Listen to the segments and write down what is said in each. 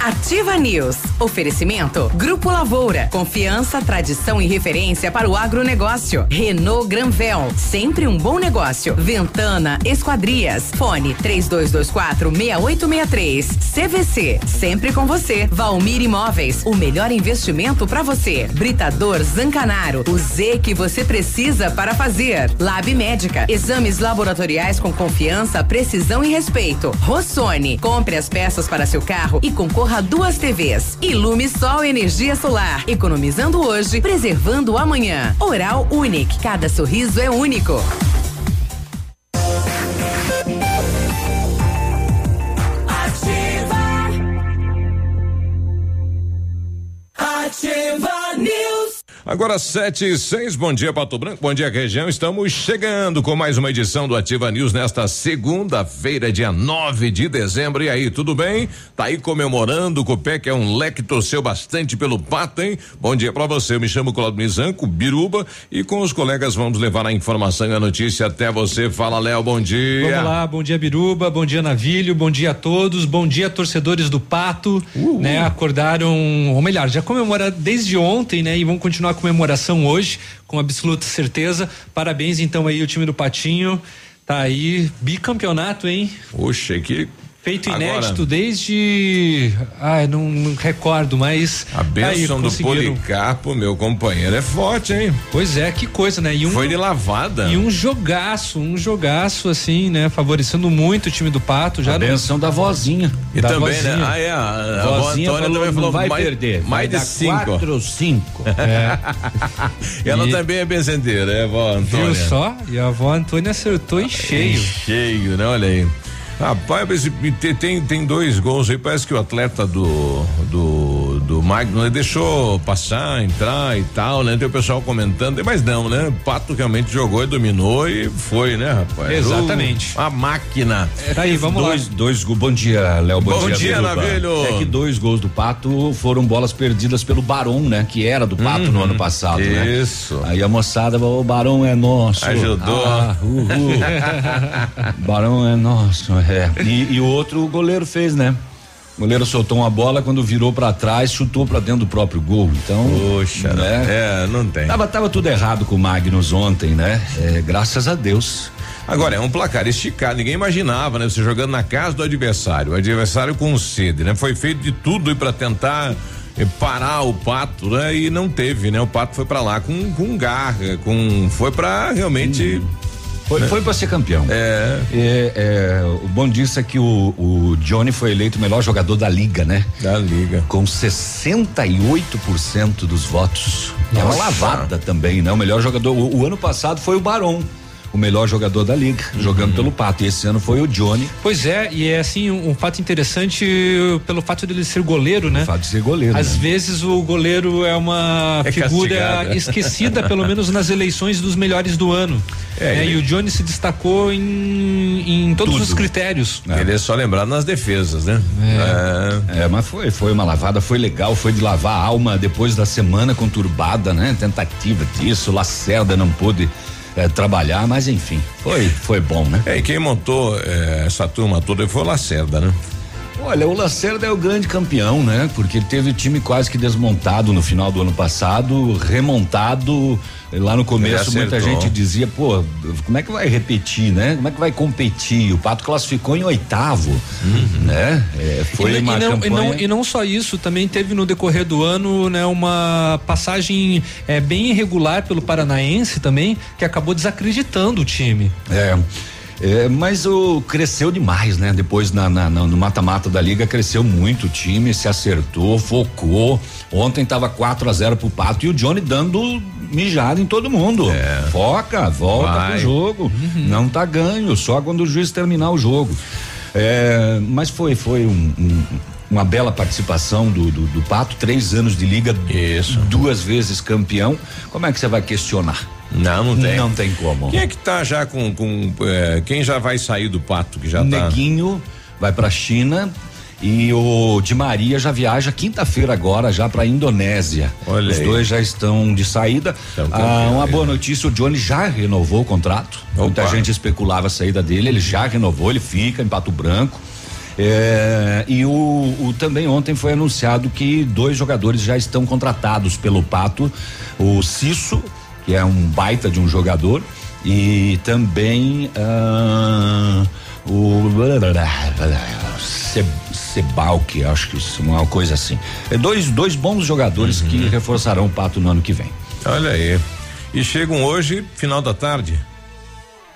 Ativa News. Oferecimento Grupo Lavoura. Confiança, tradição e referência para o agronegócio. Renault Granvel. Sempre um bom negócio. Ventana Esquadrias. Fone 3224 6863. CVC. Sempre com você. Valmir Imóveis. O melhor investimento para você. Britador Zancanaro. O Z que você precisa para fazer. Lab Médica. Exames laboratoriais com confiança, precisão e respeito. Rossoni. Compre as peças para seu carro e concorra a duas TVs. Ilume Sol Energia Solar. Economizando hoje, preservando amanhã. Oral Unique. Cada sorriso é único. Ativa News. Agora sete e seis, bom dia Pato Branco, bom dia região, estamos chegando com mais uma edição do Ativa News nesta segunda-feira, dia 9 de dezembro, e aí, tudo bem? Tá aí comemorando com o que é um leque torceu bastante pelo pato, hein? Bom dia para você, eu me chamo Claudio Mizanco, Biruba, e com os colegas vamos levar a informação e a notícia até você, fala Léo, bom dia. Vamos lá, bom dia Biruba, bom dia Navilho, bom dia a todos, bom dia torcedores do Pato, Uhul. né? Acordaram, ou melhor, já comemoraram desde ontem, né? E vão continuar comemoração hoje, com absoluta certeza. Parabéns então aí o time do Patinho, tá aí bicampeonato, hein? Puxa, que Feito Agora- inédito desde, ai, não, não recordo, mas a bênção aí, do. Policarpo, meu companheiro, é forte, hein? Pois é, que coisa, né? E um, Foi de lavada. E um jogaço, um jogaço assim, né? Favorecendo muito o time do Pato. Já A não- benção da vozinha. E da também, vozinha. né? Ah, é, a, vozinha Antônia falou, também não falou vai mais, perder. vai mais de dar cinco. Quatro ou cinco. E ela E- também é benzendeira, é, vó Antônia? Viu só? E a avó Antônia acertou em cheio. Cheio, né? Olha aí. Rapaz, tem, tem dois gols aí, parece que o atleta do, do, do Magno né, deixou passar, entrar e tal, né? Tem o pessoal comentando, mas não, né? Pato realmente jogou e dominou e foi, né, rapaz? Exatamente. O- a máquina. Tá aí, vamos lá. dois, dois gols. Bom dia, Léo. Bom, Bom dia. Navilho. É que dois gols do Pato foram bolas perdidas pelo Barão, né? Que era do Pato no ano passado, né? Uhum. Isso. Aí a moçada, o Barão é nosso. Ajudou. Ah, uhul. Barão é nosso, é. E, e o outro o goleiro fez, né? O goleiro soltou uma bola quando virou pra trás, chutou pra dentro do próprio gol. Então, Poxa, né? é, não tem. Tava, tava tudo errado com o Magnus ontem, né? É, graças a Deus. Agora, é um placar esticado, ninguém imaginava, né? Você jogando na casa do adversário, o adversário com sede, né? Foi feito de tudo para tentar eh, parar o pato, né? E não teve, né? O pato foi para lá com, com garra, com foi para realmente Foi, foi para ser campeão. é, É, é, o bom disso é que o, o Johnny foi eleito o melhor jogador da liga, né? da liga. Com 68% dos votos. É uma Nossa. lavada também, né? O melhor jogador. O, o ano passado foi o Barão, o melhor jogador da liga, jogando pelo Pato. E esse ano foi o Johnny, Pois é, e é assim um, um fato interessante pelo fato dele ser goleiro, né? o fato de ser goleiro. Às né? vezes o goleiro é uma É figura castigado. esquecida, pelo menos nas eleições dos melhores do ano. É, né? ele- E o Johnny se destacou em, em todos Tudo. os critérios. Ele é só lembrado nas defesas, né? É. É, mas foi, foi uma lavada, foi legal, foi de lavar a alma depois da semana conturbada, né? Tentativa disso, Lacerda não pôde eh, trabalhar, mas enfim, foi, foi bom, né? É, e quem montou eh, essa turma toda foi o Lacerda, né? Olha, o Lacerda é o grande campeão, né? Porque ele teve o time quase que desmontado no final do ano passado, remontado. Lá no começo muita gente dizia, pô, como é que vai repetir, né? Como é que vai competir? O Pato classificou em oitavo, Uhum. né? É, foi e, uma e, não, e, campanha... não, e não só isso, também teve no decorrer do ano, né, uma passagem é, bem irregular pelo Paranaense também, que acabou desacreditando o time. É. É, mas o cresceu demais, né? Depois na, na- na- no mata-mata da liga cresceu muito o time, se acertou, focou. Ontem tava 4 a 0 pro Pato e o Johnny dando mijada em todo mundo. Foca, volta Vai. pro jogo. Não tá ganho, só quando o juiz terminar o jogo. É, mas foi, foi um- um- uma bela participação do, do, do Pato, três anos de liga, Isso. duas vezes campeão. Como é que você vai questionar? Não, não tem. Não tem como. Quem é que tá já com. com é, quem já vai sair do pato que já tá? Neguinho vai pra China e o Di Maria já viaja quinta-feira agora já pra Indonésia. Olha Os aí. dois já estão de saída. Ah, uma boa notícia, o Johnny já renovou o contrato. Muita Opa. gente especulava a saída dele, ele já renovou, ele fica em Pato Branco. É, e o, o- também ontem foi anunciado que dois jogadores já estão contratados pelo Pato, o Cisso, que é um baita de um jogador, e também ah, o Se- Sebalque, acho que isso, uma coisa assim. É dois, dois bons jogadores que reforçarão o Pato no ano que vem. Olha aí. E chegam hoje, final da tarde.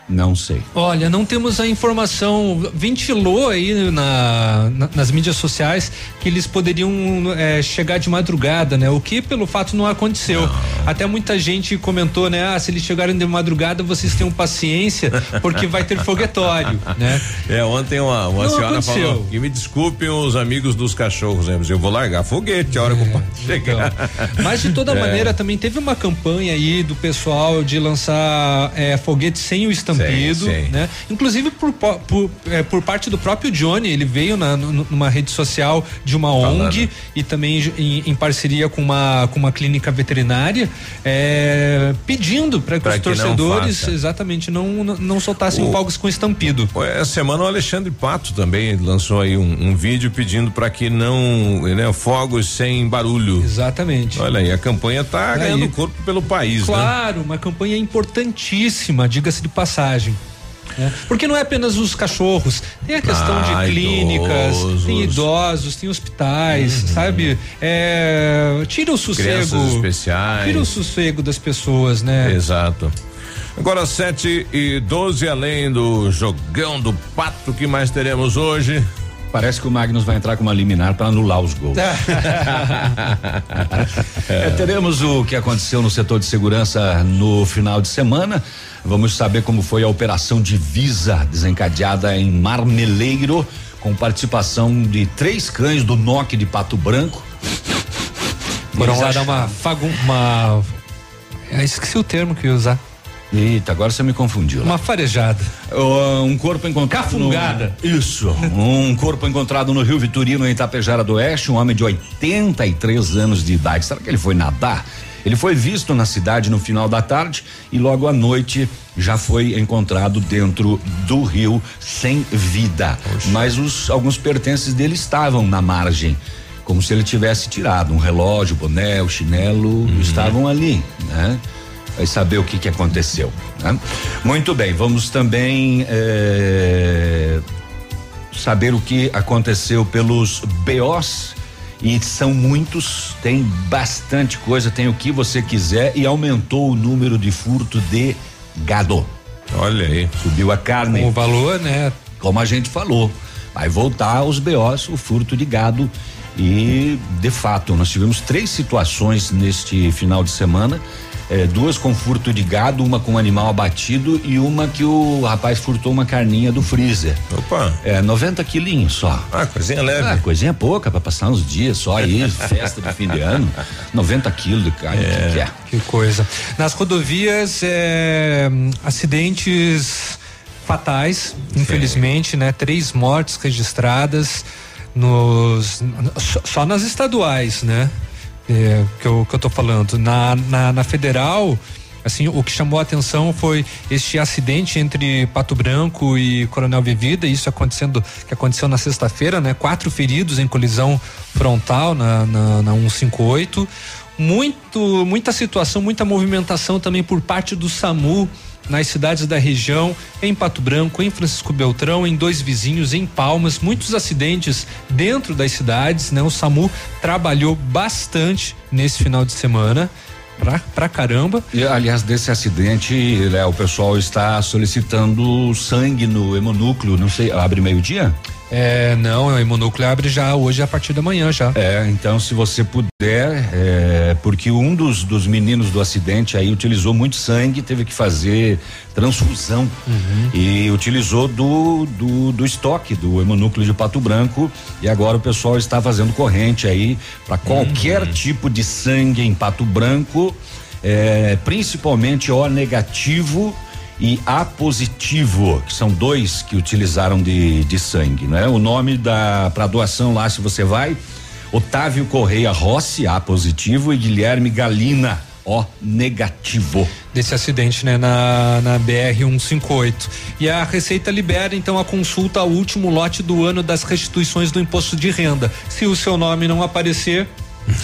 Não sei. Olha, não temos a informação. Ventilou aí na, na- nas mídias sociais que eles poderiam é, chegar de madrugada, né? O que pelo fato não aconteceu. Até muita gente comentou, né? Ah, se eles chegarem de madrugada, vocês tenham paciência, porque vai ter foguetório, né? É, ontem uma, uma Não senhora aconteceu. falou que me desculpem os amigos dos cachorros, né? Eu vou largar foguete a hora que o pato chegar. Então, mas de toda É. maneira também teve uma campanha aí do pessoal de lançar é, foguete sem o estampido, Sim, sim. né? Inclusive por, po- por, é, por parte do próprio Johnny, ele veio na, nu- numa rede social de uma Falando. ONG e também em, em parceria com uma, com uma clínica veterinária, é, pedindo para que os não torcedores faça. exatamente não, não, não soltassem O- fogos com estampido. Essa semana o Alexandre Pato também lançou aí um, um vídeo pedindo para que não, né, fogos sem barulho. Exatamente. Olha aí, a campanha tá Aí. ganhando corpo pelo país, né? Claro, uma campanha importantíssima, diga-se de passagem. Né? Porque não é apenas os cachorros, tem a questão Ah, de clínicas, idosos. tem idosos, tem hospitais, sabe? É, tira o sossego. Crianças especiais. Tira o sossego das pessoas, né? Exato. Agora 7 e 12, além do jogão do pato, o que mais teremos hoje? Parece que o Magnus vai entrar com uma liminar para anular os gols. É, teremos o que aconteceu no setor de segurança no final de semana. Vamos saber como foi a operação Divisa desencadeada em Marmeleiro, com participação de três cães do NOC de Pato Branco. Foram lá dar uma fagun, uma eu esqueci o termo que eu ia usar. Eita, agora você me confundiu. lá. Uma farejada. Uh, um corpo encontrado. Cafungada. no- Isso. Um corpo encontrado no Rio Vitorino, em Itapejara do Oeste. Um homem de 83 anos de idade. Será que ele foi nadar? Ele foi visto na cidade no final da tarde e logo à noite já foi encontrado dentro do rio sem vida. Mas os, alguns pertences dele estavam na margem, como se ele tivesse tirado um relógio, boné, o chinelo, estavam ali, né? Vai saber o que que aconteceu. né? Muito bem, vamos também eh, saber o que aconteceu pelos BOs e são muitos, tem bastante coisa, tem o que você quiser e aumentou o número de furto de gado. Olha aí. Subiu a carne Com o valor, né? como a gente falou, vai voltar aos BOs o furto de gado e de fato nós tivemos três situações neste final de semana, eh, duas com furto de gado, uma com animal abatido e uma que o rapaz furtou uma carninha do freezer. Opa. É 90 quilinhos só. Ah, coisinha leve. Ah, coisinha pouca pra passar uns dias só aí, festa de fim de ano. 90 quilos de carne, o que que é? Que coisa. Nas rodovias, é, acidentes fatais, infelizmente, né? Três mortes registradas nos só nas estaduais, né? É, que, eu, que eu tô falando. Na, na, na federal, Assim, o que chamou a atenção foi este acidente entre Pato Branco e Coronel Vivida, isso acontecendo que aconteceu na sexta-feira, né? Quatro feridos em colisão frontal na, na, na 158. Muito, muita situação, muita movimentação também por parte do SAMU nas cidades da região, em Pato Branco, em Francisco Beltrão, em dois vizinhos, em Palmas, muitos acidentes dentro das cidades, né? O SAMU trabalhou bastante nesse final de semana. Pra, pra caramba. E, aliás, desse acidente, o pessoal está solicitando sangue no hemonúcleo, não sei, abre meio-dia? É, não, o hemonúcleo abre já hoje a partir da manhã já. É, então se você puder, é, porque um dos, dos meninos do acidente aí utilizou muito sangue, teve que fazer transfusão uhum. e utilizou do, do, do estoque do hemonúcleo de Pato Branco e agora o pessoal está fazendo corrente aí para qualquer uhum. tipo de sangue em Pato Branco, é, principalmente O negativo e A positivo, que são dois que utilizaram de, de sangue, né? O nome da para doação lá, se você vai, Otávio Correia Rossi, A positivo, e Guilherme Galina, O negativo. Desse acidente, né, na, na BR 158. E a Receita libera então a consulta ao último lote do ano das restituições do imposto de renda. Se o seu nome não aparecer,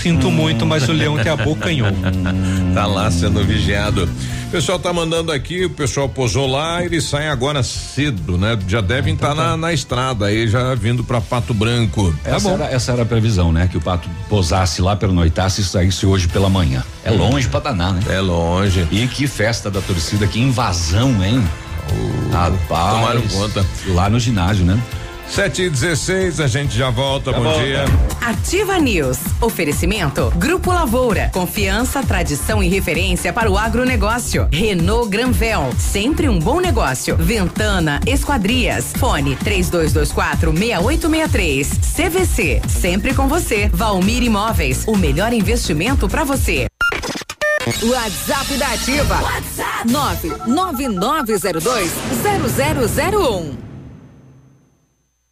Sinto muito, mas o leão tem a boca em Tá lá sendo vigiado. O pessoal tá mandando aqui, o pessoal posou lá, eles saem agora cedo, né? Já devem estar tá na, na, estrada aí, já vindo para Pato Branco. Tá essa, era, essa era a previsão, né? Que o Pato posasse lá, pernoitasse e saísse hoje pela manhã. É hum. longe pra danar, né? É longe. E que festa da torcida, que invasão, hein? Oh, Rapaz. Tomaram conta. Lá no ginásio, né? Sete e dezesseis, a gente já volta, já bom volta. dia. Ativa News, oferecimento, Grupo Lavoura, confiança, tradição e referência para o agronegócio. Renault Granvel, sempre um bom negócio. Ventana Esquadrias, fone três dois, dois quatro meia oito meia três. CVC, sempre com você. Valmir Imóveis, o melhor investimento para você. WhatsApp da Ativa. WhatsApp nove nove nove zero dois zero zero zero um.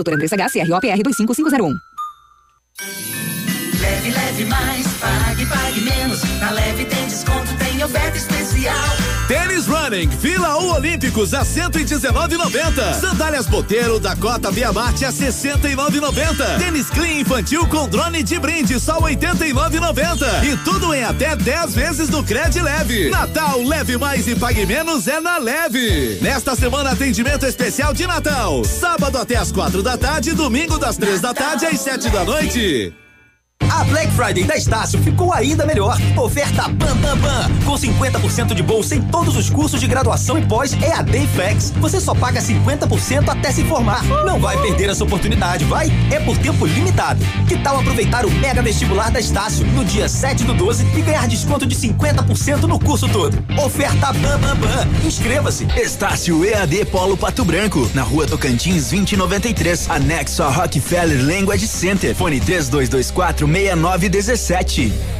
Doutora Andressa H, CROPR 25501. Leve, leve mais, pague, pague menos. Na leve tem desconto, tem oferta especial. Tênis Running, Vila U Olímpicos a 119,90. Sandálias Boteiro da Cota Via Marte a 69,90. Tênis Clean infantil com drone de brinde só 89,90. E tudo em até 10 vezes no Cred Leve. Natal leve mais e pague menos é na Leve. Nesta semana atendimento especial de Natal. Sábado até as quatro da tarde, domingo das três da tarde às sete da noite. A Black Friday da Estácio ficou ainda melhor. Oferta Bam Bam Bam. Com 50% de bolsa em todos os cursos de graduação e pós EAD Flex. Você só paga 50% até se formar. Não vai perder essa oportunidade, vai? É por tempo limitado. Que tal aproveitar o mega vestibular da Estácio no dia 7 do 12 e ganhar desconto de 50% no curso todo? Oferta Bam Bam Bam. Inscreva-se. Estácio EAD Polo Pato Branco. Na rua Tocantins 2093. Anexo a Rockefeller Language Center. Fone 3224 6917.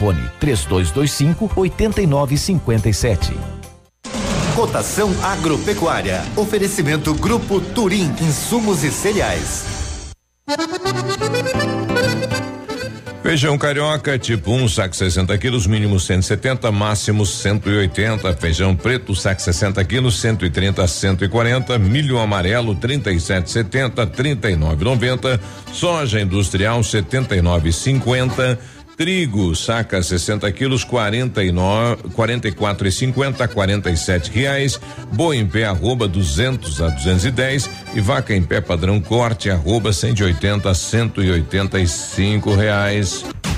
Telefone 3225 8957. Cotação agropecuária. Oferecimento Grupo Turim, insumos e cereais. Feijão carioca tipo 1, um, saco 60 quilos, mínimo 170, máximo 180. Feijão preto, saco 60 quilos, 130 a 140. Milho amarelo, 37,70, 39,90. Soja industrial, 79,50 Trigo, saca 60 quilos, 49, 44 e 50, 47 reais. Boa em pé, arroba 200 a 210 e vaca em pé padrão corte, arroba 180 a 185 reais.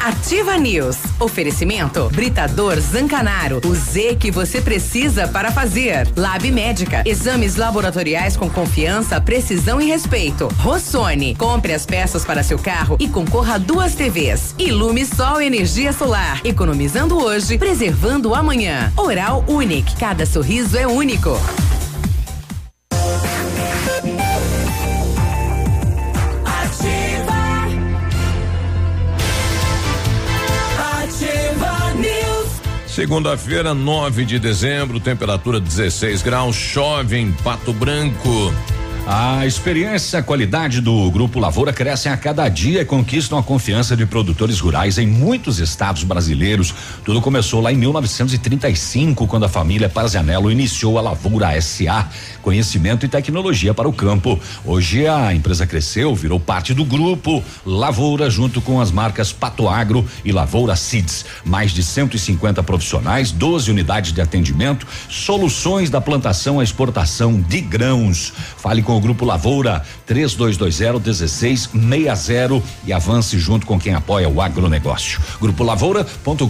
Ativa News. Oferecimento Britador Zancanaro. O Z que você precisa para fazer. Lab Médica. Exames laboratoriais com confiança, precisão e respeito. Rossoni. Compre as peças para seu carro e concorra a duas TVs. Ilume Sol Energia Solar. Economizando hoje, preservando amanhã. Oral Unique. Cada sorriso é único. Segunda-feira, 9 de dezembro, temperatura 16 graus, chove em Pato Branco. A experiência e a qualidade do Grupo Lavoura crescem a cada dia e conquistam a confiança de produtores rurais em muitos estados brasileiros. Tudo começou lá em 1935, quando a família Pazianello iniciou a Lavoura SA, conhecimento e tecnologia para o campo. Hoje a empresa cresceu, virou parte do grupo Lavoura, junto com as marcas Pato Agro e Lavoura Seeds. Mais de 150 profissionais, 12 unidades de atendimento, soluções da plantação à exportação de grãos. Fale com com o Grupo Lavoura, 3220-1660 e avance junto com quem apoia o agronegócio. Grupo Lavoura.com.br.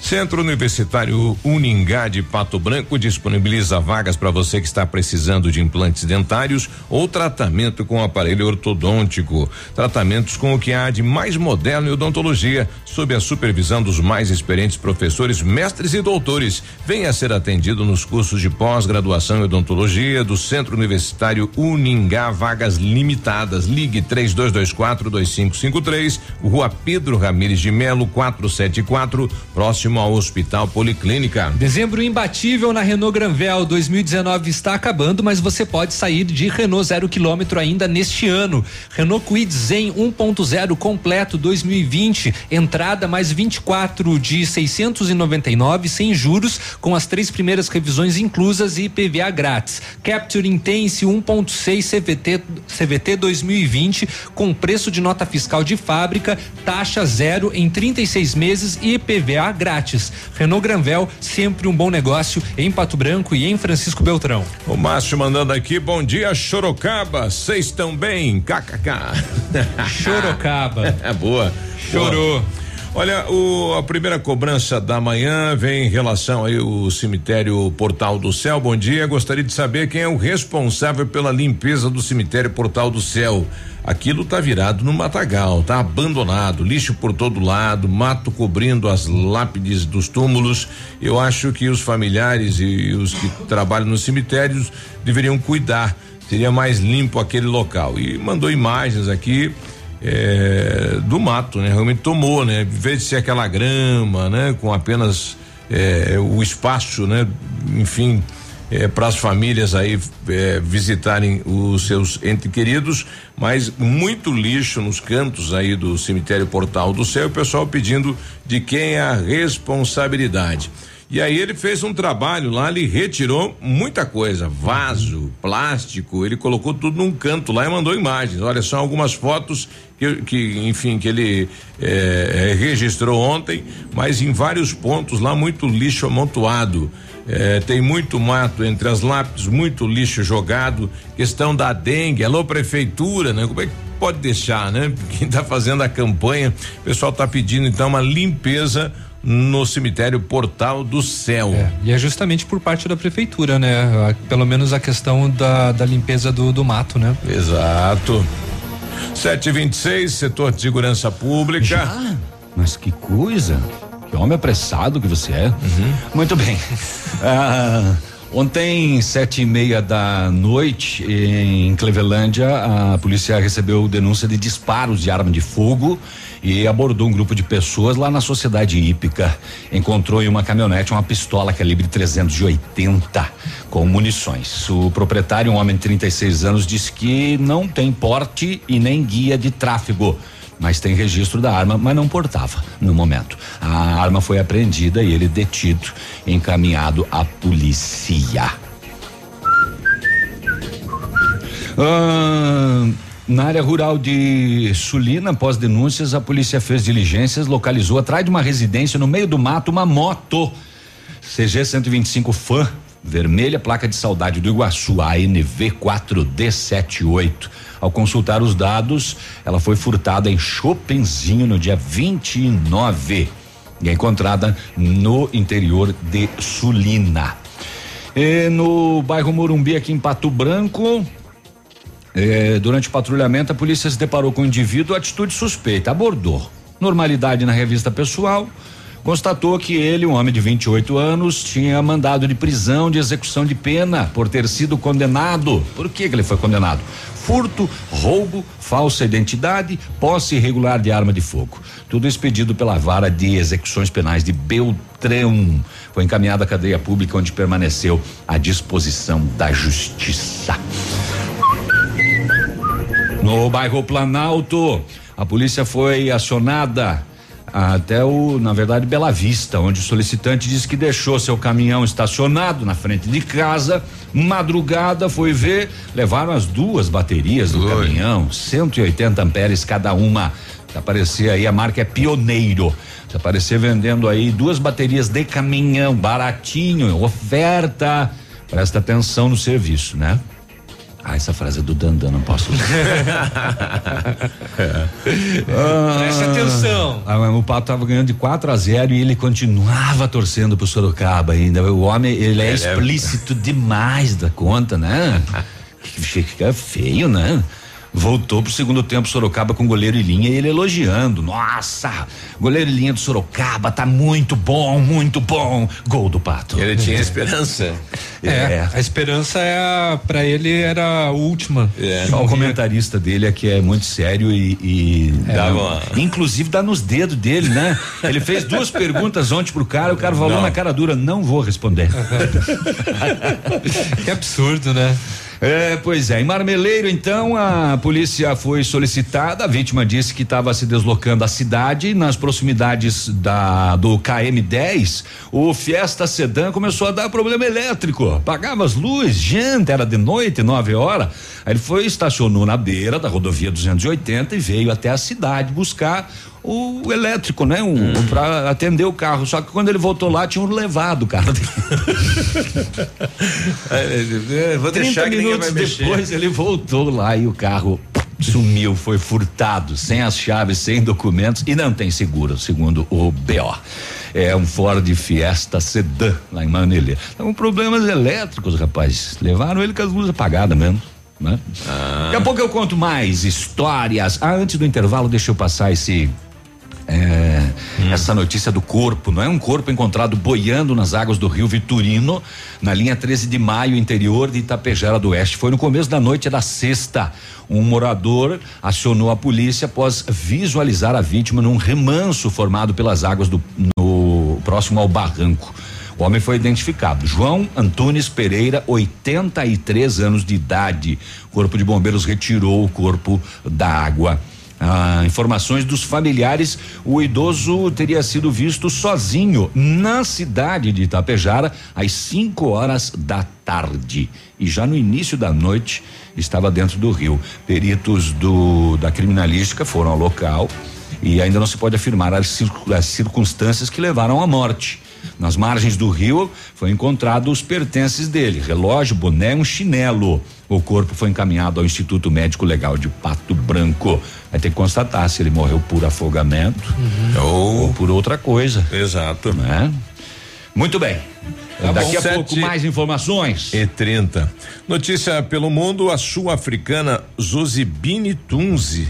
Centro Universitário Uningá de Pato Branco disponibiliza vagas para você que está precisando de implantes dentários ou tratamento com aparelho ortodôntico. Tratamentos com o que há de mais moderno em odontologia, sob a supervisão dos mais experientes professores, mestres e doutores. Venha ser atendido nos cursos de pós-graduação em odontologia do Centro Universitário Universitário Uningá, vagas limitadas. Ligue 3224 2553, Rua Pedro Ramires de Melo, 474, próximo ao Hospital Policlínica. Dezembro imbatível na Renault Granvel 2019 está acabando, mas você pode sair de Renault zero quilômetro ainda neste ano. Renault Kwid Zen 1.0 completo 2020, entrada mais 24 de 699 sem juros, com as três primeiras revisões inclusas e IPVA grátis. Capture Intense 1.6 CVT CVT 2020 com preço de nota fiscal de fábrica, taxa zero em 36 meses e IPVA grátis. Renault Granvel, sempre um bom negócio em Pato Branco e em Francisco Beltrão. O Márcio mandando aqui, bom dia, Sorocaba. Vocês estão bem? KKK. Sorocaba. é boa. Chorou. Boa. Olha, o, a primeira cobrança da manhã vem em relação aí o cemitério Portal do Céu. Bom dia. Gostaria de saber quem é o responsável pela limpeza do cemitério Portal do Céu. Aquilo tá virado no matagal, tá abandonado, lixo por todo lado, mato cobrindo as lápides dos túmulos. Eu acho que os familiares e os que trabalham nos cemitérios deveriam cuidar. Seria mais limpo aquele local. E mandou imagens aqui é, do mato, né? Realmente tomou, né? Em vez de ser aquela grama, né? Com apenas é, o espaço, né? Enfim, é, para as famílias aí é, visitarem os seus entes queridos, mas muito lixo nos cantos aí do cemitério Portal do Céu, o pessoal pedindo de quem é a responsabilidade. E aí ele fez um trabalho lá, ele retirou muita coisa, vaso, plástico, ele colocou tudo num canto lá e mandou imagens. Olha só algumas fotos que, que enfim, que ele eh, registrou ontem, mas em vários pontos lá muito lixo amontoado. Eh, tem muito mato entre as lápis, muito lixo jogado. Questão da dengue, alô prefeitura, né? Como é que pode deixar, né? Quem está fazendo a campanha, o pessoal está pedindo então uma limpeza no cemitério Portal do Céu. É, e é justamente por parte da prefeitura, né? Pelo menos a questão da, da limpeza do, do mato, né? Exato. 726, setor de segurança pública. Já? Mas que coisa! Que homem apressado que você é. Uhum. Muito bem. ah, Ontem, sete e meia da noite, em Clevelândia, a polícia recebeu denúncia de disparos de arma de fogo e abordou um grupo de pessoas lá na sociedade hípica. Encontrou em uma caminhonete uma pistola calibre 380 com munições. O proprietário, um homem de 36 anos, disse que não tem porte e nem guia de tráfego mas tem registro da arma, mas não portava no momento. A arma foi apreendida e ele detido, encaminhado à polícia. Ah, na área rural de Sulina, após denúncias, a polícia fez diligências, localizou atrás de uma residência no meio do mato uma moto CG 125 Fan vermelha, placa de saudade do Iguaçu, ANV 4D78. Ao consultar os dados, ela foi furtada em Chopinzinho no dia 29 e é encontrada no interior de Sulina. E no bairro Morumbi, aqui em Pato Branco, eh, durante o patrulhamento, a polícia se deparou com um indivíduo, atitude suspeita, abordou. Normalidade na revista pessoal, constatou que ele, um homem de 28 anos, tinha mandado de prisão de execução de pena por ter sido condenado. Por que, que ele foi condenado? Furto, roubo, falsa identidade, posse irregular de arma de fogo. Tudo expedido pela vara de execuções penais de Beltrão. Foi encaminhado à cadeia pública onde permaneceu à disposição da justiça. No bairro Planalto, a polícia foi acionada até o, na verdade, Bela Vista, onde o solicitante disse que deixou seu caminhão estacionado na frente de casa. Madrugada foi ver, levaram as duas baterias do Oi. caminhão, 180 amperes cada uma. Aparecer aí, a marca é Pioneiro. Se aparecer vendendo aí duas baterias de caminhão, baratinho, oferta. Presta atenção no serviço, né? Ah, essa frase é do Dandan, não posso usar. ah, Preste atenção. Ah, o Pato tava ganhando de 4 a 0 e ele continuava torcendo pro Sorocaba ainda. O homem, ele é, é explícito demais da conta, né? Fica feio, né? Voltou pro segundo tempo Sorocaba com goleiro e linha e ele elogiando. Nossa, goleiro e linha do Sorocaba tá muito bom, muito bom. Gol do Pato. Ele tinha esperança. É, a esperança é para ele era a última. É. Só o comentarista dele aqui é muito sério e, e É, dá, uma- inclusive dá nos dedos dele, né? Ele fez duas perguntas ontem pro cara, o cara falou Não. na cara dura, não vou responder. que absurdo, né? É, pois é. Em Marmeleiro, então, a polícia foi solicitada. A vítima disse que estava se deslocando à cidade. Nas proximidades da do KM10, o Fiesta Sedan começou a dar problema elétrico. Apagava as luzes, gente, era de noite, nove horas. Aí ele foi, estacionou na beira da rodovia 280 e veio até a cidade buscar o elétrico, né? Um, Pra atender o carro. Só que quando ele voltou lá, tinham levado o carro dele. É, Vou 30 deixar que minutos depois ele voltou lá e o carro sumiu, foi furtado, sem as chaves, sem documentos e não tem seguro, segundo o BO. É um Ford Fiesta Sedan lá em Manilha. Então, problemas elétricos, rapaz. Levaram ele com as luzes apagadas mesmo. Né? Daqui a pouco eu conto mais histórias. Ah, antes do intervalo, deixa eu passar esse é, essa notícia do corpo, não é um corpo encontrado boiando nas águas do rio Vitorino, na linha 13 de maio, interior de Itapejara do Oeste. Foi no começo da noite da sexta. Um morador acionou a polícia após visualizar a vítima num remanso formado pelas águas do no próximo ao barranco. O homem foi identificado. João Antunes Pereira, 83 anos de idade. O Corpo de Bombeiros retirou o corpo da água. Ah, informações dos familiares, o idoso teria sido visto sozinho na cidade de Itapejara às 5 horas da tarde. E já no início da noite estava dentro do rio. Peritos do da criminalística foram ao local e ainda não se pode afirmar as, as circunstâncias que levaram à morte. Nas margens do rio foi encontrado os pertences dele: relógio, boné, um chinelo. O corpo foi encaminhado ao Instituto Médico Legal de Pato Branco. Vai ter que constatar se ele morreu por afogamento ou, por outra coisa. Exato. Né? Muito bem. Tá Daqui bom. a pouco mais informações. E 30. Notícia pelo mundo: a sul-africana Zozibini Tunzi,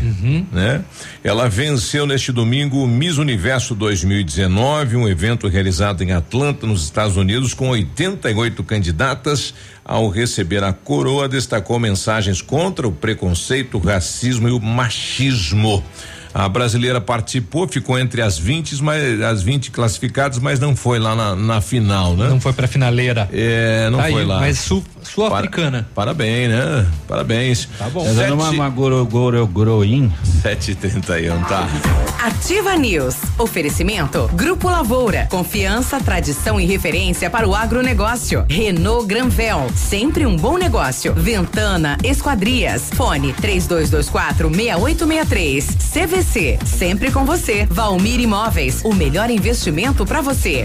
né? Ela venceu neste domingo o Miss Universo 2019, um evento realizado em Atlanta, nos Estados Unidos, com 88 candidatas. Ao receber a coroa, destacou mensagens contra o preconceito, o racismo e o machismo. A brasileira participou, ficou entre as 20, mas as 20 classificadas, mas não foi lá na, na final, né? Não foi pra finaleira. É, não Tá aí, foi lá. Mas sul-africana. Parabéns, né? Parabéns. Tá bom. Tá dando uma, uma goro, goro, goroim. 7h31, tá? Ativa News. Oferecimento. Grupo Lavoura. Confiança, tradição e referência para o agronegócio. Renault Granvel. Sempre um bom negócio. Ventana Esquadrias. Fone 3224 6863. CVC. Sempre com você. Valmir Imóveis. O melhor investimento para você.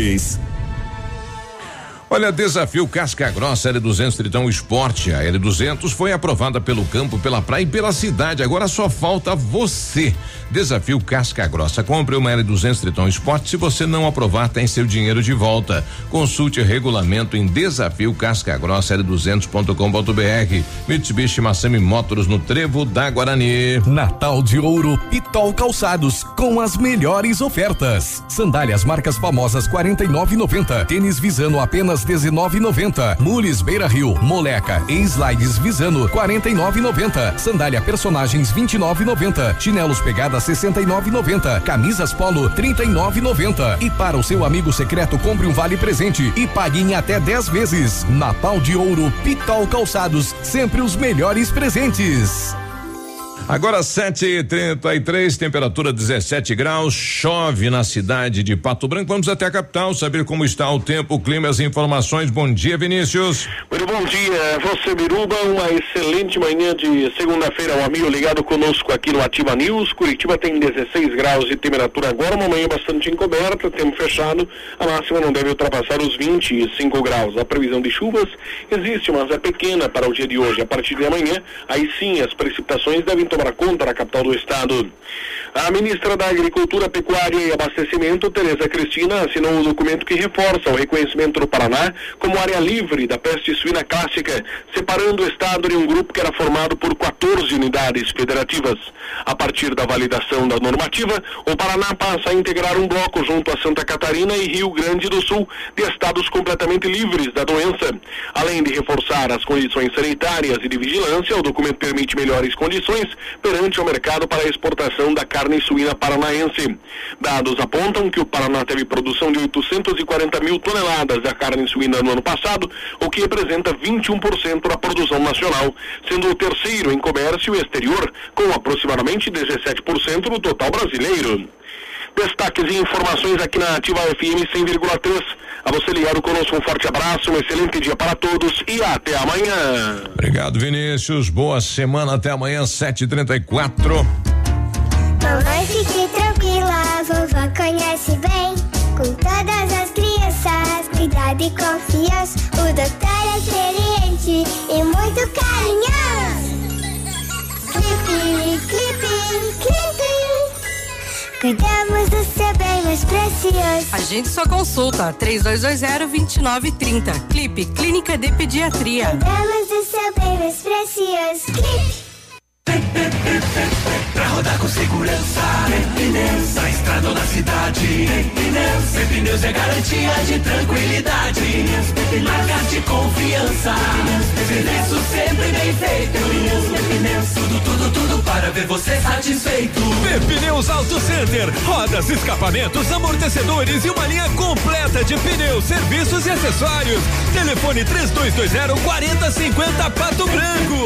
Peace. Olha, desafio Casca Grossa L200 Tritão Esporte. A L200 foi aprovada pelo campo, pela praia e pela cidade. Agora só falta você. Desafio Casca Grossa. Compre uma L200 Tritão Esporte. Se você não aprovar, tem seu dinheiro de volta. Consulte regulamento em desafio Casca Grossa L200.com.br. Mitsubishi Massami Motors no Trevo da Guarani. Natal de Ouro Pitol Calçados com as melhores ofertas. Sandálias marcas famosas 49,90. Tênis Visano apenas 19,90. Mules Beira Rio, Moleca e Slides Visano 49,90. Sandália Personagens 29,90. Chinelos Pegada 69,90. Camisas Polo 39,90. E para o seu amigo secreto compre um vale presente e pague em até 10 vezes. Natal de Ouro Pitol Calçados, sempre os melhores presentes. Agora 7:33, temperatura 17 graus, chove na cidade de Pato Branco. Vamos até a capital saber como está o tempo, o clima, as informações. Bom dia, Vinícius. Muito bom dia, você Biruba, uma excelente manhã de segunda-feira, um amigo ligado conosco aqui no Ativa News. Curitiba tem 16 graus de temperatura agora, uma manhã bastante encoberta, tempo fechado, a máxima não deve ultrapassar os 25 graus. A previsão de chuvas existe, mas é pequena para o dia de hoje. A partir de amanhã, aí sim as precipitações devem tomar tomar conta na capital do estado. A ministra da Agricultura, Pecuária e Abastecimento, Tereza Cristina, assinou um documento que reforça o reconhecimento do Paraná como área livre da peste suína clássica, separando o estado de um grupo que era formado por 14 unidades federativas. A partir da validação da normativa, o Paraná passa a integrar um bloco junto a Santa Catarina e Rio Grande do Sul de estados completamente livres da doença. Além de reforçar as condições sanitárias e de vigilância, o documento permite melhores condições perante o mercado para a exportação da carne suína paranaense. Dados apontam que o Paraná teve produção de 840 mil toneladas da carne suína no ano passado, o que representa 21% da produção nacional, sendo o terceiro em comércio exterior, com aproximadamente 17% do total brasileiro. Destaques e informações aqui na Ativa FM 100,3. A você ligado conosco, um forte abraço, um excelente dia para todos e até amanhã. Obrigado, Vinícius. Boa semana, até amanhã, 7h34. Mamãe, fique tranquila, vovó conhece bem. Com todas as crianças, cuidado e confiança. O doutor é experiente e muito carinhoso. Cuidamos do seu bem mais precioso. A gente só consulta 3220-2930. Clipe Clínica de Pediatria. Cuidamos do seu bem mais precioso. Clipe. Pra rodar com segurança, pneus, na estrada ou na cidade. Pneus, pneus é garantia de tranquilidade. Marcas de confiança, serviço sempre bem feito. Pneus, tudo, tudo, tudo para ver você satisfeito. Pneus Auto Center, rodas, escapamentos, amortecedores e uma linha completa de pneus, serviços e acessórios. Telefone 3220 4050 Pato Branco.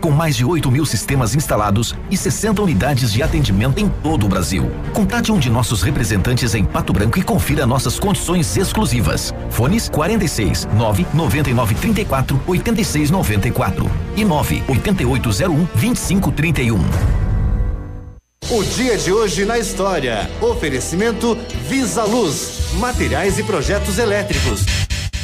Com mais de 8 mil sistemas instalados e 60 unidades de atendimento em todo o Brasil. Contate um de nossos representantes em Pato Branco e confira nossas condições exclusivas. Fones 46 9 99 34 86 94 e 9 8801 2531. O dia de hoje na história. Oferecimento Visa Luz, materiais e projetos elétricos.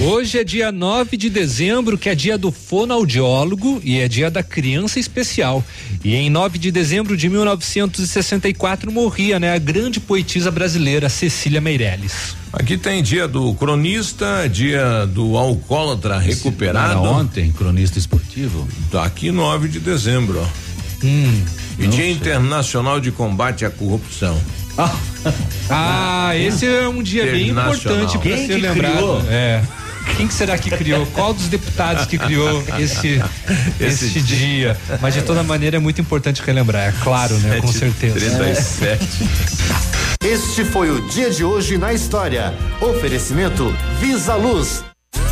Hoje é dia 9 de dezembro, que é dia do fonoaudiólogo e é dia da criança especial. E em 9 de dezembro de 1964 morria, né, a grande poetisa brasileira Cecília Meirelles. Aqui tem dia do cronista, dia do alcoólatra recuperado. Era ontem, cronista esportivo. Tá aqui 9 de dezembro, ó. Hum, e Dia Internacional de Combate à Corrupção. Ah, esse é um dia bem importante para ser que lembrado. criou? É. Quem que será que criou? Qual dos deputados que criou esse, esse, Esse dia? Mas de toda maneira é muito importante relembrar, é claro, né? Com certeza. 37. Este foi o dia de hoje na história. Oferecimento Visa Luz.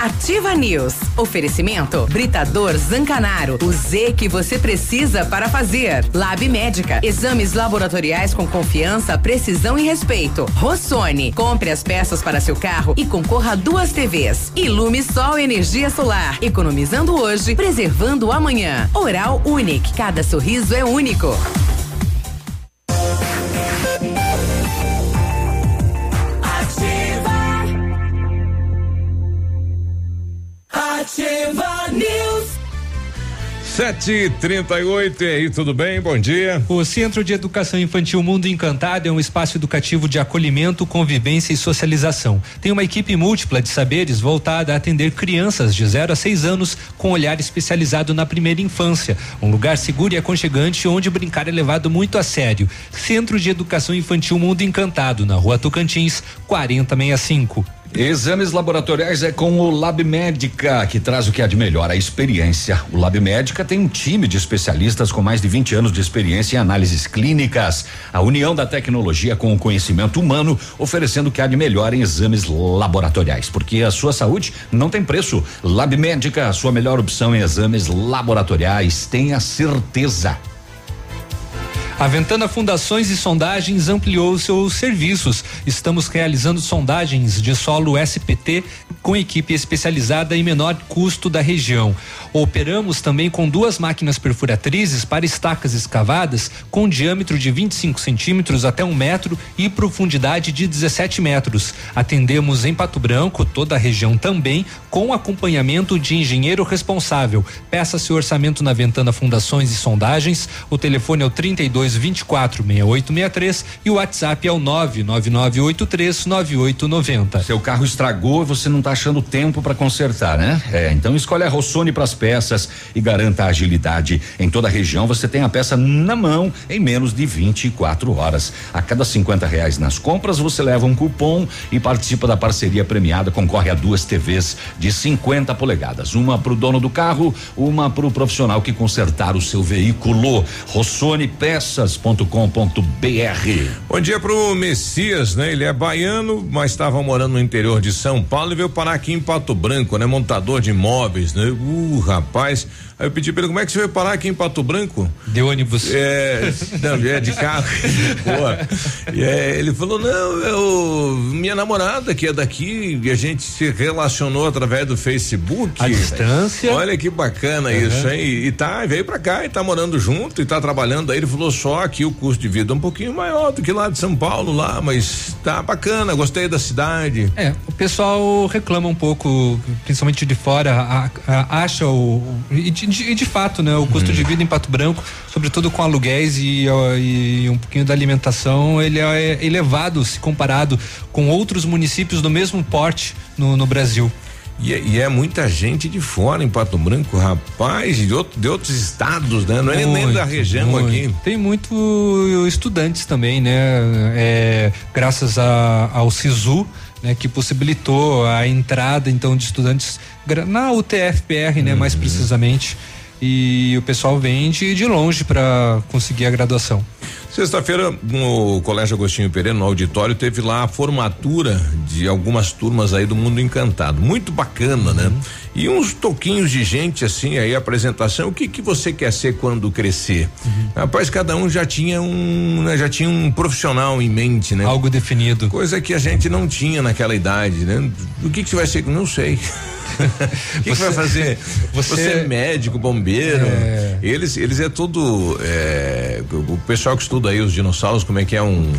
Ativa News. Oferecimento Britador Zancanaro. O Z que você precisa para fazer. Lab Médica. Exames laboratoriais com confiança, precisão e respeito. Rossoni. Compre as peças para seu carro e concorra a duas TVs. Ilume Sol Energia Solar. Economizando hoje, preservando amanhã. Oral Unique. Cada sorriso é único. 'Ativa News. Sete trinta e oito, e aí, tudo bem? Bom dia. O Centro de Educação Infantil Mundo Encantado é um espaço educativo de acolhimento, convivência e socialização. Tem uma equipe múltipla de saberes voltada a atender crianças de 0 a 6 anos com olhar especializado na primeira infância. Um lugar seguro e aconchegante onde brincar é levado muito a sério. Centro de Educação Infantil Mundo Encantado, na rua Tocantins, 4065. Exames laboratoriais é com o Lab Médica, que traz o que há de melhor, a experiência. O Lab Médica tem um time de especialistas com mais de 20 anos de experiência em análises clínicas. A união da tecnologia com o conhecimento humano, oferecendo o que há de melhor em exames laboratoriais. Porque a sua saúde não tem preço. Lab Médica, a sua melhor opção em exames laboratoriais. Tenha certeza. A Ventana Fundações e Sondagens ampliou seus serviços. Estamos realizando sondagens de solo SPT com equipe especializada e menor custo da região. Operamos também com duas máquinas perfuratrizes para estacas escavadas com diâmetro de 25 centímetros até um metro e profundidade de 17 metros. Atendemos em Pato Branco, toda a região também, com acompanhamento de engenheiro responsável. Peça seu orçamento na Ventana Fundações e Sondagens. O telefone é o 32 24 6863 e o WhatsApp é o 99983 9890. Seu carro estragou e você não está achando tempo para consertar, né? É, então escolhe a Rossoni para as peças e garanta a agilidade. Em toda a região você tem a peça na mão em menos de 24 horas. A cada 50 reais nas compras você leva um cupom e participa da parceria premiada. Concorre a duas TVs de 50 polegadas, uma para o dono do carro, uma para o profissional que consertar o seu veículo. Rossoni peças.com.br. Bom dia pro Messias, né? Ele é baiano, mas estava morando no interior de São Paulo e veio parar aqui em Pato Branco, né? Montador de imóveis, né? Uh, rapaz. Aí eu pedi pra ele, como é que você veio parar aqui em Pato Branco? De ônibus. É, não, é de carro. Boa. E é, ele falou, não, eu, minha namorada que é daqui e a gente se relacionou através do Facebook. A distância. Olha que bacana Uhum. isso, hein? E, e tá, veio pra cá e tá morando junto e tá trabalhando. Aí ele falou só que o custo de vida é um pouquinho maior do que lá de São Paulo lá, mas tá bacana, gostei da cidade. É, o pessoal reclama um pouco, principalmente de fora, a- a- acha o. E de, de- e de fato, né? O custo de vida em Pato Branco, sobretudo com aluguéis e, e um pouquinho da alimentação, ele é elevado se comparado com outros municípios do mesmo porte no, no Brasil. E, é- e é muita gente de fora em Pato Branco, rapaz, de, outro- de outros estados, né? Não é nem Muito, da região muito. aqui. Tem muito estudantes também, né? É, graças a- ao SISU, né? Que possibilitou a entrada então de estudantes na UTFPR, né? Uhum. Mais precisamente. E o pessoal vem de, de longe para conseguir a graduação. Sexta-feira, no Colégio Agostinho Pereira, no auditório, teve lá a formatura de algumas turmas aí do Mundo Encantado. Muito bacana, né? E uns toquinhos de gente assim aí, a apresentação. O que que você quer ser quando crescer? Rapaz, cada um já tinha um, né, já tinha um profissional em mente, né? Algo definido. Coisa que a gente não tinha naquela idade, né? O que que você vai ser? Não sei. O que, que vai fazer? você- Você, é médico, bombeiro. É. Eles, eles é tudo. é, o o pessoal que estuda aí os dinossauros, como é que é um.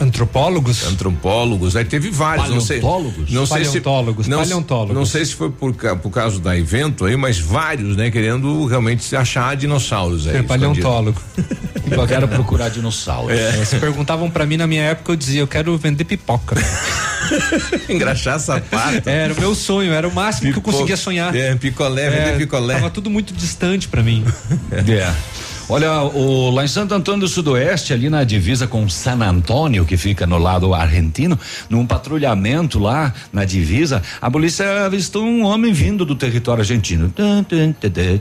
Antropólogos? Antropólogos, aí teve vários. Não sei, Paleontólogos? não sei se, Paleontólogos, não, paleontólogos. não sei se foi por, por causa da evento aí, mas vários, né? Querendo realmente se achar dinossauros aí. Ser paleontólogo. Eu quero procurar dinossauros. É, se perguntavam para mim na minha época, eu dizia, eu quero vender pipoca. Engraxar sapato. Era o meu sonho, era o máximo que eu conseguia sonhar. É, picolé, vender picolé. Tava tudo muito distante para mim. É. Olha, o, lá em Santo Antônio do Sudoeste, ali na divisa com San Antônio, que fica no lado argentino, num patrulhamento lá na divisa, a polícia avistou um homem vindo do território argentino,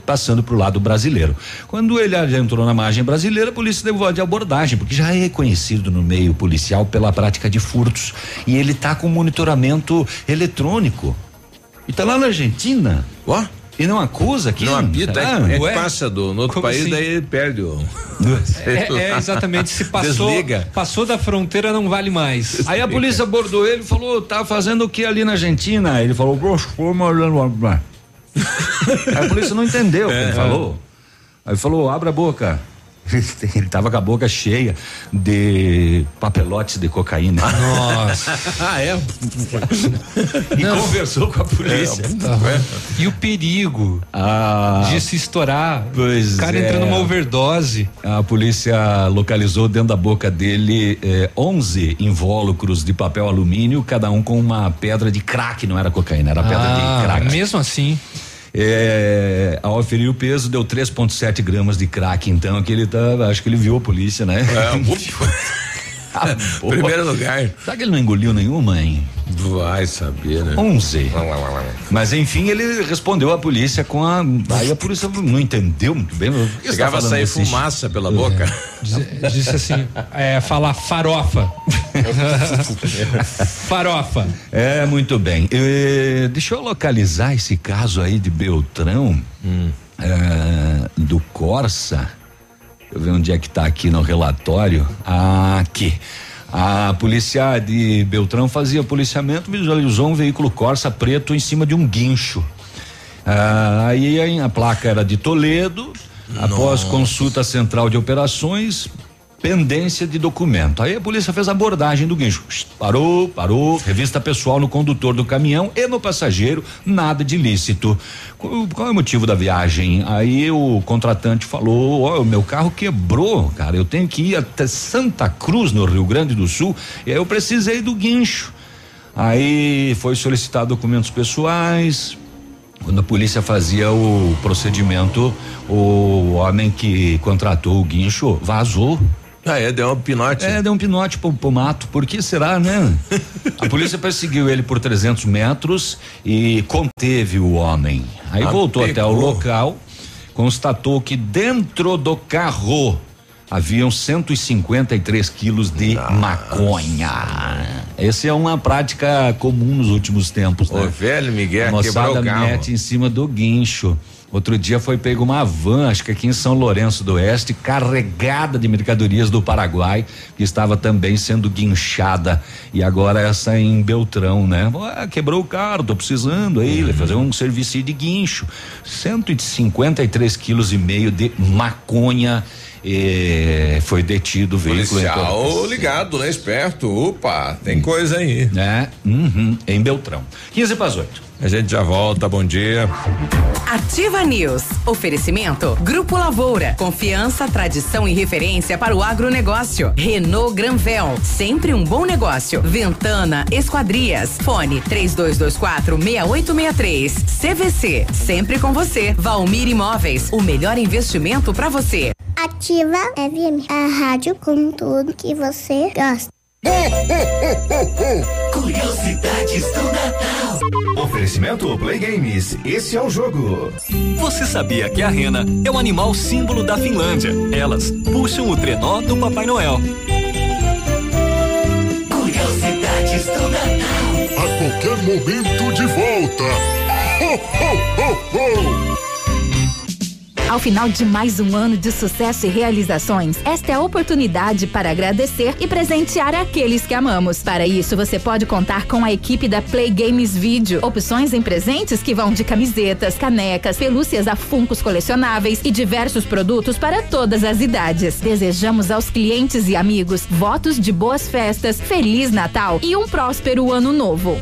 passando pro lado brasileiro. Quando ele entrou na margem brasileira, a polícia deu de abordagem, porque já é conhecido no meio policial pela prática de furtos. E ele tá com monitoramento eletrônico. E tá lá na Argentina. Ó. E não acusa aqui? Não apita, é, Será? é Ué? passa do, no outro Como país, assim? daí perde o. É, é, exatamente, se passou, Desliga. passou da fronteira não vale mais. Aí a polícia abordou ele e falou, tá fazendo o que ali na Argentina? Ele falou, "Grosso, foi morando lá." Aí a polícia não entendeu o que ele É. falou. Aí falou, abre a boca. Ele tava com a boca cheia de papelotes de cocaína. Nossa. ah, é? e conversou com a polícia. É, e o perigo ah, de se estourar. Pois o cara é. entrando numa overdose. A polícia localizou dentro da boca dele eh, 11 invólucros de papel alumínio, cada um com uma pedra de crack, não era cocaína, era pedra Ah, de crack. Mesmo assim. É, ao aferir o peso, deu 3,7 gramas de crack. Então, que ele tá. Acho que ele viu a polícia, né? É, Primeiro lugar. Será que ele não engoliu nenhuma, hein? Vai saber, né? 11. Mas enfim, ele respondeu à polícia com a. Aí a polícia não entendeu muito bem. Chegava a sair desse- fumaça pela boca. Diz- Disse assim, é, falar farofa. farofa. É, muito bem. Eh, deixa eu localizar esse caso aí de Beltrão, eh, do Corsa. Deixa eu ver onde é que tá aqui no relatório. Ah, aqui. A polícia de Beltrão fazia policiamento, visualizou um veículo Corsa preto em cima de um guincho. Ah, aí a, a placa era de Toledo. Após consulta central de operações, pendência de documento. Aí a polícia fez a abordagem do guincho. Parou, parou, revista pessoal no condutor do caminhão e no passageiro, nada de ilícito. Qual, é o motivo da viagem? Aí o contratante falou: Ó, o meu carro quebrou, cara. Eu tenho que ir até Santa Cruz, no Rio Grande do Sul, e aí eu precisei do guincho. Aí foi solicitado documentos pessoais, quando a polícia fazia o procedimento, o homem que contratou o guincho vazou. Ah, é, deu um pinote. É, deu um pinote pro, pro mato. Por que será, né? a polícia perseguiu ele por 300 metros e conteve o homem. Aí Ah, voltou até o pegou. local, constatou que dentro do carro haviam 153 quilos de maconha. Essa é uma prática comum nos últimos tempos, né? O velho Miguel A moçada quebrou o carro. mete em cima do guincho. Outro dia foi pego uma van, acho que aqui em São Lourenço do Oeste, carregada de mercadorias do Paraguai, que estava também sendo guinchada. E agora essa em Beltrão, né? Ah, quebrou o carro, tô precisando aí, Uhum. fazer um serviço de guincho. 153 quilos e meio de maconha. Eh, foi detido o veículo. Policial ligado, né? Esperto. Opa, tem coisa aí. É, uhum, em Beltrão. 15 para as 8. A gente já volta, bom dia. Ativa News. Oferecimento Grupo Lavoura. Confiança, tradição e referência para o agronegócio. Renault Granvel. Sempre um bom negócio. Ventana Esquadrias. Fone 3224 6863. CVC. Sempre com você. Valmir Imóveis. O melhor investimento para você. Ativa FM, a rádio com tudo que você gosta. Curiosidades do Natal. Oferecimento Play Games. Esse é o jogo. Você sabia que a rena é o animal símbolo da Finlândia? Elas puxam o trenó do Papai Noel. Curiosidades do Natal. A qualquer momento de volta. Ho, ho, ho, ho. Ao final de mais um ano de sucesso e realizações, esta é a oportunidade para agradecer e presentear aqueles que amamos. Para isso, você pode contar com a equipe da Play Games Video. Opções em presentes que vão de camisetas, canecas, pelúcias a funcos colecionáveis e diversos produtos para todas as idades. Desejamos aos clientes e amigos votos de boas festas, Feliz Natal e um próspero ano novo.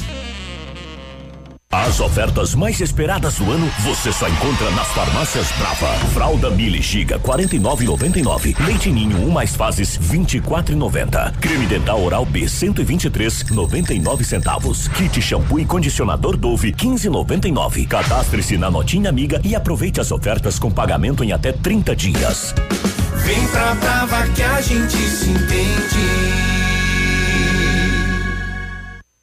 As ofertas mais esperadas do ano você só encontra nas farmácias Brava. Fralda Mili Giga 49,99. Leite Ninho 1 mais fases 24,90. Creme dental oral B 123,99 centavos. Kit shampoo e condicionador Dove 15,99. Cadastre-se na Notinha Amiga e aproveite as ofertas com pagamento em até 30 dias. Vem pra Brava que a gente se entende.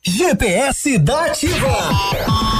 GPS da Ativa.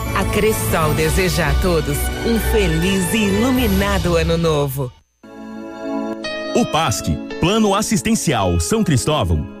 A Cressol deseja a todos um feliz e iluminado ano novo. O PASC, Plano Assistencial São Cristóvão,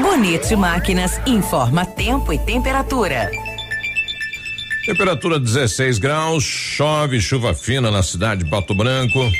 Bonito Máquinas informa tempo e temperatura. Temperatura 16 graus, chove, chuva fina na cidade de Pato Branco.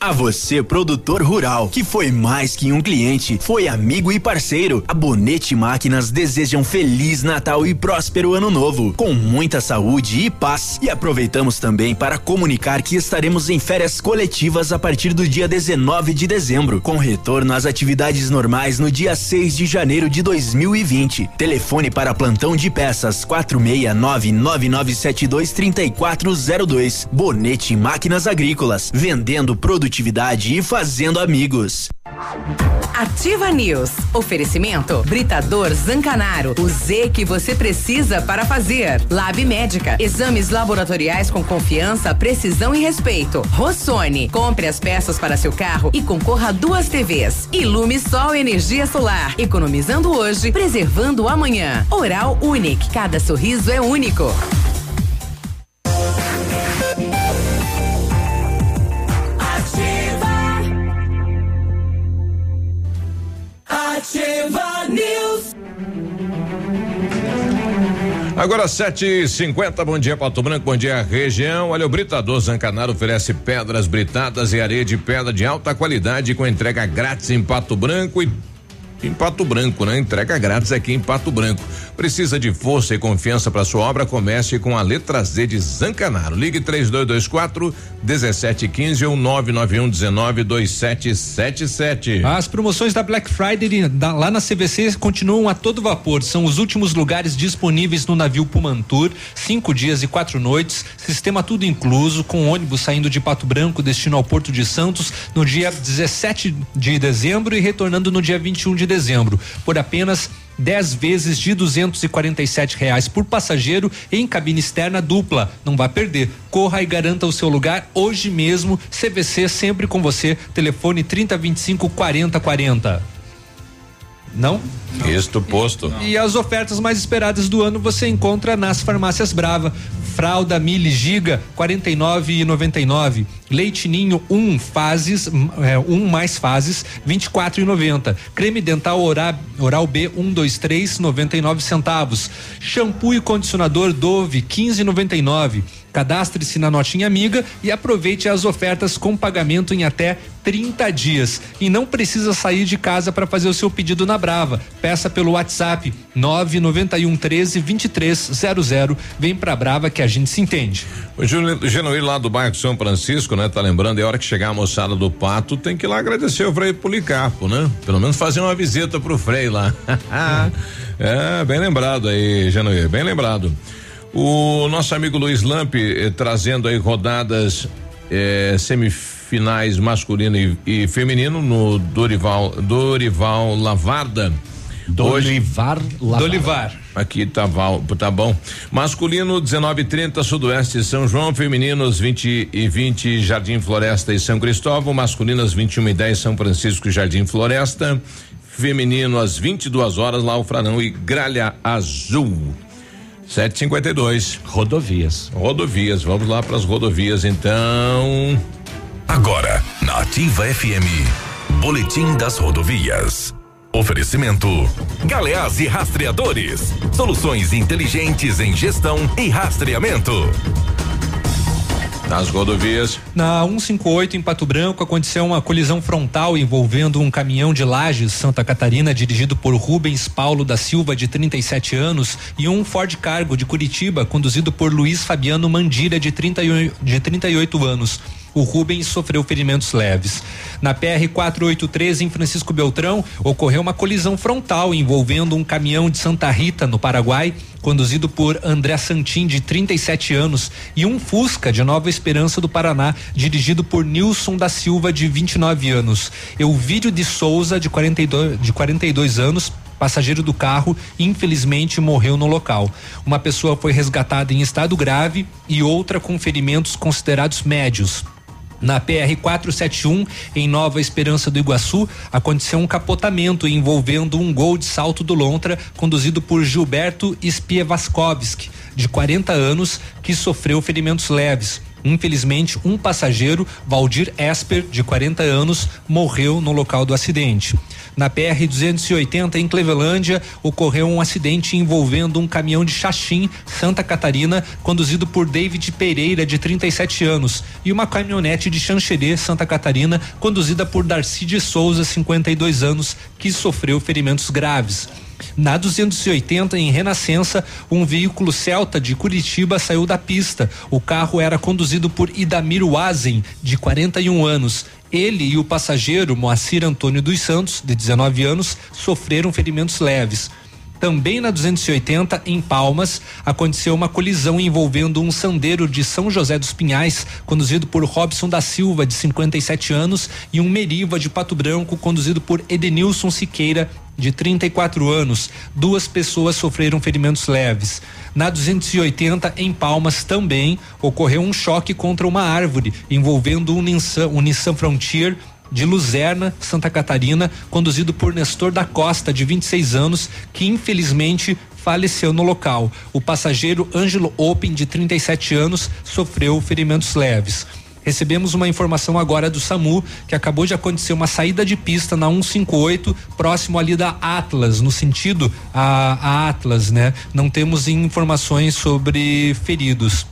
A você, produtor rural, que foi mais que um cliente, foi amigo e parceiro. A Bonete Máquinas deseja um feliz Natal e próspero ano novo, com muita saúde e paz. E aproveitamos também para comunicar que estaremos em férias coletivas a partir do dia 19 de dezembro, com retorno às atividades normais no dia 6 de janeiro de 2020. Telefone para plantão de peças 469 9972 3402. Bonete Máquinas Agrícolas, vendendo produtos produtividade e fazendo amigos. Ativa News. Oferecimento Britador Zancanaro. O Z que você precisa para fazer. Lab Médica. Exames laboratoriais com confiança, precisão e respeito. Rossoni. Compre as peças para seu carro e concorra a duas TVs. Ilume Sol Energia Solar. Economizando hoje, preservando amanhã. Oral Unique. Cada sorriso é único. Ativa News. Agora 7:50. Bom dia Pato Branco, bom dia região. Olha o Britador Zancanaro oferece pedras britadas e areia de pedra de alta qualidade com entrega grátis em Pato Branco e em Pato Branco, né? Entrega grátis aqui em Pato Branco. Precisa de força e confiança para sua obra? Comece com a letra Z de Zancanaro. Ligue 3224 1715 ou 991 19 2777. As promoções da Black Friday da, lá na CVC continuam a todo vapor. São os últimos lugares disponíveis no navio Pumantur. Cinco dias e quatro noites. Sistema tudo incluso, com ônibus saindo de Pato Branco, destino ao Porto de Santos, no dia 17 de dezembro e retornando no dia 21 de dezembro, por apenas 10 vezes de duzentos e quarenta e sete reais por passageiro em cabine externa dupla. Não vá perder. Corra e garanta o seu lugar hoje mesmo. CVC sempre com você. Telefone trinta vinte e cinco quarenta quarenta. Não? Isto posto. E as ofertas mais esperadas do ano você encontra nas farmácias Brava. Fralda Mili Giga 49,99. Leite Ninho 1 um, fases, é, um mais fases 24,90. Creme dental oral, oral B 123 um, 99 centavos. Shampoo e condicionador Dove 15,99. Cadastre-se na Notinha Amiga e aproveite as ofertas com pagamento em até 30 dias. E não precisa sair de casa para fazer o seu pedido na Brava. Peça pelo WhatsApp 991 13 2300. Vem pra Brava que a gente se entende. O Genuíno lá do bairro São Francisco, né? Tá lembrando, é hora que chegar a moçada do Pato, tem que ir lá agradecer o Frei Policarpo, né? Pelo menos fazer uma visita pro Frei lá. é, bem lembrado aí, Genuíno, bem lembrado. O nosso amigo Luiz Lampe eh, trazendo aí rodadas eh, semifinais masculino e, e, feminino no Dorival Dorival Lavarda. Dorivar Lavarda. Dorivar. Aqui tá, tá bom. Masculino 19:30 Sudoeste São João, femininos 20 e 20 Jardim Floresta e São Cristóvão, masculinas 21 e 10 São Francisco Jardim Floresta, feminino às 22 horas lá o Franão e Gralha Azul. 752. Rodovias. Rodovias. Vamos lá para as rodovias então. Agora, na Ativa FM, Boletim das Rodovias. Oferecimento Galeás e Rastreadores. Soluções inteligentes em gestão e rastreamento. Nas rodovias. Na 158 em Pato Branco aconteceu uma colisão frontal envolvendo um caminhão de Lages, Santa Catarina, dirigido por Rubens Paulo da Silva, de 37 anos, e um Ford Cargo de Curitiba, conduzido por Luiz Fabiano Mandira, de, 38, de 38 anos. O Rubens sofreu ferimentos leves. Na PR 483 em Francisco Beltrão ocorreu uma colisão frontal envolvendo um caminhão de Santa Rita, no Paraguai, conduzido por André Santin, de 37 anos, e um Fusca de Nova Esperança do Paraná, dirigido por Nilson da Silva, de 29 anos. Euvídio de Souza, de 42, de 42 anos, passageiro do carro, infelizmente morreu no local. Uma pessoa foi resgatada em estado grave e outra com ferimentos considerados médios. Na PR 471, em Nova Esperança do Iguaçu, aconteceu um capotamento envolvendo um gol de salto do Lontra, conduzido por Gilberto Spievaskovski, de 40 anos, que sofreu ferimentos leves. Infelizmente, um passageiro, Valdir Esper, de 40 anos, morreu no local do acidente. Na PR 280 em Clevelândia, ocorreu um acidente envolvendo um caminhão de Xaxim, Santa Catarina, conduzido por David Pereira, de 37 anos, e uma caminhonete de Xanxerê, Santa Catarina, conduzida por Darcy de Souza, 52 anos, que sofreu ferimentos graves. Na 280, em Renascença, um veículo Celta de Curitiba saiu da pista. O carro era conduzido por Idamir Wazen, de 41 anos. Ele e o passageiro Moacir Antônio dos Santos, de 19 anos, sofreram ferimentos leves. Também na 280, em Palmas, aconteceu uma colisão envolvendo um sandeiro de São José dos Pinhais, conduzido por Robson da Silva, de 57 anos, e um Meriva de Pato Branco, conduzido por Edenilson Siqueira, de 34 anos. Duas pessoas sofreram ferimentos leves. Na 280, em Palmas, também ocorreu um choque contra uma árvore, envolvendo um Nissan, um Nissan Frontier de Luzerna, Santa Catarina, conduzido por Nestor da Costa, de 26 anos, que infelizmente faleceu no local. O passageiro Ângelo Open, de 37 anos, sofreu ferimentos leves. Recebemos uma informação agora do SAMU que acabou de acontecer uma saída de pista na 158, próximo ali da Atlas, no sentido a, a Atlas, né? Não temos informações sobre feridos.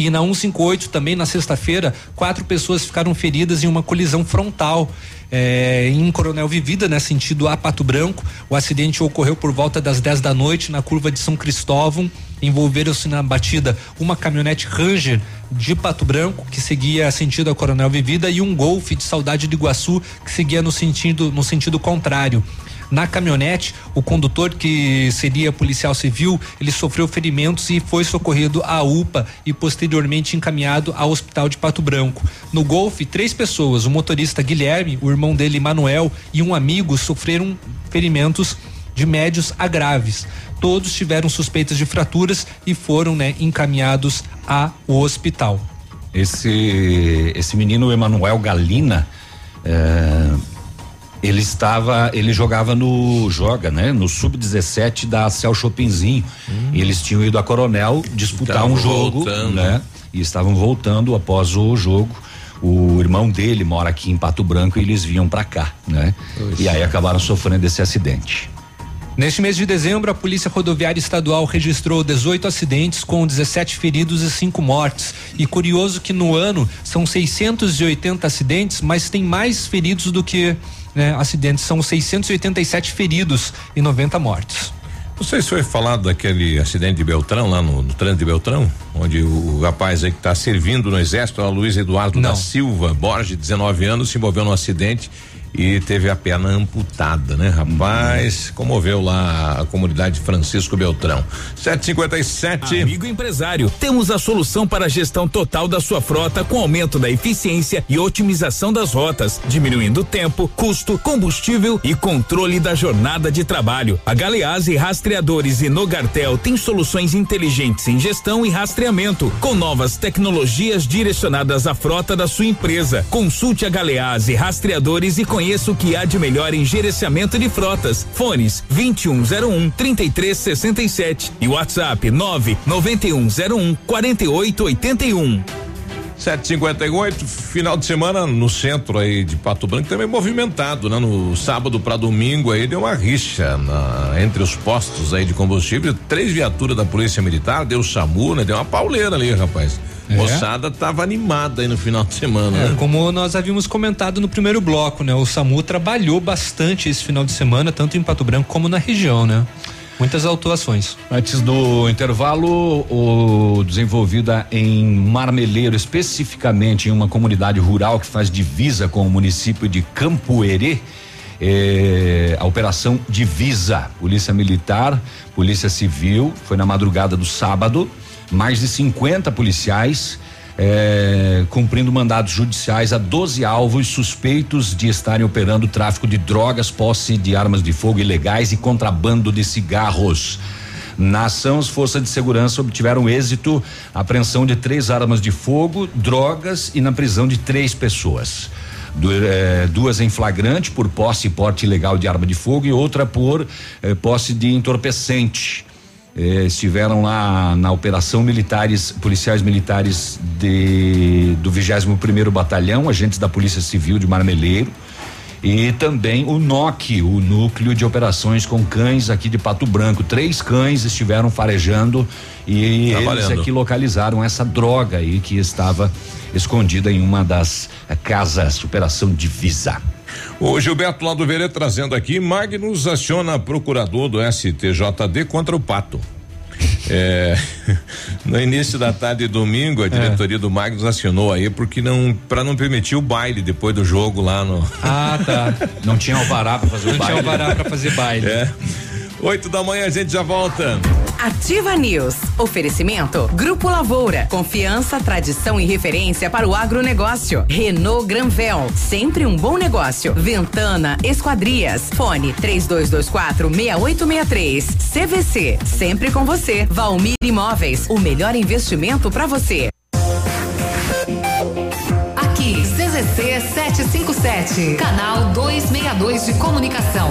E na 158 também na sexta-feira, quatro pessoas ficaram feridas em uma colisão frontal. É, em Coronel Vivida, né, sentido a Pato Branco. O acidente ocorreu por volta das 10 da noite na curva de São Cristóvão. Envolveram-se na batida uma caminhonete Ranger de Pato Branco, que seguia sentido a Coronel Vivida, e um Golf de Saudade de Iguaçu, que seguia no sentido, no sentido contrário. Na caminhonete, o condutor, que seria policial civil, ele sofreu ferimentos e foi socorrido à UPA e posteriormente encaminhado ao hospital de Pato Branco. No Golfe, três pessoas, o motorista Guilherme, o irmão dele Manuel e um amigo sofreram ferimentos de médios a graves. Todos tiveram suspeitas de fraturas e foram né, encaminhados ao hospital. Esse esse menino Emanuel Galina é, ele estava, ele jogava no joga, né? No sub-17 da Cel Chopinzinho. Hum. Eles tinham ido a Coronel disputar Estavam um jogo, voltando. né? E estavam voltando após o jogo. O irmão dele mora aqui em Pato Branco e eles vinham para cá, né? E aí acabaram sofrendo esse acidente. Neste mês de dezembro, a Polícia Rodoviária Estadual registrou 18 acidentes com 17 feridos e 5 mortes. E curioso que no ano são 680 acidentes, mas tem mais feridos do que né, acidentes. São 687 feridos e 90 mortes. Não sei se foi falado daquele acidente de Beltrão, lá no, no trânsito de Beltrão, onde o rapaz aí que está servindo no exército, o Luiz Eduardo da Silva Borges, 19 anos, se envolveu num acidente e teve a perna amputada, né, rapaz? Comoveu lá a comunidade Francisco Beltrão. 757. Amigo empresário, temos a solução para a gestão total da sua frota com aumento da eficiência e otimização das rotas, diminuindo tempo, custo, combustível e controle da jornada de trabalho. A Galeazzi Rastreadores e Nogartel tem soluções inteligentes em gestão e rastreamento, com novas tecnologias direcionadas à frota da sua empresa. Consulte a Galeazzi Rastreadores e conheça o que há de melhor em gerenciamento de frotas. Fones 2101 3367 e WhatsApp 99101 4881. 758, final de semana no centro aí de Pato Branco também movimentado, né? No sábado para domingo aí deu uma rixa na, entre os postos aí de combustível, três viaturas da Polícia Militar, deu SAMU, né? Deu uma pauleira ali, rapaz. É? Moçada tava animada aí no final de semana, É, né? como nós havíamos comentado no primeiro bloco, né? O SAMU trabalhou bastante esse final de semana, tanto em Pato Branco como na região, né? Muitas autuações. Antes do intervalo, o desenvolvida em Marmeleiro, especificamente em uma comunidade rural que faz divisa com o município de Campo Herê, eh, a operação Divisa, Polícia Militar, Polícia Civil, foi na madrugada do sábado, mais de 50 policiais eh, cumprindo mandados judiciais a 12 alvos suspeitos de estarem operando tráfico de drogas, posse de armas de fogo ilegais e contrabando de cigarros. Na ação, as forças de segurança obtiveram êxito apreensão de três armas de fogo, drogas e na prisão de três pessoas. Du- eh, duas em flagrante por posse e porte ilegal de arma de fogo e outra por eh, posse de entorpecente. Eh, estiveram lá na operação militares, policiais militares de do 21 primeiro batalhão, agentes da Polícia Civil de Marmeleiro e também o NOC, o núcleo de operações com cães aqui de Pato Branco. Três cães estiveram farejando e eles é que localizaram essa droga aí que estava escondida em uma das eh, casas, operação divisa. O Gilberto lá do Verê trazendo aqui, Magnus aciona procurador do STJD contra o Pato. É, no início da tarde de domingo, a diretoria do Magnus acionou aí porque não para não permitir o baile depois do jogo lá no Ah, tá. Não tinha alvará para fazer Não tinha alvará pra fazer baile. É. Oito da manhã a gente já volta. Ativa News. Oferecimento. Grupo Lavoura. Confiança, tradição e referência para o agronegócio. Renault Granvel. Sempre um bom negócio. Ventana Esquadrias. Fone 3224 6863. CVC. Sempre com você. Valmir Imóveis. O melhor investimento para você. Aqui, CZC 757, canal 262 de comunicação.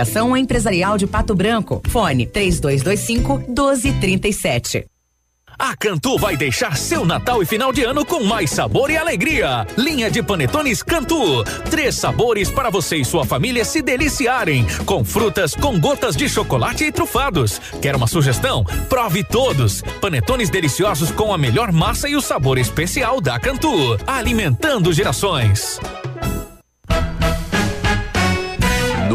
Empresarial de Pato Branco. Fone 3225 1237. A Cantu vai deixar seu Natal e final de ano com mais sabor e alegria. Linha de panetones Cantu. Três sabores para você e sua família se deliciarem. Com frutas, com gotas de chocolate e trufados. Quer uma sugestão? Prove todos. Panetones deliciosos com a melhor massa e o sabor especial da Cantu. Alimentando gerações.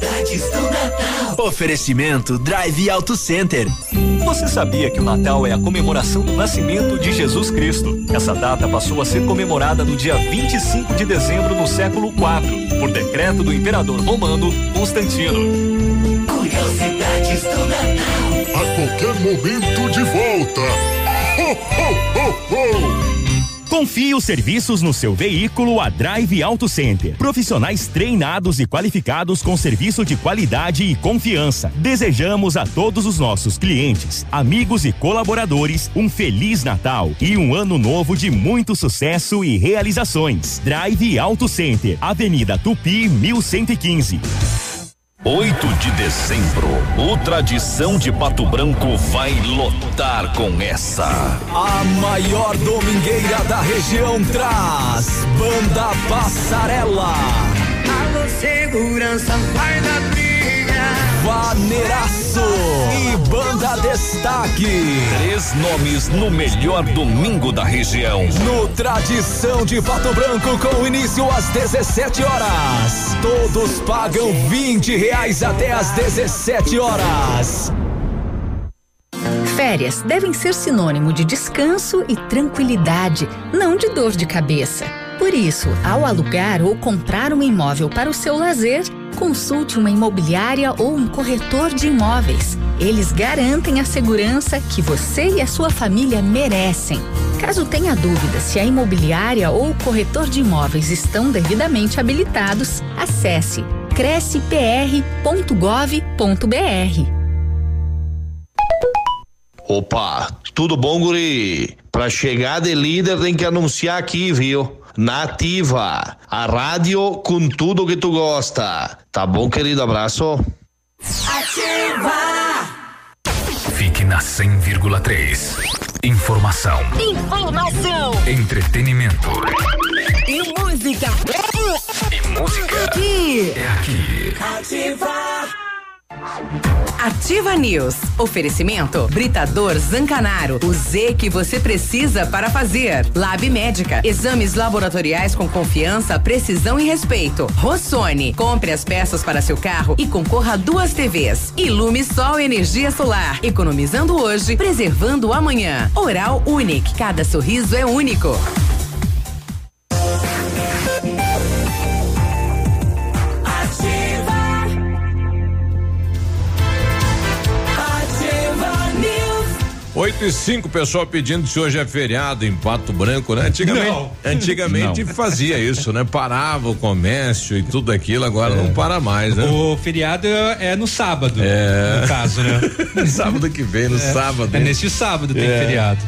Curiosidades do Natal. Oferecimento Drive Auto Center. Você sabia que o Natal é a comemoração do nascimento de Jesus Cristo? Essa data passou a ser comemorada no dia 25 de dezembro no século IV, por decreto do imperador romano Constantino. Curiosidades do Natal. A qualquer momento de volta. Ho, ho, ho, ho. Confie os serviços no seu veículo a Drive Auto Center. Profissionais treinados e qualificados com serviço de qualidade e confiança. Desejamos a todos os nossos clientes, amigos e colaboradores um feliz Natal e um ano novo de muito sucesso e realizações. Drive Auto Center, Avenida Tupi, 1115. 8 de dezembro, o Tradição de Pato Branco vai lotar com essa. A maior domingueira da região traz Banda Passarela. Alô, segurança, vai na briga. Vaneiraço e Banda Destaque. Três nomes no melhor domingo da região. No Tradição de Pato Branco com início às 17 horas. Todos pagam 20 reais até às 17 horas. Férias devem ser sinônimo de descanso e tranquilidade, não de dor de cabeça. Por isso, ao alugar ou comprar um imóvel para o seu lazer, consulte uma imobiliária ou um corretor de imóveis. Eles garantem a segurança que você e a sua família merecem. Caso tenha dúvida se a imobiliária ou o corretor de imóveis estão devidamente habilitados, acesse crescepr.gov.br. Opa, tudo bom, guri? Pra chegar de líder tem que anunciar aqui, viu? Nativa, a rádio com tudo que tu gosta. Tá bom, querido? Abraço. Ativa! Fique na 100,3. Informação, Informação entretenimento e música. e música. Aqui. É aqui. Ativa! Ativa News. Oferecimento Britador Zancanaro. O Z que você precisa para fazer. Lab Médica. Exames laboratoriais com confiança, precisão e respeito. Rossoni. Compre as peças para seu carro e concorra a duas TVs. Ilume Sol Energia Solar. Economizando hoje, preservando amanhã. Oral Unique. Cada sorriso é único. 8 e 5, pessoal pedindo se hoje é feriado em Pato Branco, né? Antigamente, Não. antigamente Não. fazia isso, né? Parava o comércio e tudo aquilo, agora não para mais, né? O feriado é, é no sábado. É. No caso, né? sábado que vem, no É. sábado. É neste sábado tem É. feriado.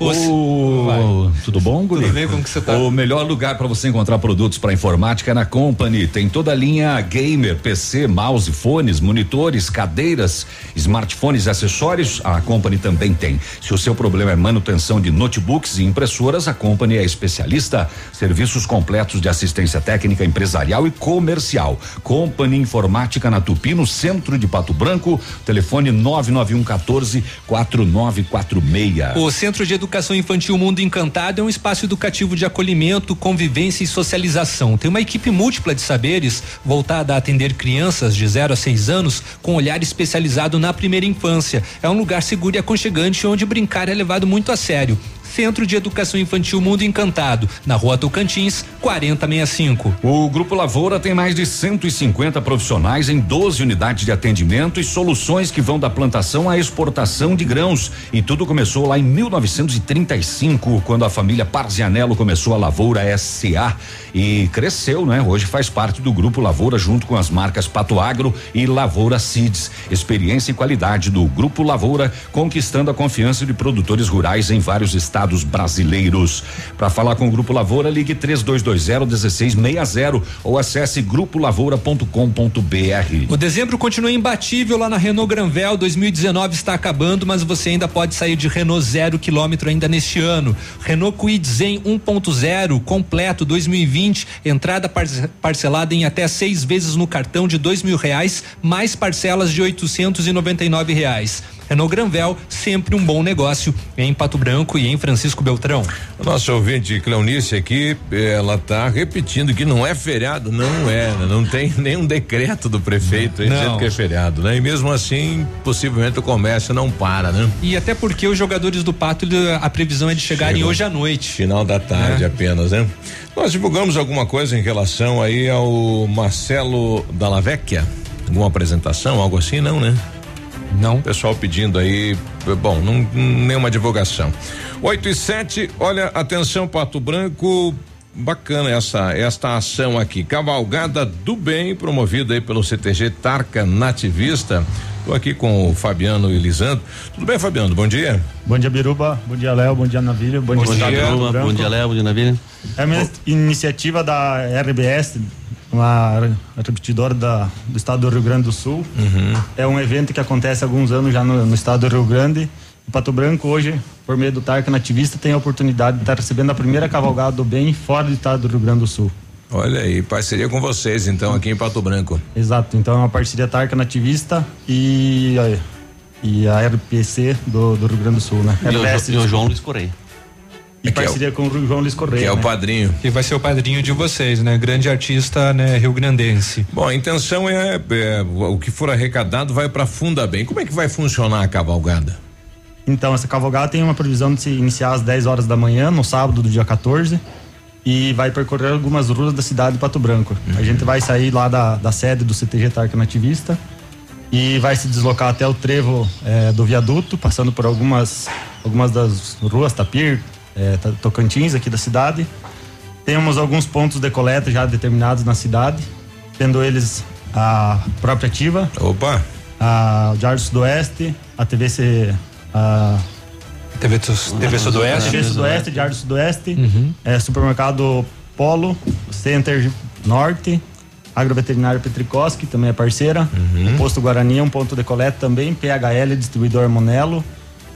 O... Tudo bom, Guri? Tudo bem, como que você tá? O melhor lugar para você encontrar produtos para informática é na Company. Tem toda a linha gamer, PC, mouse, fones, monitores, cadeiras, smartphones e acessórios. A Company também tem. Se o seu problema é manutenção de notebooks e impressoras, a Company é especialista. Serviços completos de assistência técnica empresarial e comercial. Company Informática na Tupi, no centro de Pato Branco. Telefone 991 14 4946. O Centro de Educação Infantil Mundo Encantado é um espaço educativo de acolhimento, convivência e socialização. Tem uma equipe múltipla de saberes voltada a atender crianças de 0 a 6 anos com olhar especializado na primeira infância. É um lugar seguro e aconchegante onde brincar é levado muito a sério. Centro de Educação Infantil Mundo Encantado, na Rua Tocantins, 4065. O Grupo Lavoura tem mais de 150 profissionais em 12 unidades de atendimento e soluções que vão da plantação à exportação de grãos. E tudo começou lá em 1935, quando a família Parzianello começou a Lavoura SA e cresceu, né? Hoje faz parte do Grupo Lavoura junto com as marcas Pato Agro e Lavoura Seeds. Experiência e qualidade do Grupo Lavoura, conquistando a confiança de produtores rurais em vários estados brasileiros. Para falar com o Grupo Lavoura, ligue 3220-1660 ou acesse grupolavoura.com.br. O dezembro continua imbatível lá na Renault Granvel. 2019 está acabando, mas você ainda pode sair de Renault zero quilômetro ainda neste ano. Renault Kwid Zen 1.0 completo 2020, entrada parce- parcelada em até seis vezes no cartão de dois mil reais, mais parcelas de 899 reais. Renault Granvel, sempre um bom negócio em Pato Branco e em Francisco Beltrão. Nossa ouvinte Cleonice aqui, ela tá repetindo que não é feriado, não é, né? não tem nenhum decreto do prefeito Não. dizendo que é feriado, né? E mesmo assim, possivelmente o comércio não para, né? E até porque os jogadores do Pato, a previsão é de chegarem Chegam. hoje à noite. Final da tarde É. apenas, né? Nós divulgamos alguma coisa em relação aí ao Marcelo Dallavecchia? Alguma apresentação, algo assim, não, né? Não. Pessoal pedindo aí, bom, não, nenhuma divulgação. 8 e 7, olha, atenção, Pato Branco. Bacana essa esta ação aqui. Cavalgada do Bem, promovida aí pelo CTG Tarca Nativista. Estou aqui com o Fabiano e Lisandro. Tudo bem, Fabiano? Bom dia. Bom dia, Biruba. Bom dia, Léo. Bom dia, Navilho. Bom, Bom dia, dia, Biruba. Bom dia, Léo. Bom dia, Navilho. É uma iniciativa da RBS, uma repetidora da, do estado do Rio Grande do Sul. É um evento que acontece há alguns anos já no, no estado do Rio Grande. O Pato Branco hoje, por meio do Tarca Nativista, tem a oportunidade de estar recebendo a primeira cavalgada do bem fora do estado do Rio Grande do Sul. Olha aí, parceria com vocês, então, aqui em Pato Branco. Exato, então é uma parceria Tarca Nativista e, e a RPC do, do Rio Grande do Sul, né? E e o João Luiz Correia. E parceria com o João Luiz Correia. Que é o né? padrinho. Que vai ser o padrinho de vocês, né? Grande artista, né? Rio Grandense. Bom, a intenção é, é, o que for arrecadado vai para Funda Bem. Como é que vai funcionar a cavalgada? Então, essa cavalgada tem uma previsão de se iniciar às 10 horas da manhã, no sábado do dia 14, e vai percorrer algumas ruas da cidade de Pato Branco. A gente vai sair lá da, da sede do CTG Tarca Nativista e vai se deslocar até o trevo eh, do viaduto, passando por algumas, algumas das ruas, Tapir, eh, Ta- Tocantins, aqui da cidade. Temos alguns pontos de coleta já determinados na cidade, tendo eles a própria Ativa. Opa! A Diário do Sudoeste, a TVC. A TV, TV Sudoeste. TV Sudoeste, Diário do Sudoeste, Uhum. é, Supermercado Polo, Center Norte, Agroveterinário Petricoski, também é parceira, Uhum. o Posto Guarani é um ponto de coleta também, PHL, Distribuidor Monelo,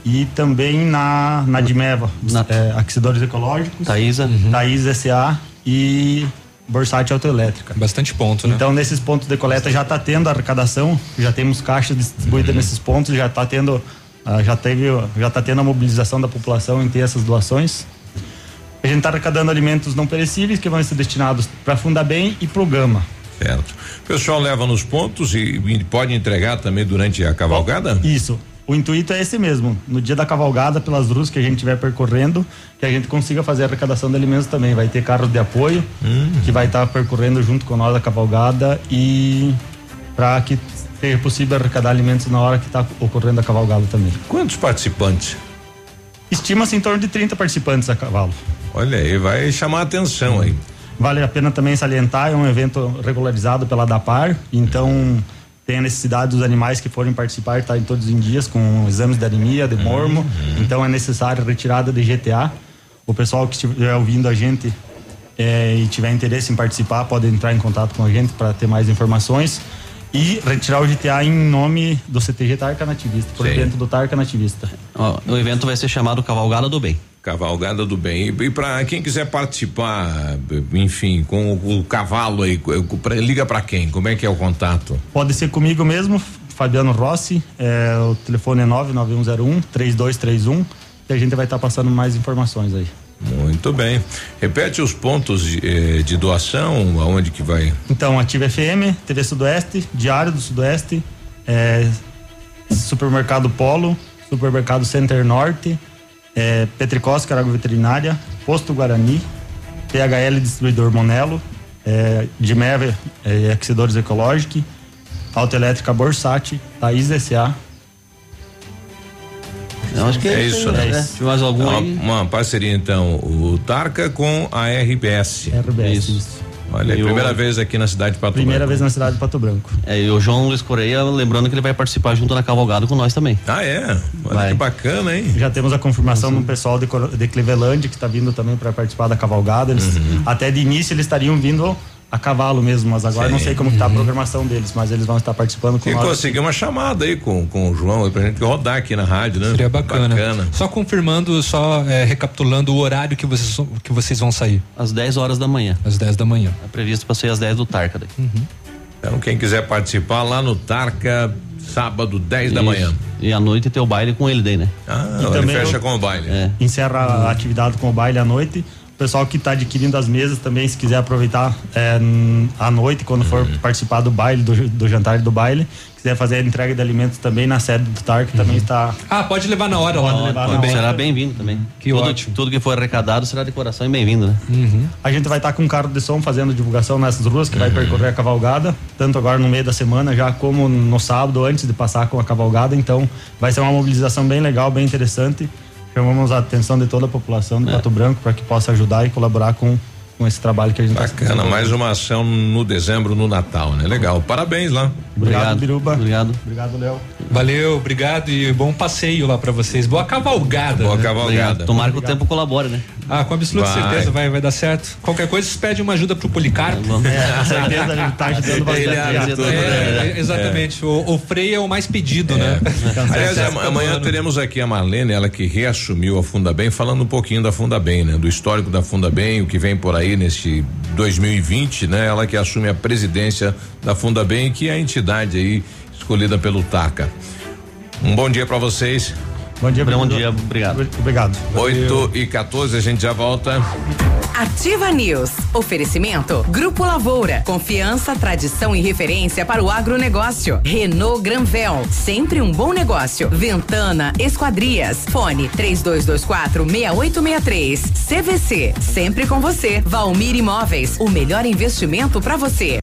e também na, na Dimeva, é, Aquecedores Ecológicos, Taísa. Taísa S.A. e Borsate Autoelétrica. Bastante ponto, né? Então, nesses pontos de coleta já está tendo arrecadação, já temos caixas distribuídas Uhum. nesses pontos, já está tendo, ah, já teve, já tá tendo a mobilização da população em ter essas doações. A gente está arrecadando alimentos não perecíveis que vão ser destinados para Fundabem e para o Gama. Certo. O pessoal leva nos pontos e, e pode entregar também durante a cavalgada? Isso. O intuito é esse mesmo. No dia da cavalgada, pelas ruas que a gente estiver percorrendo, que a gente consiga fazer a arrecadação de alimentos também. Vai ter carros de apoio que vai estar percorrendo junto com nós a cavalgada e para que seja possível arrecadar alimentos na hora que está ocorrendo a cavalgada também. Quantos participantes? Estima-se em torno de 30 participantes a cavalo. Olha aí, vai chamar a atenção aí. Vale a pena também salientar, é um evento regularizado pela DAPAR, então tem a necessidade dos animais que forem participar estar em todos os dias com exames de anemia, de mormo, então é necessário retirada de GTA. O pessoal que estiver ouvindo a gente eh, e tiver interesse em participar pode entrar em contato com a gente para ter mais informações e retirar o GTA em nome do CTG Tarca Nativista, por Sim. evento do Tarca Nativista. Ó, o evento vai ser chamado Cavalgada do Bem. Cavalgada do Bem. E, e para quem quiser participar, enfim, com o, o cavalo aí, pra- liga para quem? Como é que é o contato? Pode ser comigo mesmo, Fabiano Rossi, é, o telefone é 99101 3231 e a gente vai estar passando mais informações aí. Muito bem. Repete os pontos de, eh, de doação, aonde que vai? Então, Ativa FM, TV Sudoeste, Diário do Sudoeste, é, Supermercado Polo, Supermercado Center Norte, é, Petricós, Carago Veterinária, Posto Guarani, PHL Distribuidor Monelo, é, Dimeve é, Aquecedores Ecológicos, Autoelétrica Borsati, Thaís S.A. Eu acho que é, isso, né? É É, isso. Tem mais algum uma, aí? uma parceria então, o Tarca com a RBS. RBS, isso. Olha, é a E o- primeira vez aqui na cidade de Pato Primeira Branco. vez na cidade de Pato Branco. É, e o João Luiz Correia, lembrando que ele vai participar junto na Cavalgada com nós também. Ah, é? Olha Vai. que bacana, hein? Já temos a confirmação do pessoal de, de Cleveland que está vindo também para participar da cavalgada. Eles, Uhum. Até de início eles estariam vindo a cavalo mesmo, mas agora Sim. não sei como está a programação deles, mas eles vão estar participando com E nós. conseguir uma chamada aí com, com o João aí pra gente rodar aqui na rádio, né? Seria bacana. Bacana. Só confirmando, só é, recapitulando o horário que vocês, que vocês vão sair. Às 10 horas da manhã. Às 10 da manhã. É previsto para sair às 10 do Tarca daí. Então, quem quiser participar lá no Tarca, sábado, 10 da Isso. manhã. E à noite tem o baile com ele daí, né? Ah, E ele fecha eu- com o baile. É. Encerra a atividade com o baile à noite. O pessoal que está adquirindo as mesas também, se quiser aproveitar é, à noite, quando for Uhum. participar do baile, do, do jantar e do baile, quiser fazer a entrega de alimentos também na sede do TAR, que também está. Ah, pode levar na hora Pode lá. levar Também. na hora. Será bem-vindo também. Que tudo, ótimo. Tudo que for arrecadado será de coração e bem-vindo, né? A gente vai estar com um carro de som fazendo divulgação nessas ruas que vai percorrer a cavalgada, tanto agora no meio da semana, já como no sábado, antes de passar com a cavalgada. Então, vai ser uma mobilização bem legal, bem interessante. Chamamos a atenção de toda a população de Pato Branco para que possa ajudar e colaborar com, com esse trabalho que a gente tá Bacana, mais uma ação no dezembro, no Natal, né? Legal. Parabéns lá. Obrigado, Biruba. Obrigado. Obrigado, Léo. Valeu, obrigado e bom passeio lá pra vocês. Boa cavalgada. Boa né? cavalgada. Tomara que o tempo colabore, né? Ah, com absoluta Vai. certeza vai, vai dar certo. Qualquer coisa, vocês pedem uma ajuda pro Policarpo. É, com certeza a gente tá ajudando bastante. Ele tudo, né? É, exatamente. O, o Frei é o mais pedido, né? Aliás, É, am- amanhã teremos aqui a Marlene, ela que reassumiu a Fundabem, falando um pouquinho da Fundabem, né? Do histórico da Fundabem, o que vem por aí neste 2020, né? Ela que assume a presidência da Fundabem, que é a entidade aí escolhida pelo TACA. Um bom dia para vocês. Bom dia, Bom dia, obrigado. Obrigado. 8 e 14, a gente já volta. Ativa News. Oferecimento. Grupo Lavoura. Confiança, tradição e referência para o agronegócio. Renault Granvel. Sempre um bom negócio. Ventana Esquadrias. Fone 3224 6863. CVC. Sempre com você. Valmir Imóveis. O melhor investimento para você.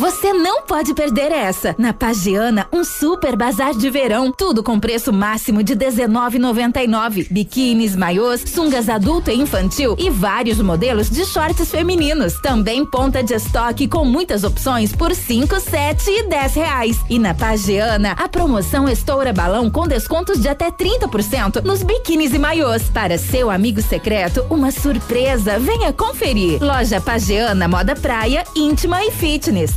Você não pode perder essa. Na Pagiana, um super bazar de verão. Tudo com preço máximo de R$19,99. Biquínis, maiôs, sungas adulto e infantil e vários modelos de shorts femininos. Também ponta de estoque com muitas opções por cinco, sete e dez reais. E na Pagiana, a promoção estoura balão com descontos de até 30% nos biquínis e maiôs. Para seu amigo secreto, uma surpresa. Venha conferir. Loja Pagiana Moda Praia, Íntima e Fitness.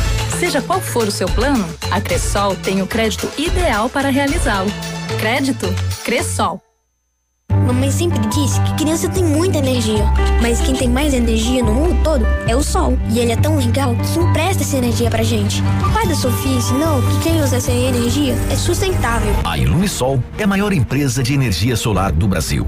Seja qual for o seu plano, a Cressol tem o crédito ideal para realizá-lo. Crédito Cressol. Mamãe sempre disse que criança tem muita energia, mas quem tem mais energia no mundo todo é o sol. E ele é tão legal que empresta essa energia pra gente. O pai da Sofia ensinou que quem usa essa energia é sustentável. A Ilumisol é a maior empresa de energia solar do Brasil.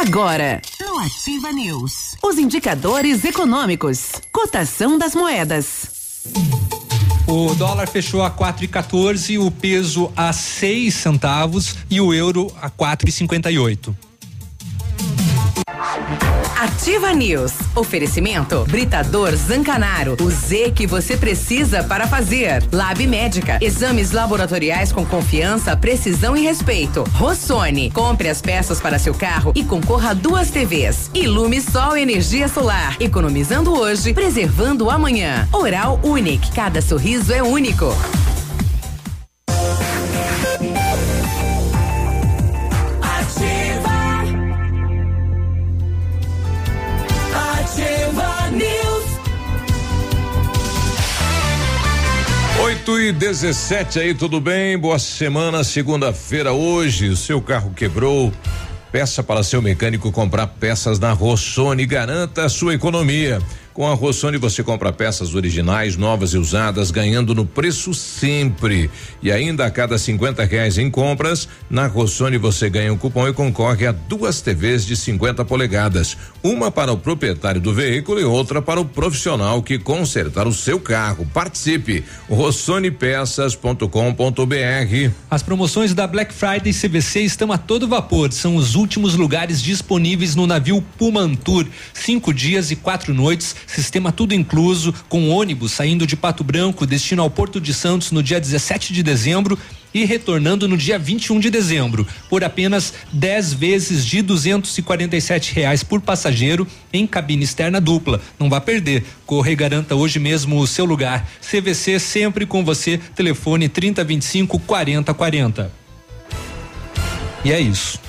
Agora, no Ativa News, os indicadores econômicos, cotação das moedas. O dólar fechou a 4,14, o peso a 6 centavos e o euro a 4,58. Ativa News. Oferecimento Britador Zancanaro. O Z que você precisa para fazer. Lab Médica. Exames laboratoriais com confiança, precisão e respeito. Rossoni. Compre as peças para seu carro e concorra a duas TVs. Ilume Sol Energia Solar. Economizando hoje, preservando amanhã. Oral Unique. Cada sorriso é único. 8 e 17 aí, tudo bem? Boa semana, segunda-feira hoje. O seu carro quebrou. Peça para seu mecânico comprar peças na Rossoni. Garanta a sua economia. Com a Rossoni você compra peças originais, novas e usadas, ganhando no preço sempre. E ainda a cada 50 reais em compras, na Rossoni você ganha um cupom e concorre a duas TVs de 50 polegadas. Uma para o proprietário do veículo e outra para o profissional que consertar o seu carro. Participe! rossonipeças.com.br As promoções da Black Friday CVC estão a todo vapor. São os últimos lugares disponíveis no navio Pumantur. Cinco dias e quatro noites, sistema tudo incluso, com ônibus saindo de Pato Branco, destino ao Porto de Santos no dia 17 de dezembro e retornando no dia 21 de dezembro, por apenas 10 vezes de 247 reais por passageiro em cabine externa dupla. Não vá perder. Corre garanta hoje mesmo o seu lugar. CVC sempre com você. Telefone 3025 4040. E é isso.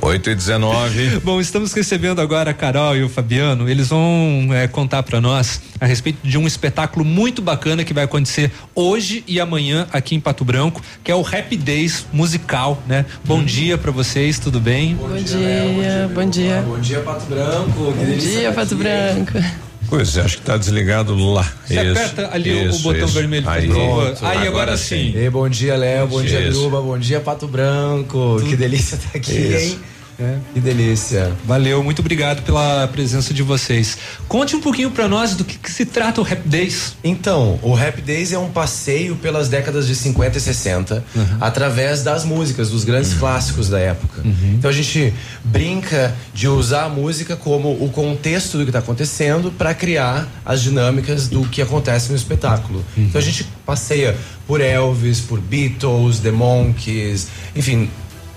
8 e 19. Bom, estamos recebendo agora a Carol e o Fabiano. Eles vão é, contar para nós a respeito de um espetáculo muito bacana que vai acontecer hoje e amanhã aqui em Pato Branco, que é o Happy Days musical, né? Bom dia para vocês, tudo bem? Bom dia, bom dia. Bom dia, Pato Branco. Bom dia, Pato Branco. Pois é, acho que tá desligado lá. Você Isso, aperta ali o- o isso, botão isso. vermelho, por Aí, favor. Aí, agora sim. Ei, bom dia, Léo. Bom dia, Isso. Biruba. Bom dia, Pato Branco. Que delícia estar aqui, Isso. Hein? Que delícia. Valeu, muito obrigado pela presença de vocês. Conte um pouquinho para nós do que, que se trata o Happy Days. Então, o Rap Days é um passeio pelas décadas de 50 e 60 através das músicas, dos grandes clássicos da época. Então a gente brinca de usar a música como o contexto do que está acontecendo para criar as dinâmicas do que acontece no espetáculo. Então a gente passeia por Elvis, por Beatles, The Monkees, enfim,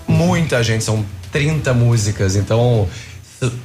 muita gente, são 30 músicas. Então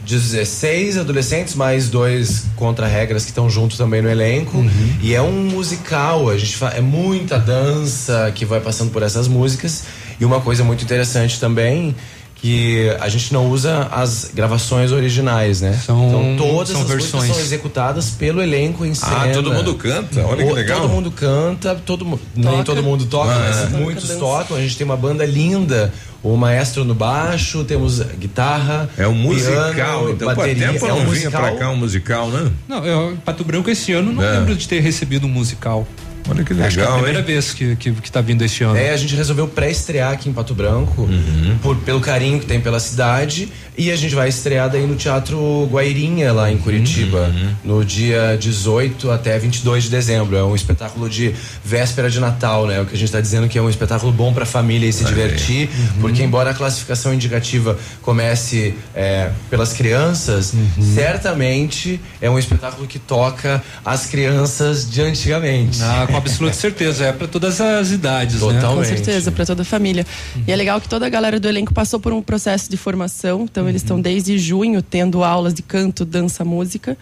16 adolescentes, mais dois contra-regras que estão junto também no elenco. E é um musical, a gente fa- é muita dança que vai passando por essas músicas. E uma coisa muito interessante também que a gente não usa as gravações originais, né? São- então todas são as versões. são executadas pelo elenco em cena. Ah, todo mundo canta? Olha que legal. Todo mundo canta, todo nem todo mundo toca, Ah, mas é. muitos tocam. A gente tem uma banda linda, o maestro no baixo, temos guitarra, É um musical, piano, então bateria. tempo é não um vinha musical. pra cá um musical, né? Não, eu, Pato Branco esse ano não É. lembro de ter recebido um musical. Olha que Acho que é a legal, primeira hein? vez que, que, que tá vindo esse ano. É, a gente resolveu pré-estrear aqui em Pato Branco, Uhum. por, pelo carinho que tem pela cidade. E a gente vai estrear daí no Teatro Guairinha, lá em Curitiba, Uhum. no dia 18 até 22 de dezembro. É um espetáculo de véspera de Natal, né? O que a gente está dizendo que é um espetáculo bom para a família e se divertir, Uhum. porque embora a classificação indicativa comece é, pelas crianças, Uhum. certamente é um espetáculo que toca as crianças de antigamente. Ah, com absoluta certeza. É para todas as idades, né? Totalmente. Com certeza, para toda a família. E é legal que toda a galera do elenco passou por um processo de formação. Então, eles estão desde junho tendo aulas de canto, dança, música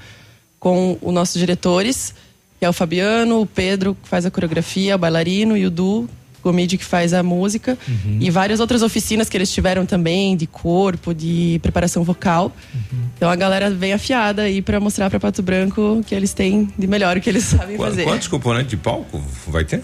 com os nossos diretores, que é o Fabiano, o Pedro, que faz a coreografia, o bailarino, e o Du, Gomide, que faz a música. E várias outras oficinas que eles tiveram também, de corpo, de preparação vocal. Então, a galera vem afiada aí para mostrar para Pato Branco o que eles têm de melhor, o que eles sabem Qua- fazer. Quantos componentes de palco vai ter?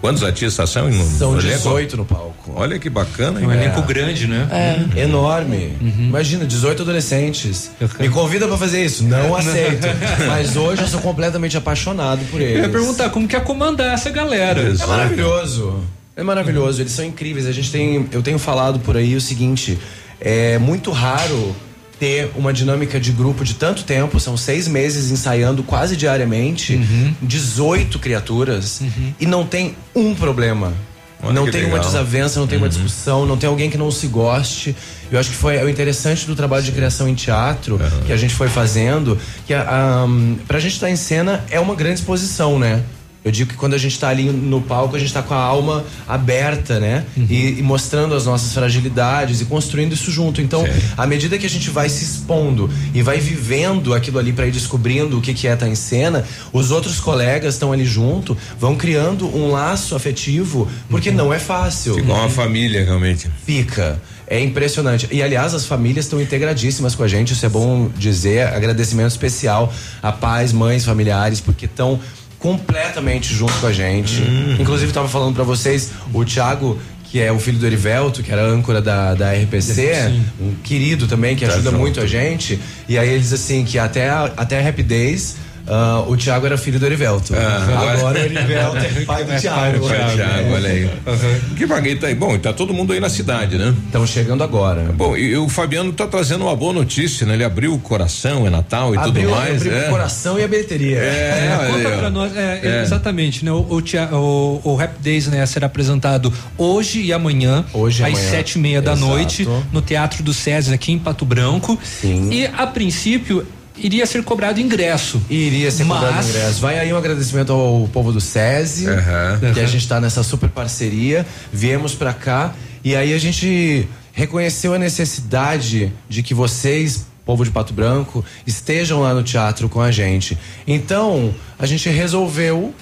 Quantos artistas são? No, São no elenco? 18 no palco. Olha que bacana. É um hein? elenco grande, né? É. Enorme. Imagina, 18 adolescentes. Me convida pra fazer isso? Não aceito. Mas hoje eu sou completamente apaixonado por Eu eles. ia perguntar como que é comandar essa galera. É maravilhoso. É maravilhoso. Eles são incríveis. A gente tem, eu tenho falado por aí o seguinte: é muito raro ter uma dinâmica de grupo de tanto tempo. São seis meses ensaiando quase diariamente, 18 criaturas e não tem um problema. Olha não tem uma legal. desavença, não tem uma discussão, não tem alguém que não se goste. Eu acho que foi o interessante do trabalho de criação em teatro que a gente foi fazendo, que a, um, pra gente estar em cena é uma grande exposição, né? Eu digo que quando a gente está ali no palco, a gente está com a alma aberta, né? E, e mostrando as nossas fragilidades e construindo isso junto. Então, à medida que a gente vai se expondo e vai vivendo aquilo ali para ir descobrindo o que, que é estar em cena, os outros colegas estão ali junto, vão criando um laço afetivo, porque não é fácil. Fica uma família, realmente. Fica. É impressionante. E aliás, as famílias estão integradíssimas com a gente, isso é bom dizer. Agradecimento especial a pais, mães, familiares, porque estão completamente junto com a gente. Inclusive, estava falando para vocês, o Thiago. Que é o filho do Erivelto, que era âncora da, da RPC, Sim. um querido também, que Tá ajuda junto. muito a gente. E aí eles assim, que até a, até a Rap Days, ah, o Thiago era filho do Erivelto. Ah, agora, o Erivelto é pai do Thiago. Thiago, Thiago, olha aí. Que bagueta aí. Bom, tá todo mundo aí na cidade, né? Estamos chegando agora. Bom, e o Fabiano tá trazendo uma boa notícia, né? Ele abriu o coração, é Natal e Abriu, tudo mais. abriu é. o coração e a bilheteria. É, olha Conta pra nós, é, É. exatamente, né? O, o, o, o Rap Days, né, será apresentado hoje e amanhã, Hoje e às amanhã. sete e meia da Exato. noite, no Teatro do César, aqui em Pato Branco. Sim. E, a princípio, iria ser cobrado ingresso. Iria ser cobrado Mas- ingresso. Vai aí um agradecimento ao povo do SESI, Aham. que a gente tá nessa super parceria. Viemos pra cá e aí a gente reconheceu a necessidade de que vocês, povo de Pato Branco, estejam lá no teatro com a gente. Então, a gente resolveu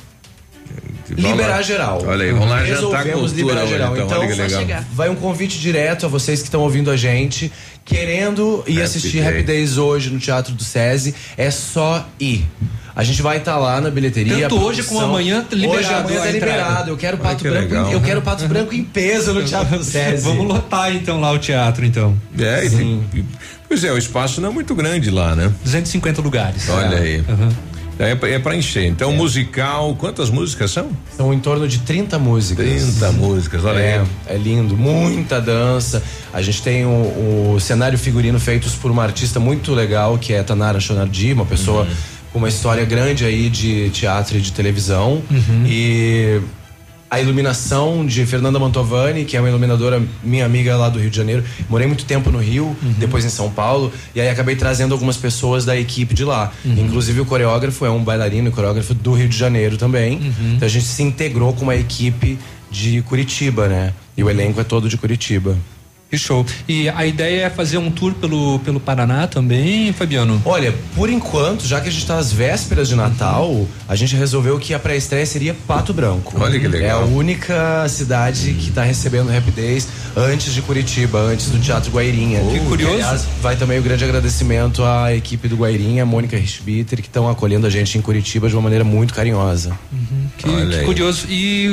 liberar lá. geral. Olha aí, vamos lá jantar Resolvemos cultura liberar hoje, geral. então, Então, legal. vai um convite direto a vocês que estão ouvindo a gente, querendo ir Happy assistir Day. Happy Days hoje no Teatro do SESI. É só ir. A gente vai estar lá na bilheteria. Tanto hoje como amanhã, tá liberado Hoje amanhã tá liberado. Eu quero Pato que Branco, legal. em, eu quero Pato Branco em peso no Teatro do SESI. Vamos lotar então lá o teatro, então. É, e tem- e- pois é, o espaço não é muito grande lá, né? 250 lugares. Olha aí. Aham. É, é pra encher. Então, musical, quantas músicas são? São em torno de 30 músicas. 30 músicas, olha é, aí. é lindo, muita dança. A gente tem o, o cenário figurino feitos por uma artista muito legal, que é Tanara Shonardi, uma pessoa Uhum. com uma história grande aí de teatro e de televisão. Uhum. E a iluminação de Fernanda Mantovani, que é uma iluminadora minha amiga lá do Rio de Janeiro. Morei muito tempo no Rio, Uhum. depois em São Paulo, e aí acabei trazendo algumas pessoas da equipe de lá. Uhum. Inclusive o coreógrafo é um bailarino e coreógrafo do Rio de Janeiro também. Uhum. Então a gente se integrou com uma equipe de Curitiba, né? E o elenco é todo de Curitiba. Que show. E a ideia é fazer um tour pelo, pelo Paraná também, Fabiano? Olha, por enquanto, já que a gente está às vésperas de Natal, a gente resolveu que a pré-estreia seria Pato Branco. Olha que legal. É a única cidade que está recebendo Rap Days antes de Curitiba, antes do Teatro Guairinha. Que curioso. aliás, vai também o grande agradecimento à equipe do Guairinha, a Mônica Richbitter, que estão acolhendo a gente em Curitiba de uma maneira muito carinhosa. Que, Olha que aí. curioso. E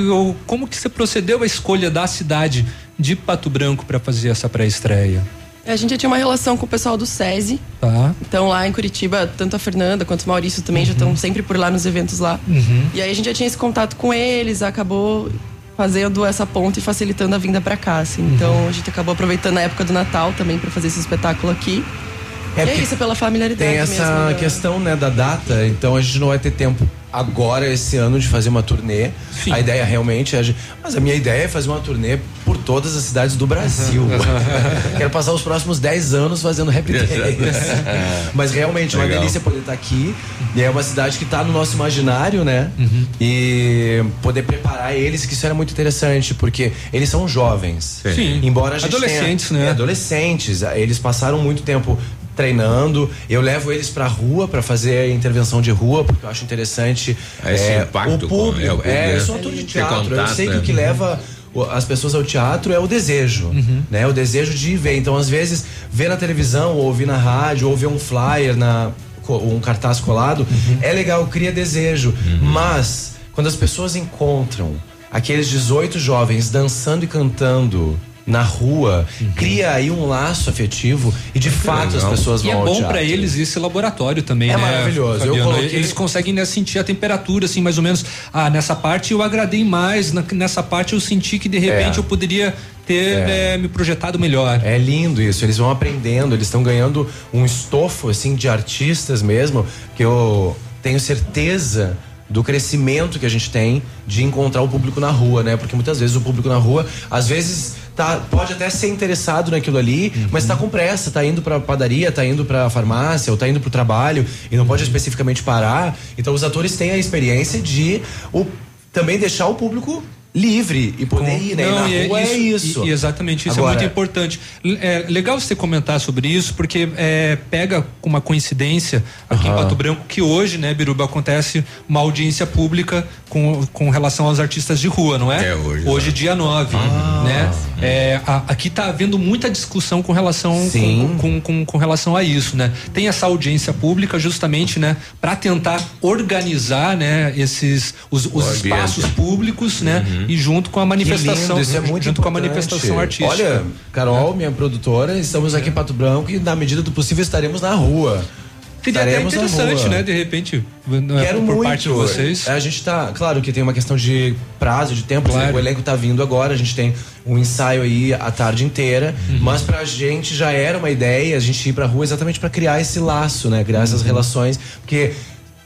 como que você procedeu a escolha da cidade de Pato Branco para fazer essa pré-estreia? A gente já tinha uma relação com o pessoal do SESI. Tá. Então lá em Curitiba, tanto a Fernanda quanto o Maurício também já estão sempre por lá nos eventos lá. Uhum. E aí a gente já tinha esse contato com eles, acabou fazendo essa ponte e facilitando a vinda pra cá, assim. Uhum. Então a gente acabou aproveitando a época do Natal também pra fazer esse espetáculo aqui. É e é isso, pela familiaridade Tem essa mesmo. né? questão, né, da data, então a gente não vai ter tempo agora, esse ano, de fazer uma turnê. A ideia realmente é. Mas a minha ideia é fazer uma turnê por todas as cidades do Brasil. Quero passar os próximos 10 anos fazendo rap days. Mas realmente, é uma Legal. delícia poder estar aqui. E é uma cidade que está no nosso imaginário, né? E poder preparar eles, que isso era muito interessante, porque eles são jovens. Sim. Embora a gente Adolescentes, tenha, né? É, adolescentes. Eles passaram muito tempo treinando. Eu levo eles pra rua pra fazer a intervenção de rua, porque eu acho interessante Esse é, impacto o com- público. é, o público, É, né? eu sou ator de teatro. eu contato, sei que né? o que leva as pessoas ao teatro é o desejo, né? O desejo de ver. Então, às vezes, ver na televisão, ou ouvir na rádio, ou ver um flyer na um cartaz colado, é legal, cria desejo. Mas quando as pessoas encontram aqueles 18 jovens dançando e cantando na rua, cria aí um laço afetivo e de fato as legal. pessoas E vão é ao bom pra eles esse laboratório também, É né? maravilhoso. Fabiano? coloquei- Eles conseguem né, sentir a temperatura, assim, mais ou menos. Ah, nessa parte eu agradei mais, na- nessa parte eu senti que de repente É. eu poderia ter eh, me projetado melhor. É lindo isso, eles vão aprendendo, eles estão ganhando um estofo assim de artistas mesmo, que eu tenho certeza do crescimento que a gente tem de encontrar o público na rua, né? Porque muitas vezes o público na rua, às vezes tá, pode até ser interessado naquilo ali, Uhum. mas tá com pressa, tá indo pra padaria, tá indo pra farmácia ou tá indo pro trabalho e não Uhum. pode especificamente parar. Então os atores têm a experiência de o, também deixar o público livre e poder ir, né? E na Não, e rua é isso. e- e exatamente, isso Agora- é muito importante. É legal você comentar sobre isso, porque é, pega com uma coincidência aqui em. Pato Branco que hoje, né, Biruba, acontece uma audiência pública com, com relação aos artistas de rua, não é? É hoje, dia 9, né? É, a- aqui está havendo muita discussão com relação com, com, com, com relação a isso, né? Tem essa audiência pública justamente, né, para tentar organizar, né, esses os, os espaços públicos, né, e junto com a manifestação, lindo, isso é muito junto com a importante. manifestação artística. Olha, Carol, minha produtora, estamos aqui em Pato Branco e na medida do possível estaremos na rua. Seria até interessante, né? De repente, não é Quero por muito. parte de vocês. A gente tá, claro que tem uma questão de prazo, de tempo, Claro. o elenco tá vindo agora, a gente tem um ensaio aí a tarde inteira, Uhum. mas pra gente já era uma ideia a gente ir pra rua exatamente pra criar esse laço, né? Criar essas Uhum. relações, porque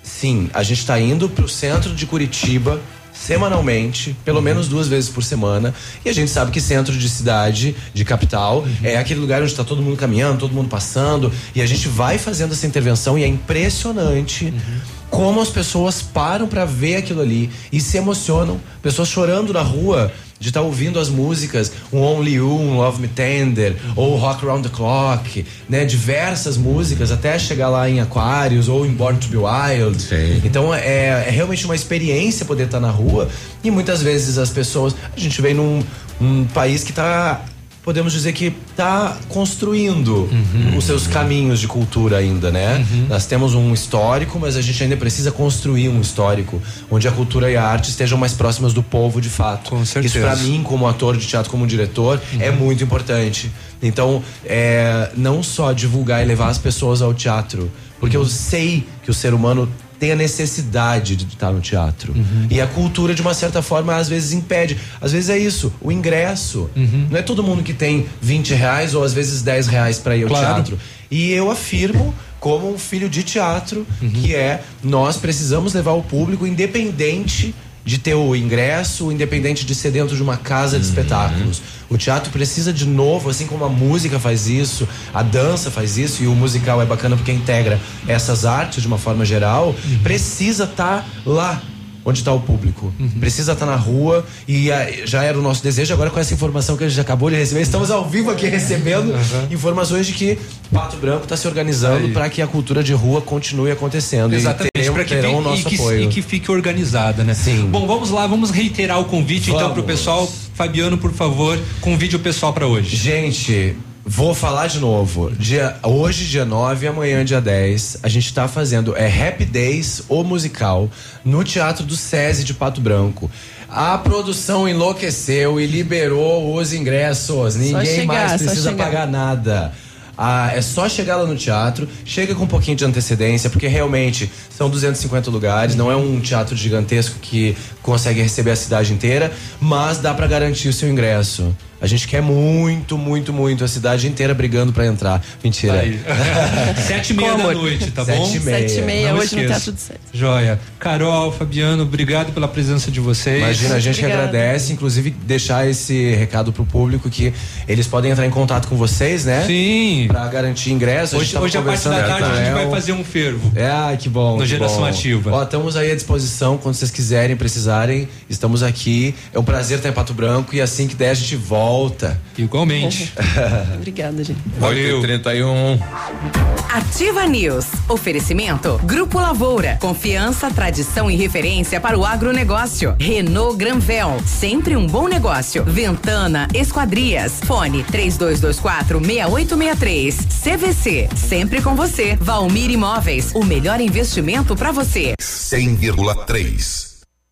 sim, a gente tá indo pro centro de Curitiba semanalmente, Uhum. pelo menos duas vezes por semana, e a gente sabe que centro de cidade, de capital, Uhum. é aquele lugar onde tá todo mundo caminhando, todo mundo passando, e a gente vai fazendo essa intervenção e é impressionante Uhum. como as pessoas param pra ver aquilo ali e se emocionam. Pessoas chorando na rua de estar ouvindo as músicas, um Only You, um Love Me Tender, ou Rock Around the Clock, né? Diversas músicas, até chegar lá em Aquarius ou em Born to Be Wild. Então é, é realmente uma experiência poder estar na rua e muitas vezes as pessoas. A gente vem num um país que tá. Podemos dizer que está construindo os seus caminhos de cultura ainda, né? Nós temos um histórico, mas a gente ainda precisa construir um histórico onde a cultura e a arte estejam mais próximas do povo de fato. Com certeza. Isso para mim, como ator de teatro, como diretor, é muito importante. Então, é, não só divulgar e levar as pessoas ao teatro, porque eu sei que o ser humano tem a necessidade de estar no teatro. E a cultura, de uma certa forma, às vezes impede. Às vezes é isso, o ingresso. Não é todo mundo que tem 20 reais ou às vezes 10 reais para ir ao Claro. teatro. E eu afirmo, como um filho de teatro, que é nós precisamos levar o público independente de ter o ingresso, independente de ser dentro de uma casa de espetáculos. O teatro precisa de novo, assim como a música faz isso, a dança faz isso e o musical é bacana porque integra essas artes de uma forma geral, precisa estar lá onde está o público. Precisa estar na rua e já era o nosso desejo. Agora, com essa informação que a gente acabou de receber, estamos ao vivo aqui recebendo informações de que Pato Branco está se organizando para que a cultura de rua continue acontecendo. Exatamente, e para que, fique- o nosso e que, apoio. e que fique organizada, né? Sim. Bom, vamos lá, vamos reiterar o convite então Vamos. pessoal. Fabiano, por favor, convide o pessoal para hoje. Gente, vou falar de novo. Dia, hoje, dia 9, amanhã, dia 10, a gente tá fazendo é Happy Days, o musical, no Teatro do SESI de Pato Branco. A produção enlouqueceu e liberou os ingressos. Ninguém chegar, mais precisa pagar nada. Ah, é só chegar lá no teatro, chega com um pouquinho de antecedência, porque realmente são 250 lugares, não é um teatro gigantesco que consegue receber a cidade inteira, mas dá pra garantir o seu ingresso. A gente quer muito, muito, muito a cidade inteira brigando pra entrar. Mentira. Tá aí. Sete e meia da Como? noite, tá bom? Sete e meia. Sete e meia Não hoje no esqueça. Teatro do Sete. Joia. Carol, Fabiano, obrigado pela presença de vocês. Imagina, a gente que Obrigada. agradece, inclusive deixar esse recado pro público que eles podem entrar em contato com vocês, né? Sim. Pra garantir ingresso. Hoje, tava hoje a parte da tarde a gente vai fazer um fervo. É, ai, que bom. No que Geração bom. Ativa. Ó, estamos aí à disposição quando vocês quiserem, precisarem. Estamos aqui. É um prazer estar em Pato Branco e assim que der a gente volta. Igualmente. Obrigada, gente. Valeu. 31. Ativa News. Oferecimento Grupo Lavoura. Confiança, tradição e referência para o agronegócio. Renault Granvel. Sempre um bom negócio. Ventana Esquadrias. Fone 3224 6863. CVC. Sempre com você. Valmir Imóveis. O melhor investimento para você. 100,3.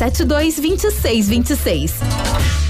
72 26 26.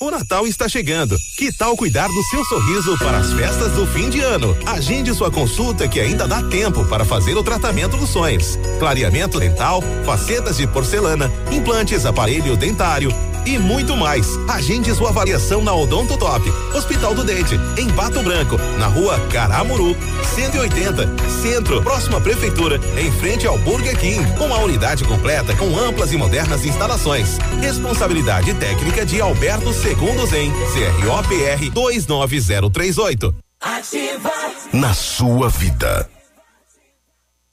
O Natal está chegando. Que tal cuidar do seu sorriso para as festas do fim de ano? Agende sua consulta que ainda dá tempo para fazer o tratamento dos sonhos. Clareamento dental, facetas de porcelana, implantes, aparelho dentário e muito mais. Agende sua avaliação na Odonto Top, Hospital do Dente, em Pato Branco, na rua Caramuru, 180, Centro, próxima prefeitura, em frente ao Burger King, com a unidade completa com amplas e modernas instalações. Responsabilidade técnica de Alberto Segundo Zen, CROPR 29038. Ativa. Na sua vida.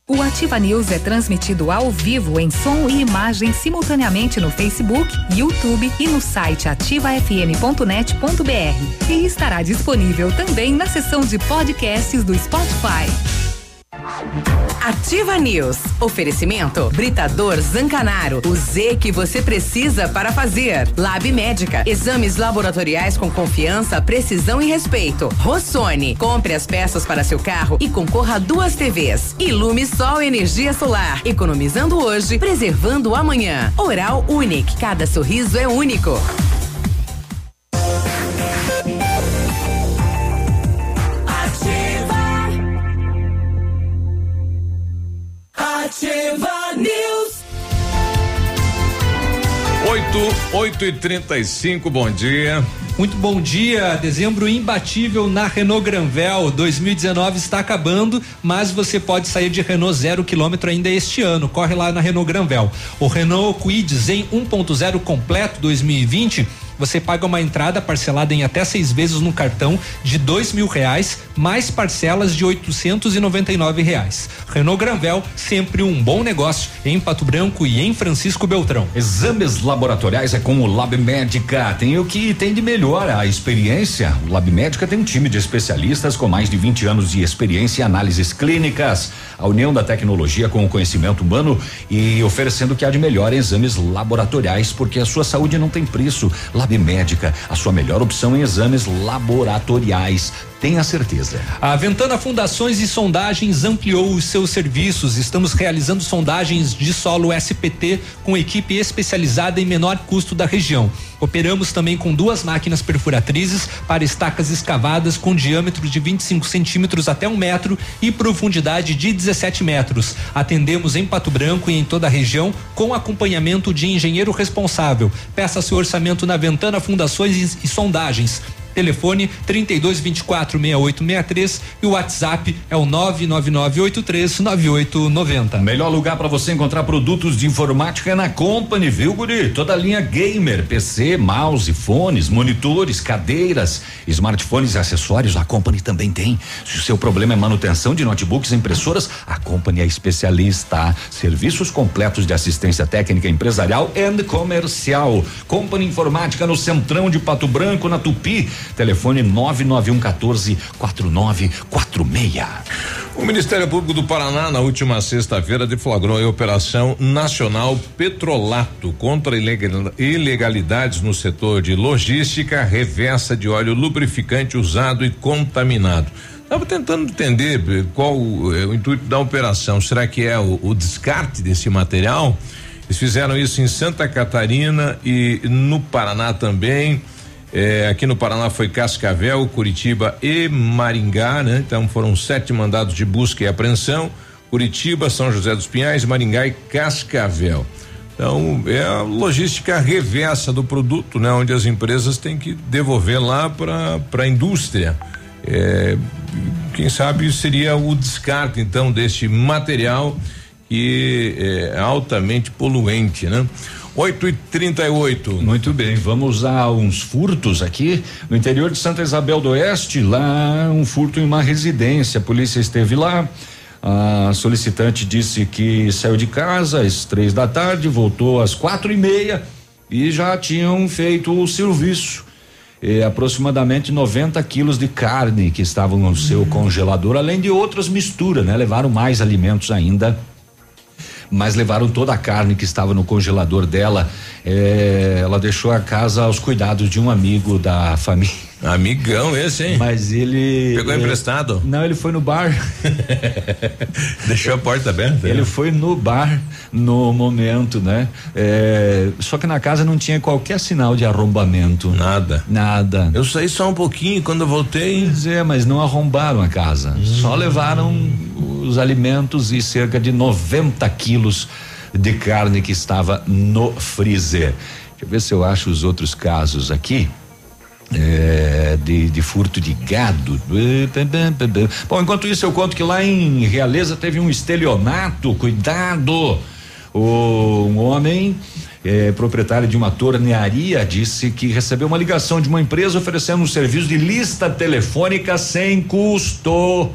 O Ativa News é transmitido ao vivo em som e imagem simultaneamente no Facebook, YouTube e no site ativafm.net.br. E estará disponível também na seção de podcasts do Spotify. Ativa News. Oferecimento Britador Zancanaro. O Z que você precisa para fazer. Lab Médica. Exames laboratoriais com confiança, precisão e respeito. Rossoni. Compre as peças para seu carro e concorra a duas TVs. Ilume Sol Energia Solar. Economizando hoje, preservando amanhã. Oral Unique. Cada sorriso é único. Ativa News. 8, 8 e 35 bom dia. Muito bom dia. Dezembro imbatível na Renault Granvel. 2019 está acabando, mas você pode sair de Renault zero quilômetro ainda este ano. Corre lá na Renault Granvel. O Renault Kwid Zen 1.0 completo 2020 você paga uma entrada parcelada em até seis vezes no cartão de dois mil reais, mais parcelas de oitocentos e noventa e nove reais. Renault Granvel, sempre um bom negócio em Pato Branco e em Francisco Beltrão. Exames laboratoriais é com o Lab Médica. Tem o que tem de melhor a experiência. O Lab Médica tem um time de especialistas com mais de 20 anos de experiência em análises clínicas. A união da tecnologia com o conhecimento humano e oferecendo o que há de melhor em exames laboratoriais, porque a sua saúde não tem preço. Lab Médica, a sua melhor opção em exames laboratoriais. Tenha certeza. A Ventana Fundações e Sondagens ampliou os seus serviços. Estamos realizando sondagens de solo SPT com equipe especializada em menor custo da região. Operamos também com duas máquinas perfuratrizes para estacas escavadas com diâmetro de 25 centímetros até um metro e profundidade de 17 metros. Atendemos em Pato Branco e em toda a região com acompanhamento de engenheiro responsável. Peça seu orçamento na Ventana Fundações e Sondagens. Telefone 3224 6863 e o WhatsApp é o 99983 9890. Melhor lugar para você encontrar produtos de informática é na Company, viu, Guri? Toda a linha gamer, PC, mouse, fones, monitores, cadeiras, smartphones e acessórios, a Company também tem. Se o seu problema é manutenção de notebooks e impressoras, a Company é especialista. Serviços completos de assistência técnica empresarial e comercial. Company Informática no Centrão de Pato Branco, na Tupi. Telefone 991 14 4946. O Ministério Público do Paraná, na última sexta-feira, deflagrou a Operação Nacional Petrolato contra ilegal- ilegalidades no setor de logística, reversa de óleo lubrificante usado e contaminado. Estava tentando entender eh, qual é o intuito da operação. Será que é o, o descarte desse material? Eles fizeram isso em Santa Catarina e no Paraná também. É, aqui no Paraná foi Cascavel, Curitiba e Maringá, né? Então foram sete mandados de busca e apreensão. Curitiba, São José dos Pinhais, Maringá e Cascavel. Então é a logística reversa do produto, né? Onde as empresas têm que devolver lá para a indústria. É, quem sabe seria o descarte então deste material que é altamente poluente, né? 8 e 38 Muito bem, vamos a uns furtos aqui no interior de Santa Isabel do Oeste. Lá, um furto em uma residência. A polícia esteve lá. A solicitante disse que saiu de casa às três da tarde, voltou às quatro e meia e já tinham feito o serviço. Eh, aproximadamente 90 quilos de carne que estavam no seu congelador, além de outras misturas, né? Levaram mais alimentos ainda mas levaram toda a carne que estava no congelador dela. Eh, ela deixou a casa aos cuidados de um amigo da família. Amigão esse, hein? Mas ele. Pegou eh, emprestado? Não, ele foi no bar. Deixou a porta aberta? Ele né? foi no bar no momento, né? Eh, só que na casa não tinha qualquer sinal de arrombamento. Nada. Nada. Eu saí só um pouquinho quando eu voltei. Pois é, mas não arrombaram a casa. Só levaram os alimentos e cerca de 90 quilos de carne que estava no freezer. Deixa eu ver se eu acho os outros casos aqui. É, de, de furto de gado. Bom, enquanto isso, eu conto que lá em Realeza teve um estelionato. Cuidado! O, um homem eh, proprietário de uma tornearia disse que recebeu uma ligação de uma empresa oferecendo um serviço de lista telefônica sem custo.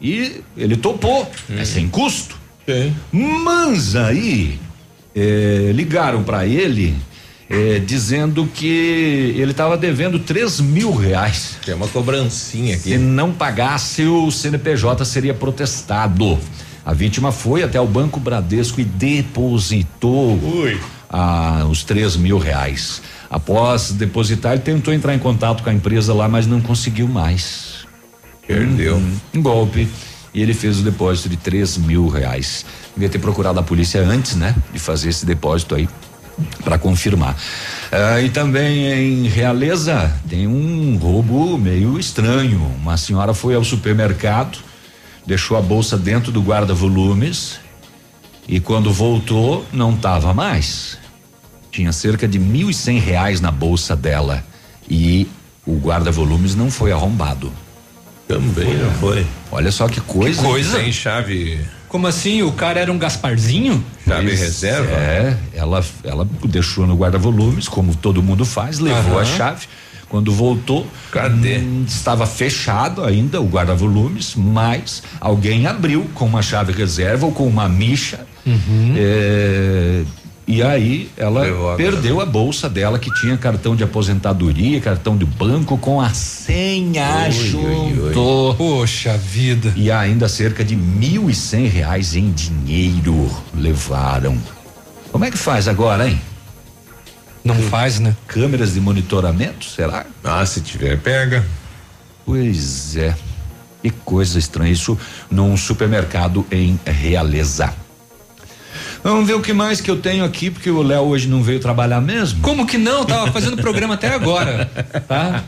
E ele topou, é sem custo. Mas aí eh, ligaram para ele eh, dizendo que ele estava devendo três mil reais. Tem uma cobrancinha aqui. Se não pagasse, o CNPJ seria protestado. A vítima foi até o Banco Bradesco e depositou ah, os três mil reais. Após depositar, ele tentou entrar em contato com a empresa lá, mas não conseguiu mais. Perdeu. Um, um golpe. E ele fez o depósito de três mil reais. Devia ter procurado a polícia antes, né? De fazer esse depósito aí para confirmar. Ah, e também em Realeza tem um roubo meio estranho. Uma senhora foi ao supermercado, deixou a bolsa dentro do guarda-volumes e quando voltou não estava mais. Tinha cerca de mil e cem reais na bolsa dela e o guarda-volumes não foi arrombado. Também não foi. Olha só que coisa. Que coisa? Tem chave. Como assim? O cara era um Gasparzinho? Chave reserva? É, ela, ela deixou no guarda-volumes, como todo mundo faz, levou Aham. a chave. Quando voltou, Cadê? hum, estava fechado ainda o guarda-volumes, mas alguém abriu com uma chave reserva ou com uma micha. É, e aí ela a perdeu a bolsa dela que tinha cartão de aposentadoria, cartão de banco com a senha junto. Poxa vida. E ainda cerca de mil e cem reais em dinheiro levaram. Como é que faz agora, hein? Não faz, né? Câmeras de monitoramento, será? Ah, se tiver, pega. Pois é. Que coisa estranha. Isso num supermercado em Realeza. Vamos ver o que mais que eu tenho aqui, porque o Léo hoje não veio trabalhar mesmo. Como que não? Tava fazendo programa até agora. Tá?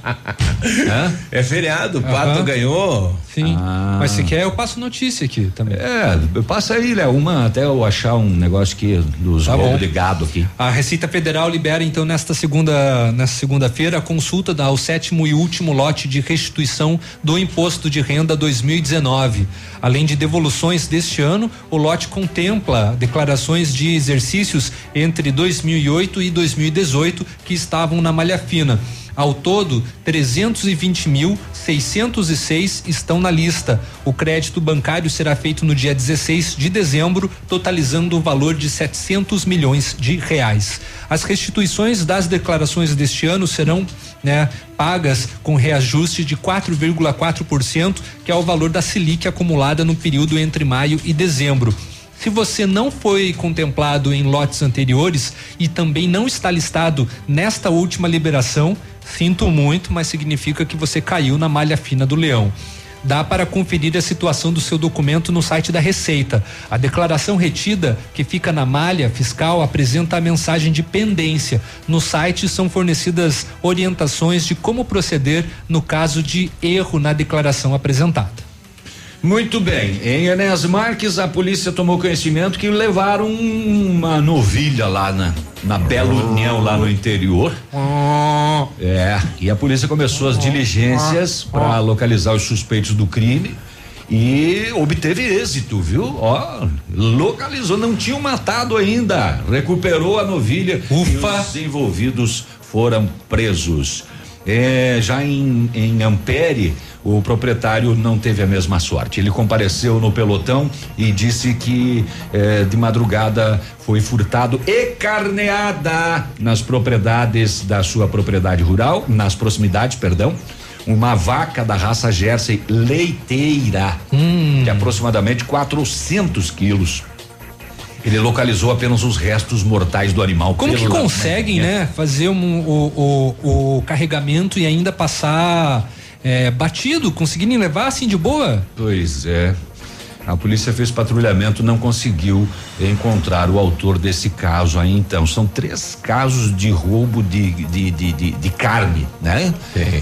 É feriado, o Pato Aham. ganhou. Sim. Ah. Mas se quer, eu passo notícia aqui também. É, passa aí, Léo, uma até eu achar um negócio aqui dos Tá bom. de gado aqui. A Receita Federal libera então nesta segunda, nesta segunda-feira a consulta da- ao sétimo e último lote de restituição do imposto de renda 2019. Além de devoluções deste ano, o lote contempla declarações de exercícios entre 2008 e 2018 que estavam na malha fina. Ao todo, 320.606 estão na lista. O crédito bancário será feito no dia 16 de dezembro, totalizando o valor de 700 milhões de reais. As restituições das declarações deste ano serão né, pagas com reajuste de 4,4%, que é o valor da Selic acumulada no período entre maio e dezembro. Se você não foi contemplado em lotes anteriores e também não está listado nesta última liberação, sinto muito, mas significa que você caiu na malha fina do leão. Dá para conferir a situação do seu documento no site da Receita. A declaração retida, que fica na malha fiscal, apresenta a mensagem de pendência. No site são fornecidas orientações de como proceder no caso de erro na declaração apresentada. Muito bem. Em Enéas Marques, a polícia tomou conhecimento que levaram uma novilha lá na, na Bela União, lá no interior. É, e a polícia começou as diligências para localizar os suspeitos do crime e obteve êxito, viu? Ó, localizou, não tinham matado ainda, recuperou a novilha Ufa. e os envolvidos foram presos. É, já em, em Ampere, o proprietário não teve a mesma sorte. Ele compareceu no pelotão e disse que eh, de madrugada foi furtado e carneada nas propriedades da sua propriedade rural, nas proximidades, perdão, uma vaca da raça Jersey leiteira, de aproximadamente 400 quilos. Ele localizou apenas os restos mortais do animal. Como que pela conseguem, né, fazer um- o, o, o carregamento e ainda passar é, batido, conseguirem levar assim de boa? Pois é. A polícia fez patrulhamento, não conseguiu encontrar o autor desse caso aí. Então, são três casos de roubo de, de, de, de, de carne, né?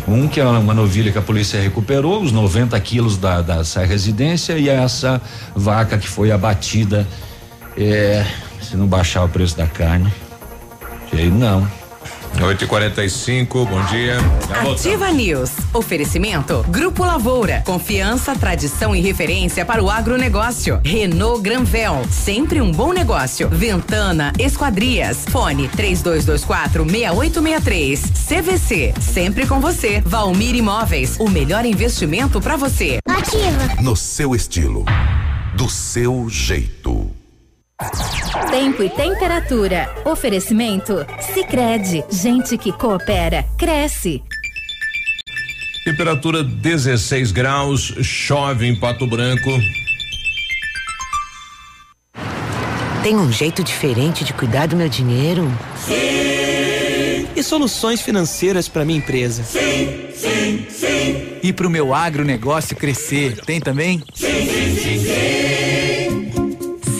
Um que é uma novilha que a polícia recuperou, os 90 quilos da, dessa residência, e essa vaca que foi abatida. É, se não baixar o preço da carne, sei não. 8 e 45 bom dia. Já voltamos. Ativa News. Oferecimento. Grupo Lavoura. Confiança, tradição e referência para o agronegócio. Renault Granvel. Sempre um bom negócio. Ventana Esquadrias. Fone 3224 6863. CVC. Sempre com você. Valmir Imóveis. O melhor investimento para você. Ativa. No seu estilo. Do seu jeito. Tempo e temperatura. Oferecimento? Sicredi Gente que coopera, cresce. Temperatura 16 graus, chove em Pato Branco. Tem um jeito diferente de cuidar do meu dinheiro? Sim. E soluções financeiras para minha empresa? Sim, sim, sim. E para o meu agronegócio crescer, tem também? Sim, sim, sim, sim.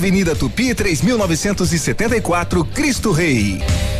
Avenida Tupi 3974, Cristo Rei.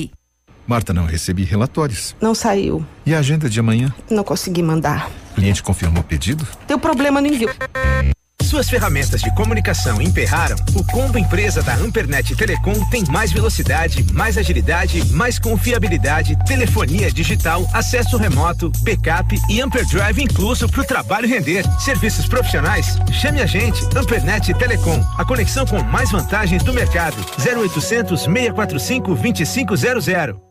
Marta, não recebi relatórios. Não saiu. E a agenda de amanhã? Não consegui mandar. O cliente confirmou o pedido? Deu problema no envio. Suas ferramentas de comunicação emperraram? O combo empresa da Ampernet Telecom tem mais velocidade, mais agilidade, mais confiabilidade, telefonia digital, acesso remoto, backup e Amperdrive incluso para o trabalho render. Serviços profissionais? Chame a gente, Ampernet Telecom, a conexão com mais vantagens do mercado. 0800 645 2500.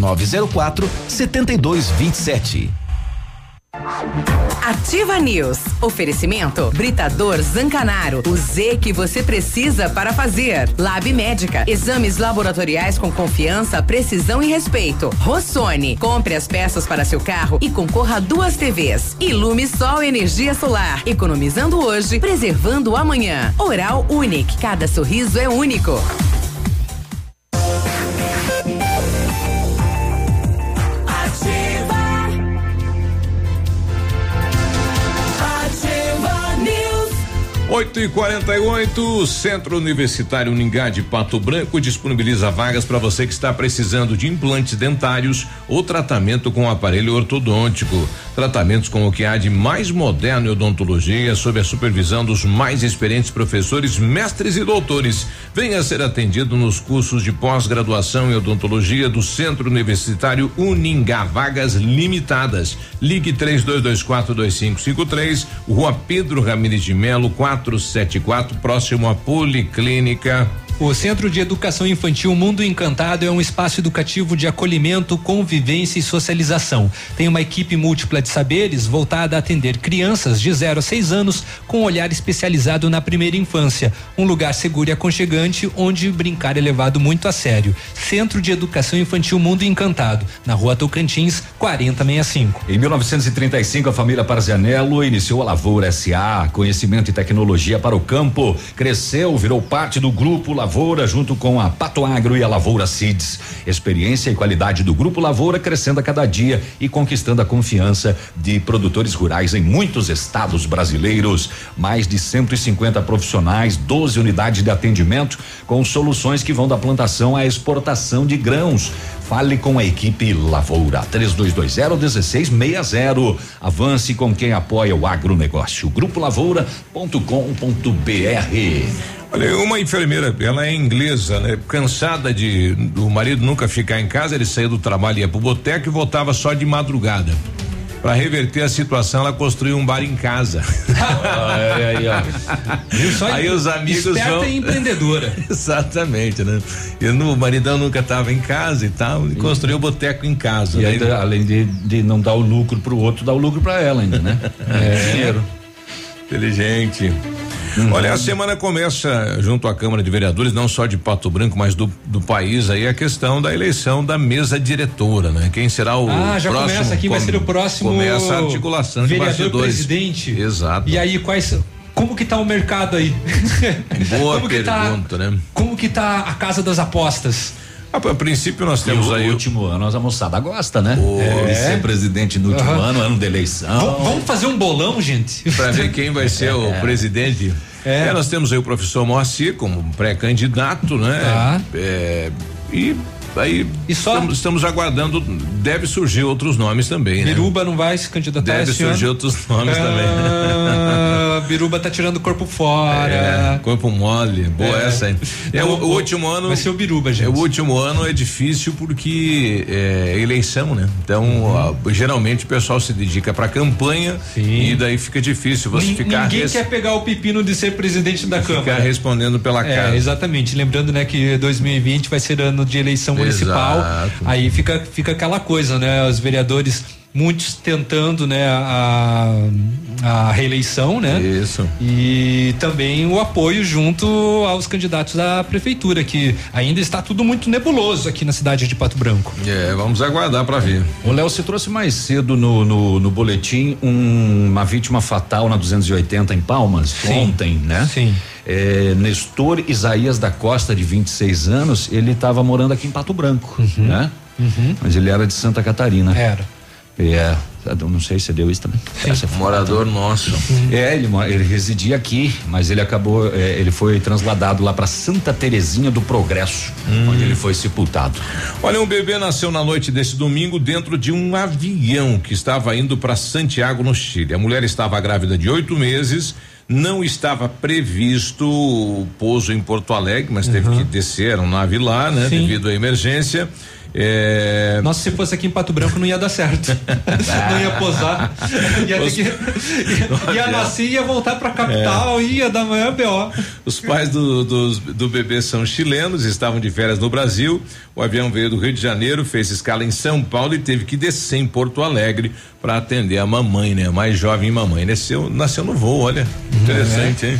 9904 7227. Ativa News. Oferecimento Britador Zancanaro. O Z que você precisa para fazer. Lab Médica. Exames laboratoriais com confiança, precisão e respeito. Rossoni. Compre as peças para seu carro e concorra a duas TVs. Ilume Sol Energia Solar. Economizando hoje, preservando amanhã. Oral Unique. Cada sorriso é único. 8 e 48 Centro Universitário Uningá de Pato Branco disponibiliza vagas para você que está precisando de implantes dentários ou tratamento com aparelho ortodôntico. Tratamentos com o que há de mais moderno em odontologia, sob a supervisão dos mais experientes professores, mestres e doutores. Venha ser atendido nos cursos de pós-graduação em odontologia do Centro Universitário Uningá. Vagas limitadas. Ligue 32242553, Rua Pedro Ramires de Melo, 474, próximo à Policlínica. O Centro de Educação Infantil Mundo Encantado é um espaço educativo de acolhimento, convivência e socialização. Tem uma equipe múltipla de saberes voltada a atender crianças de 0 a 6 anos com olhar especializado na primeira infância. Um lugar seguro e aconchegante onde brincar é levado muito a sério. Centro de Educação Infantil Mundo Encantado, na rua Tocantins, 4065. Em 1935, a família Parzianello iniciou a Lavoura SA, conhecimento e tecnologia para o campo. Cresceu, virou parte do grupo Lavoura, junto com a Pato Agro e a Lavoura Seeds. Experiência e qualidade do grupo Lavoura crescendo a cada dia e conquistando a confiança de produtores rurais em muitos estados brasileiros. Mais de 150 profissionais, 12 unidades de atendimento com soluções que vão da plantação à exportação de grãos. Fale com a equipe Lavoura 3220-1660. Avance com quem apoia o agronegócio. Grupo Lavoura.com.br. Olha, uma enfermeira, ela é inglesa, né? Cansada de do marido nunca ficar em casa, ele saía do trabalho, ia pro boteco e voltava só de madrugada. Para reverter a situação, ela construiu um bar em casa. aí, aí, os amigos Esperta vão. e empreendedora. Exatamente, né? E no, o maridão nunca estava em casa e tal, e construiu o boteco em casa. E né? ainda, além de, de não dar o lucro pro outro, dá o lucro para ela ainda, né? É. Dinheiro. Inteligente. Olha, a semana começa junto à Câmara de Vereadores, não só de Pato Branco, mas do, do país aí, a questão da eleição da mesa diretora, né? Quem será o ah, já próximo? começa aqui, vai ser o próximo. Começa a articulação de vereador bastidores. presidente. Exato. E aí, quais. Como que tá o mercado aí? Boa como que tá- pergunta, né? Como que tá a casa das apostas? A, a princípio nós E temos o aí o último ano, a moçada gosta, né? É. De ser presidente no último Aham. ano, ano de eleição. V- vamos fazer um bolão, gente? para ver quem vai ser o É. presidente. É. É, nós temos aí o professor Moacir como pré-candidato, né? Tá. É, e aí estamos, estamos aguardando, deve surgir outros nomes também, né? Biruba não vai se candidatar Deve surgir ano? outros nomes Ah, Biruba tá tirando o corpo fora. É, corpo mole, boa É. essa aí. É, Então, o, o último ano. vai ser o Biruba, gente. É, o último ano é difícil porque é eleição, né? Então, Uhum. ó, geralmente o pessoal se dedica pra campanha e daí fica difícil você Nin- ficar. Ninguém quer pegar o pepino de ser presidente da Ficar Câmara. respondendo pela É, casa. exatamente. Lembrando, né, que 2020 vai ser ano de eleição municipal. Exato. Aí fica, fica aquela coisa, né? Os vereadores, muitos tentando, né, a, a reeleição, né? Isso. E também o apoio junto aos candidatos à prefeitura, que ainda está tudo muito nebuloso aqui na cidade de Pato Branco. É, vamos aguardar pra ver. O Léo, você trouxe mais cedo no, no, no boletim um- uma vítima fatal na 280 em Palmas, Sim. ontem, né? Sim. É, Nestor Isaías da Costa, de 26 anos, ele estava morando aqui em Pato Branco, né? Mas ele era de Santa Catarina. Era. É, eu não sei se deu isso também. Essa foi- Morador nosso. É, ele, ele residia aqui, mas ele acabou, é, ele foi trasladado lá para Santa Terezinha do Progresso, onde ele foi sepultado. Olha, um bebê nasceu na noite desse domingo dentro de um avião que estava indo para Santiago, no Chile. A mulher estava grávida de oito meses. Não estava previsto o pouso em Porto Alegre, mas teve que descer a nave lá, né? Sim. Devido à emergência. É, Nossa, se fosse aqui em Pato Branco não ia dar certo. não ia posar. Ia ter que. Ia, ia nascer e ia voltar pra capital e ia dar maior BO. Os pais do, dos- do bebê são chilenos, estavam de férias no Brasil. O avião veio do Rio de Janeiro, fez escala em São Paulo e teve que descer em Porto Alegre para atender a mamãe, né? A mais jovem mamãe. Nasceu, nasceu no voo, olha. Interessante, hein?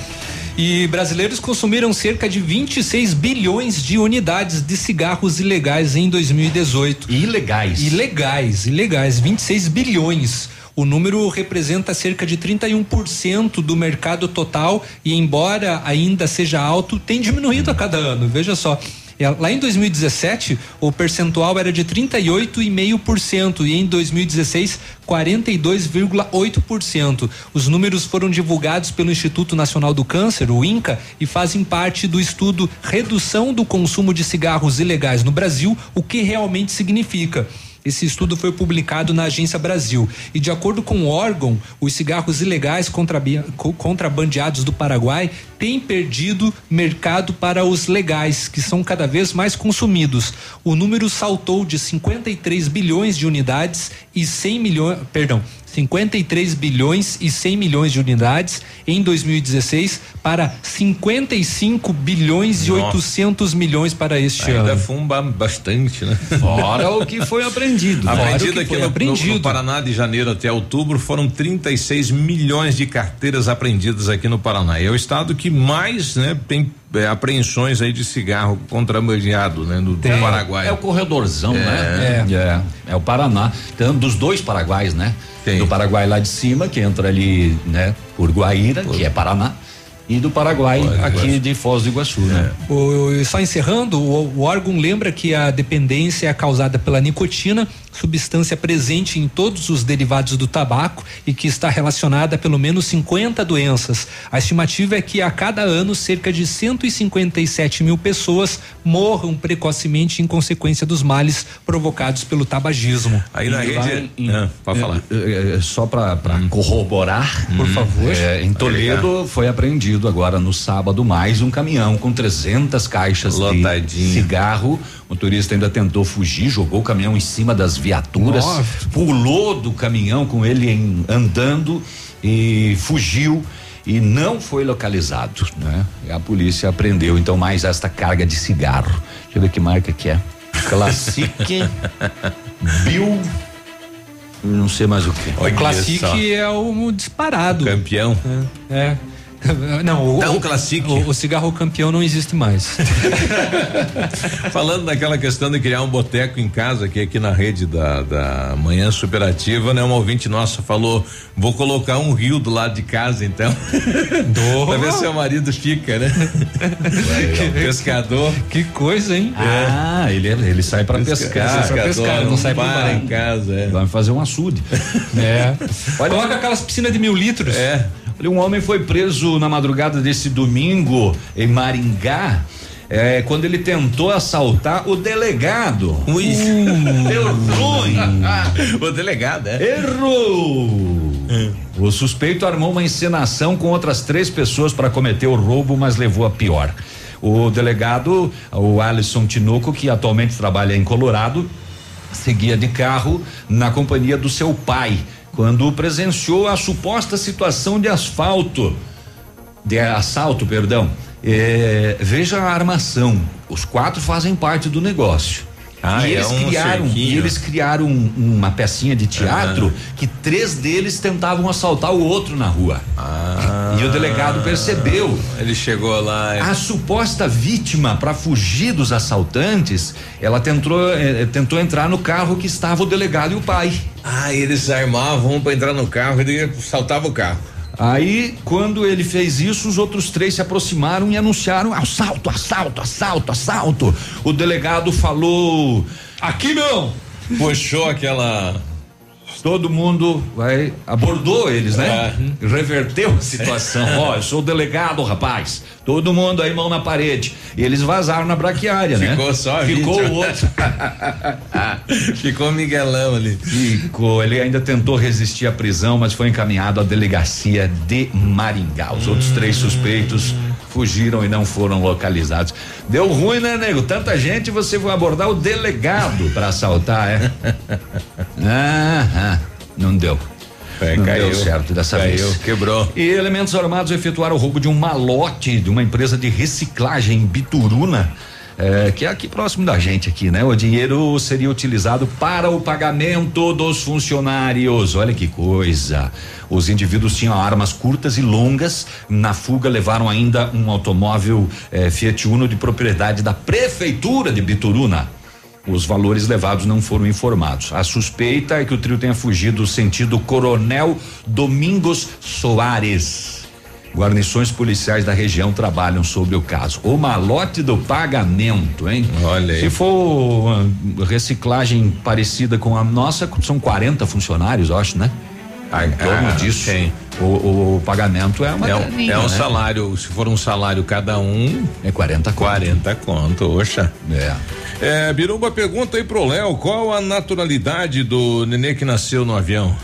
E brasileiros consumiram cerca de 26 bilhões de unidades de cigarros ilegais em 2018. Ilegais. Ilegais, ilegais, 26 bilhões. O número representa cerca de 31% do mercado total e, embora ainda seja alto, tem diminuído a cada ano. Veja só. É, Lá em 2017, o percentual era de 38,5% e em 2016, 42,8%. Os números foram divulgados pelo Instituto Nacional do Câncer, o INCA, e fazem parte do estudo Redução do Consumo de Cigarros Ilegais no Brasil, o que realmente significa. Esse estudo foi publicado na Agência Brasil. E de acordo com o órgão, os cigarros ilegais contrabandeados do Paraguai têm perdido mercado para os legais, que são cada vez mais consumidos. O número saltou de 53 bilhões de unidades e 100 milhões, perdão, 53 bilhões e 100 milhões de unidades em 2016 para 55 bilhões e Nossa. 800 milhões para este Ainda ano. fumba bastante, né? Fora o que foi aprendido. Aprendido aqui no, apreendido. no- no Paraná de janeiro até outubro foram 36 milhões de carteiras apreendidas aqui no Paraná. E é o estado que mais, né, tem é, apreensões aí de cigarro contrabandeado, né, no, do Tem. Paraguai. É o corredorzão, né? É. É. É o Paraná. Então, dos dois Paraguais, né? Do Paraguai lá de cima, que entra ali, né? Por Guaíra, que é Paraná. E do Paraguai aqui de Foz do Iguaçu, né? O- só encerrando, o, o órgão lembra que a dependência é causada pela nicotina, substância presente em todos os derivados do tabaco e que está relacionada a pelo menos 50 doenças. A estimativa é que a cada ano cerca de 157 mil pessoas morram precocemente em consequência dos males provocados pelo tabagismo. Aí na E rede. em- Ah, pode é, falar. é, é, só para corroborar, Por favor. é, em Toledo foi apreendido agora no sábado mais um caminhão com 300 caixas Lotadinho. de cigarro. O motorista ainda tentou fugir, jogou o caminhão em cima das viaturas, Nossa. pulou do caminhão com ele em- andando e fugiu e não foi localizado, né? E a polícia apreendeu então mais esta carga de cigarro. Deixa eu ver que marca que é. Classic Bill não sei mais o que. O Classic é o disparado. Campeão. É. Não, o, Dá um o- Classic. O, o cigarro campeão não existe mais. Falando daquela questão de criar um boteco em casa, que aqui na rede da, da Manhã Superativa, né? Uma ouvinte nossa falou: vou colocar um rio do lado de casa, então. pra ver se seu marido fica, né? Pescador. Que coisa, hein? Ah, ele, ele sai pra Pesca- pescar. pescador, pescar, não sai pra para bar. em casa, é. Vai fazer um açude. É. Coloca aquelas piscinas de mil litros. É. Um homem foi preso na madrugada desse domingo em Maringá. É, quando ele tentou assaltar o delegado. Ui. Uh, deu ruim. o delegado, é? Errou! O suspeito armou uma encenação com outras três pessoas para cometer o roubo, mas levou a pior. O delegado, o Alisson Tinoco, que atualmente trabalha em Colorado, seguia de carro na companhia do seu pai, quando presenciou a suposta situação de asfalto, de assalto, perdão. É, veja a armação. Os quatro fazem parte do negócio. Ah, e é eles um criaram, cerquinho. e eles criaram um- uma pecinha de teatro que três deles tentavam assaltar o outro na rua. E o delegado percebeu. Ele chegou lá. A suposta vítima, para fugir dos assaltantes, ela tentou, eh, tentou entrar no carro que estava o delegado e o pai. Ah, eles armavam pra entrar no carro e ele saltava o carro. Aí, quando ele fez isso, os outros três se aproximaram e anunciaram assalto, assalto, assalto, assalto. O delegado falou: aqui não. Puxou aquela. Todo mundo vai abordou eles, né? Reverteu a situação. Ó, eu sou o delegado, rapaz. Todo mundo aí mão na parede. E eles vazaram na braquiária, né? Ficou só Ficou o outro. Ficou o Miguelão ali. Ficou. Ele ainda tentou resistir à prisão, mas foi encaminhado à delegacia de Maringá. Os outros três suspeitos fugiram e não foram localizados. Deu ruim, né, nego? Tanta gente, você vai abordar o delegado para assaltar, é? ah, ah, não deu. É, não caiu. deu certo dessa Caiu, vez. quebrou. E elementos armados efetuaram o roubo de um malote de uma empresa de reciclagem em Bituruna. Eh, que é aqui próximo da gente aqui, né? O dinheiro seria utilizado para o pagamento dos funcionários. Olha que coisa. Os indivíduos tinham armas curtas e longas. Na fuga levaram ainda um automóvel eh, Fiat Uno de propriedade da prefeitura de Bituruna. Os valores levados não foram informados. A suspeita é que o trio tenha fugido sentido Coronel Domingos Soares. Guarnições policiais da região trabalham sobre o caso. O malote do pagamento, hein? Olha aí. Se for uma reciclagem parecida com a nossa, são 40 funcionários, eu acho, né? em torno ah, disso. tem. O, o pagamento é uma É um, graninha, é um né? salário, se for um salário cada um. É 40 conto. 40 conto, oxa. É. É, Biruba, pergunta aí pro Léo, qual a naturalidade do nenê que nasceu no avião?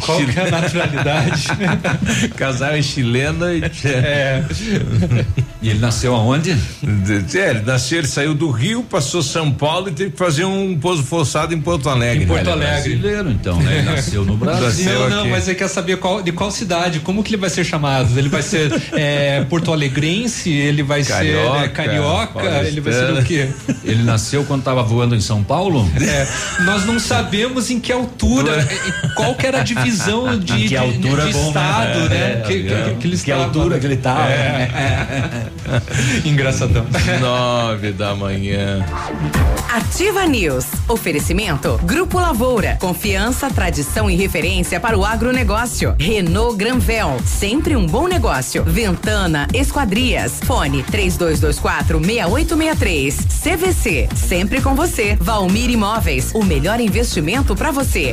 Qual que é a naturalidade? Casal é chilena e. É. E ele nasceu aonde? É, ele nasceu, ele saiu do Rio, passou São Paulo e teve que fazer um pouso forçado em Porto Alegre. Em Porto Ele é Alegre. Brasileiro, então, né? Ele nasceu no Brasil. Nasceu Não, não, mas ele quer saber qual, de qual cidade, como que ele vai ser chamado? Ele vai ser é, porto alegrense, ele vai Carioca, ser é, carioca, ele vai ser o quê? Ele nasceu quando estava voando em São Paulo? É, nós não sabemos em que altura, e- e qual que era a divisão de, que de- altura de é bom, né? estado, né? é, que, que, é. que ele Que estava. altura que ele tava. É. Engraçadão. Nove da manhã. Ativa News. Oferecimento Grupo Lavoura. Confiança, tradição e referência para o agronegócio. Renault Granvel. Sempre um bom negócio. Ventana Esquadrias. Fone 3224 6863. CVC. Sempre com você. Valmir Imóveis. O melhor investimento para você.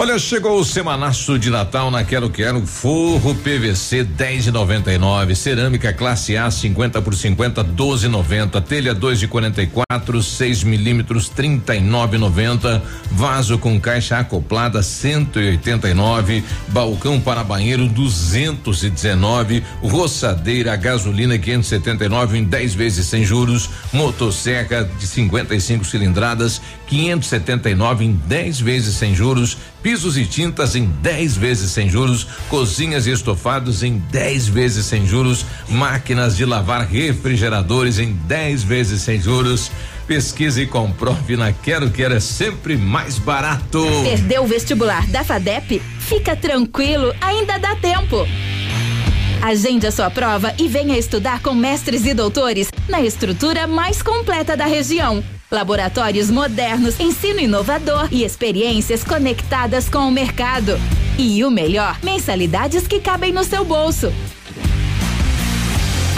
Olha, chegou o semanaço de Natal na Quero Quero, forro PVC 10,99, cerâmica classe A 50 por 50 12,90, telha 2 de 44, 6 milímetros 39,90, vaso com caixa acoplada 189, balcão para banheiro 219, roçadeira a gasolina 579 em 10 vezes sem juros, motosserra de 55 cilindradas 579 em 10 vezes sem juros, pisos e tintas em 10 vezes sem juros, cozinhas e estofados em 10 vezes sem juros, máquinas de lavar refrigeradores em 10 vezes sem juros. Pesquise e comprove na Quero Quero é sempre mais barato. Perdeu o vestibular da FADEP? Fica tranquilo, ainda dá tempo. Agende a sua prova e venha estudar com mestres e doutores na estrutura mais completa da região. Laboratórios modernos, ensino inovador e experiências conectadas com o mercado. E o melhor, mensalidades que cabem no seu bolso.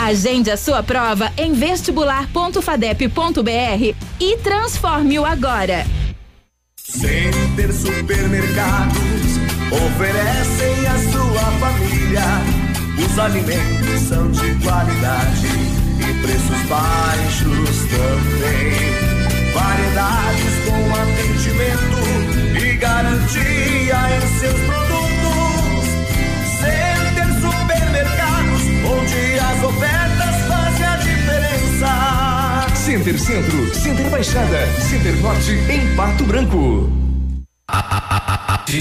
Agende a sua prova em vestibular.fadep.br e transforme-o agora. Center Supermercados oferecem à sua família. Os alimentos são de qualidade e preços baixos também. Variedades com atendimento e garantia em seus produtos. Center Supermercados, onde as ofertas fazem a diferença. Center Centro, Center Baixada, Center Norte, em Pato Branco. Ativa.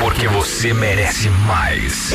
Porque você merece mais.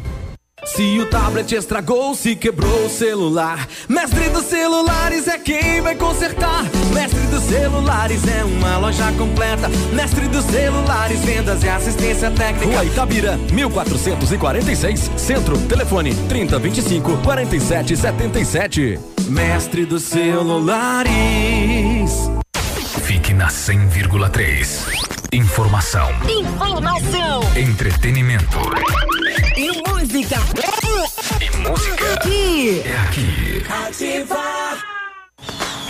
Se o tablet estragou, se quebrou o celular, Mestre dos Celulares é quem vai consertar. Mestre dos Celulares é uma loja completa. Mestre dos Celulares, vendas e assistência técnica. Rua Itabira, 1446, Centro, telefone 3025 4777. Mestre dos Celulares. Fique na 100,3. Informação, Informação entretenimento música. e música. Aqui. É aqui. Ativar.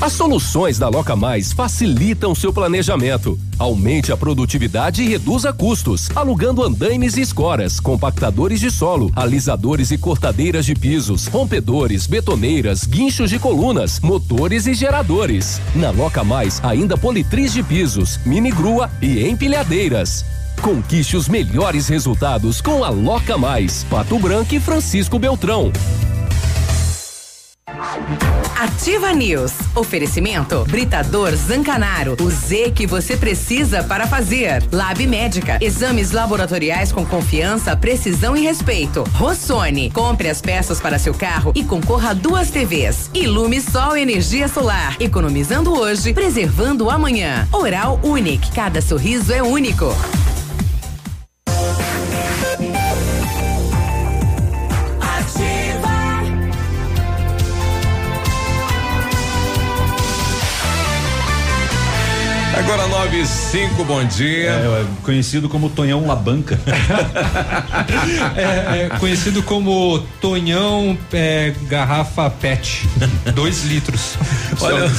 As soluções da Loca Mais facilitam seu planejamento. Aumente a produtividade e reduza custos, alugando andaimes e escoras, compactadores de solo, alisadores e cortadeiras de pisos, rompedores, betoneiras, guinchos de colunas, motores e geradores. Na Loca Mais, ainda politriz de pisos, mini grua e empilhadeiras. Conquiste os melhores resultados com a Loca Mais, Pato Branco e Francisco Beltrão. Ativa News. Oferecimento Britador Zancanaro. O Z que você precisa para fazer. Lab Médica. Exames laboratoriais com confiança, precisão e respeito. Rossoni. Compre as peças para seu carro e concorra a duas TVs. Ilume Sol Energia Solar. Economizando hoje, preservando amanhã. Oral Unique. Cada sorriso é único. Agora 9 e 5, bom dia. É, conhecido como Tonhão Labanca. É, é conhecido como Tonhão é, Garrafa PET. Dois litros. Olha,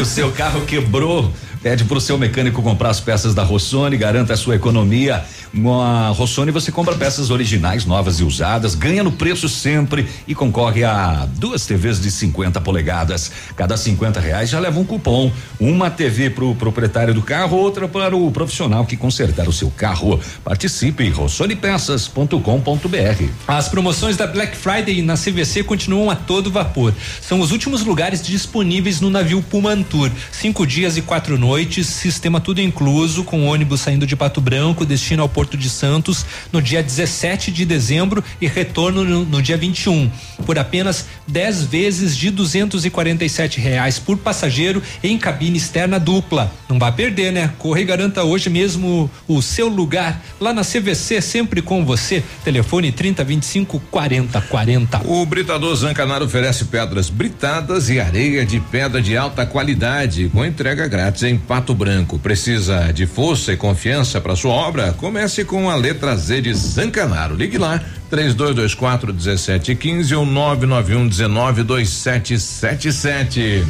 o seu carro quebrou, pede pro seu mecânico comprar as peças da Rossoni, garanta a sua economia. A Rossoni você compra peças originais, novas e usadas, ganha no preço sempre e concorre a duas TVs de 50 polegadas. Cada 50 reais já leva um cupom. Uma TV para o proprietário do carro, outra para o profissional que consertar o seu carro. Participe rossonepeças.com.br. As promoções da Black Friday na CVC continuam a todo vapor. São os últimos lugares disponíveis no navio Pumantur. Cinco dias e quatro noites, sistema tudo incluso, com ônibus saindo de Pato Branco, destino ao Porto de Santos no dia 17 de dezembro e retorno no, no dia 21, por apenas 10 vezes de 247 reais por passageiro em cabine externa dupla. Não vai perder, né? Corre e garanta hoje mesmo o seu lugar lá na CVC, sempre com você. Telefone 30 25 40 40. O Britador Zancanaro oferece pedras britadas e areia de pedra de alta qualidade, com entrega grátis em Pato Branco. Precisa de força e confiança para sua obra? Comece com a letra Z de Zancanaro. Ligue lá, 3224 1715 ou 991 19 2777.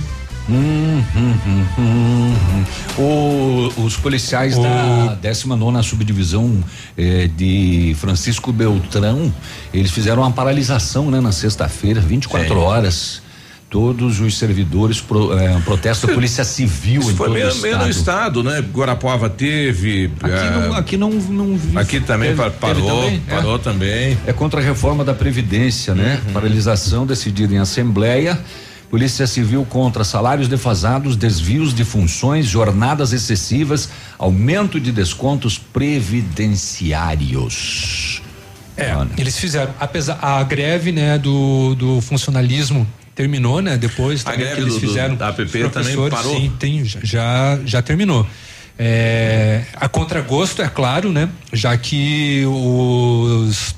Hum, hum, hum, hum, hum. O, os policiais da 19 subdivisão eh, de Francisco Beltrão, eles fizeram uma paralisação né, na sexta-feira, 24 horas. Todos os servidores pro, eh, protesto da Polícia Civil Isso em foi todo meio, o meio no estado, né? Guarapuava teve. Aqui, eh, não, aqui não, não vi. Aqui também Teve- pa- teve parou, também? É. parou também. É contra a reforma da Previdência, né? Uhum. Paralisação decidida em Assembleia. Polícia Civil contra salários defasados, desvios de funções, jornadas excessivas, aumento de descontos previdenciários. É, eles fizeram, apesar a greve, né, do, do funcionalismo terminou, né? Depois A greve que eles do- do- fizeram. da APP os também professores, parou? Sim, tem, já- já terminou. É, a contragosto, é claro, né? Já que os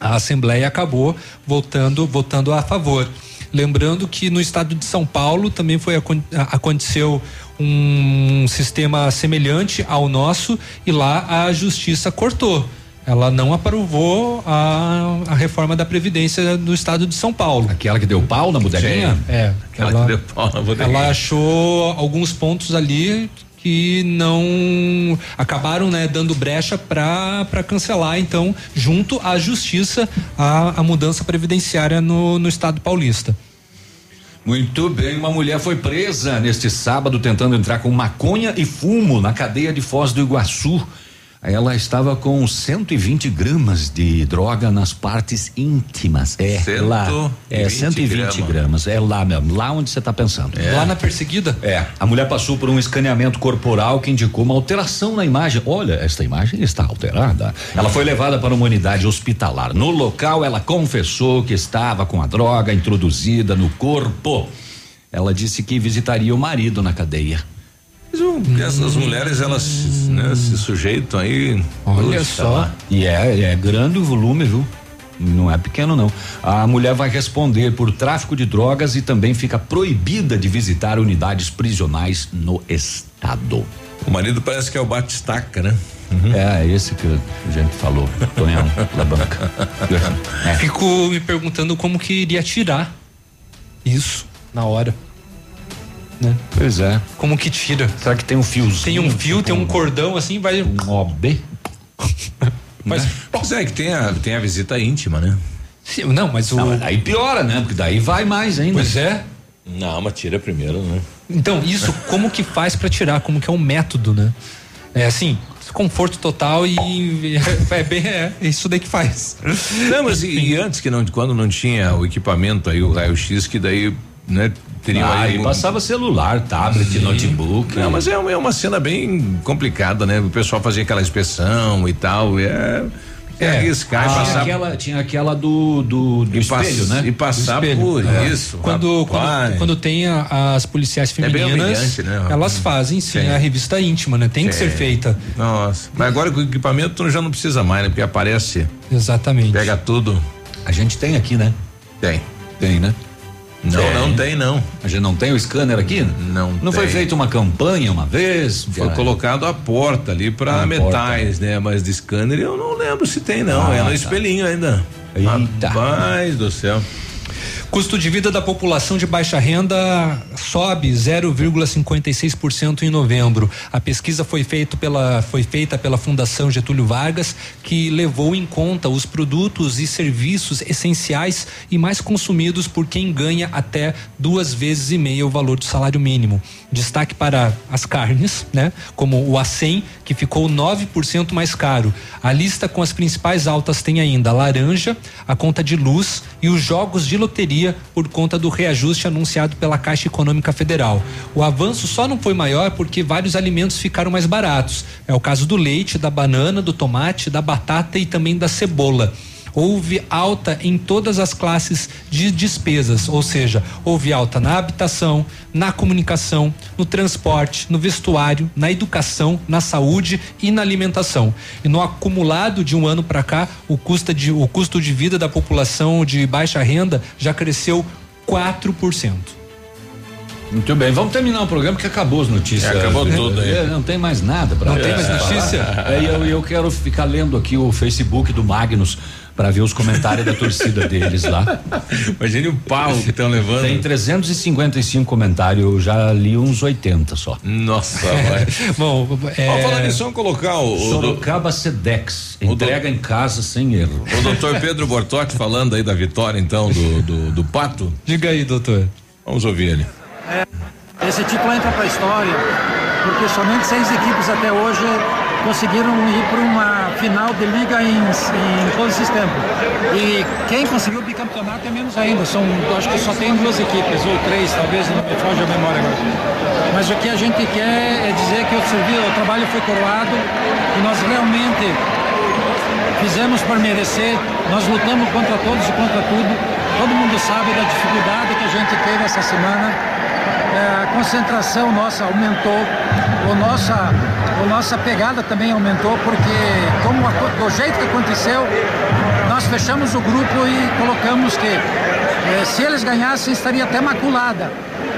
a Assembleia acabou votando votando a favor. Lembrando que no estado de São Paulo também foi acon- a- aconteceu um sistema semelhante ao nosso e lá a justiça cortou. Ela não aprovou a, a reforma da Previdência do estado de São Paulo. Aquela que deu pau na bodeguinha? Sim, é. Aquela ela, que deu pau na bodeguinha. ela achou alguns pontos ali que não acabaram né, dando brecha para cancelar então junto à justiça a, a mudança previdenciária no, no estado paulista. Muito bem, uma mulher foi presa neste sábado tentando entrar com maconha e fumo na cadeia de Foz do Iguaçu. Ela estava com 120 gramas de droga nas partes íntimas. É Cento lá. É vinte 120 gramas. gramas. É lá mesmo, lá onde você está pensando. Lá na perseguida? É. A mulher passou por um escaneamento corporal que indicou uma alteração na imagem. Olha, esta imagem está alterada. Ela foi levada para uma unidade hospitalar. No local, ela confessou que estava com a droga introduzida no corpo. Ela disse que visitaria o marido na cadeia. Essas mulheres, elas né, se sujeitam aí. Olha só. lá. E é, é grande o volume, viu? Não é pequeno, não. A mulher vai responder por tráfico de drogas e também fica proibida de visitar unidades prisionais no estado. O marido parece que é o Batistaca, né? É, esse que a gente falou, Tonhão da banca. É. Fico me perguntando como que iria tirar isso na hora. Né? Pois é. Como que tira? Será que tem um fiozinho? Tem um fio, tem um cordão assim, vai. Um OB? Mas, pois é, que tem a, tem a visita íntima, né? Sim, não, mas o. Não, mas aí piora, né? Porque daí vai mais ainda. Pois é. Não, mas tira primeiro, né? Então, isso, como que faz pra tirar? Como que é um método, né? É assim, conforto total e é, bem é isso daí que faz. Não, mas e, e antes que não, quando não tinha o equipamento aí, o raio-x, que daí, né, teriam Ah, aí. um- passava celular, tablet, notebook. Não, mas é uma, é uma cena bem complicada, né? O pessoal fazia aquela inspeção e tal, é. É, arriscar e tinha passar. aquela, tinha aquela do, do, do E pass- espelho, né? e passar por É. isso. Quando, quando, quando tem a- as policiais É bem femininas, humilhante, né? elas fazem sim, Sim. a revista íntima, né? Tem que Sim. ser feita. Nossa. Mas agora com o equipamento tu já não precisa mais, né? Porque aparece. Exatamente. Pega tudo. A gente tem aqui, né? Tem. Tem, né? Não, não tem, não. A gente não tem o scanner aqui? Não Não foi tem. feita uma campanha uma vez? Foi colocado a porta ali para Ah, metais, né? Mas de scanner eu não lembro se tem, não. Ah, é no tá. espelhinho ainda. Eita. Rapaz do céu. Custo de vida da população de baixa renda sobe 0,56% em novembro. A pesquisa foi, feito pela, foi feita pela Fundação Getúlio Vargas, que levou em conta os produtos e serviços essenciais e mais consumidos por quem ganha até duas vezes e meia o valor do salário mínimo. Destaque para as carnes, né? Como o acém, que ficou 9% mais caro. A lista com as principais altas tem ainda a laranja, a conta de luz e os jogos de loteria por conta do reajuste anunciado pela Caixa Econômica Federal. O avanço só não foi maior porque vários alimentos ficaram mais baratos. É o caso do leite, da banana, do tomate, da batata e também da cebola houve alta em todas as classes de despesas, ou seja, houve alta na habitação, na comunicação, no transporte, no vestuário, na educação, na saúde e na alimentação. E no acumulado de um ano para cá, o custo, de, o custo de vida da população de baixa renda já cresceu 4%. Muito bem, vamos terminar o programa que acabou as notícias. É, acabou tudo aí. É, não tem mais nada para Não tem mais notícia? É, eu, eu quero ficar lendo aqui o Facebook do Magnus para ver os comentários da torcida deles lá. Imagine o pau que estão levando. Tem 355 comentários, eu já li uns 80 só. Nossa, vai. Bom, é... Ó, falando nisso, vamos colocar o. Sorocaba Sedex, entrega em casa sem erro. O doutor Pedro Bortotti falando aí da vitória, então, do, do, do Pato. Diga aí, doutor. Vamos ouvir ele. É, esse título entra para a história, porque somente seis equipes até hoje conseguiram ir para uma final de liga em, em todo esse tempo. E quem conseguiu o bicampeonato é menos ainda. São, acho que só tem duas equipes, ou três, talvez, não me foge a memória agora. Mas o que a gente quer é dizer que o, serviço, o trabalho foi coroado e nós realmente fizemos por merecer. Nós lutamos contra todos e contra tudo. Todo mundo sabe da dificuldade que a gente teve essa semana é, a concentração nossa aumentou, o nossa, a nossa pegada também aumentou, porque como do jeito que aconteceu, nós fechamos o grupo e colocamos que é, se eles ganhassem estaria até maculada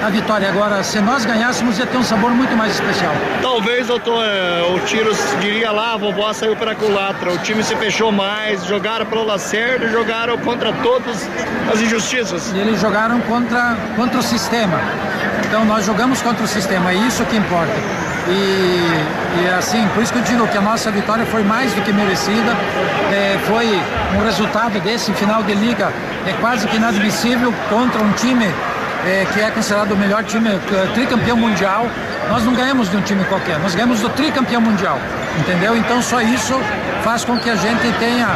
a vitória. Agora, se nós ganhássemos, ia ter um sabor muito mais especial. Talvez doutor, é, o tiro diria lá, a vovó saiu para a culatra. O time se fechou mais, jogaram para o Lacerda, jogaram contra todas as injustiças. E eles jogaram contra, contra o sistema. Então nós jogamos contra o sistema, é isso que importa. E, e assim, por isso que eu digo que a nossa vitória foi mais do que merecida. É, foi um resultado desse final de liga é quase que inadmissível contra um time é, que é considerado o melhor time, é, tricampeão mundial. Nós não ganhamos de um time qualquer, nós ganhamos do tricampeão mundial, entendeu? Então só isso faz com que a gente tenha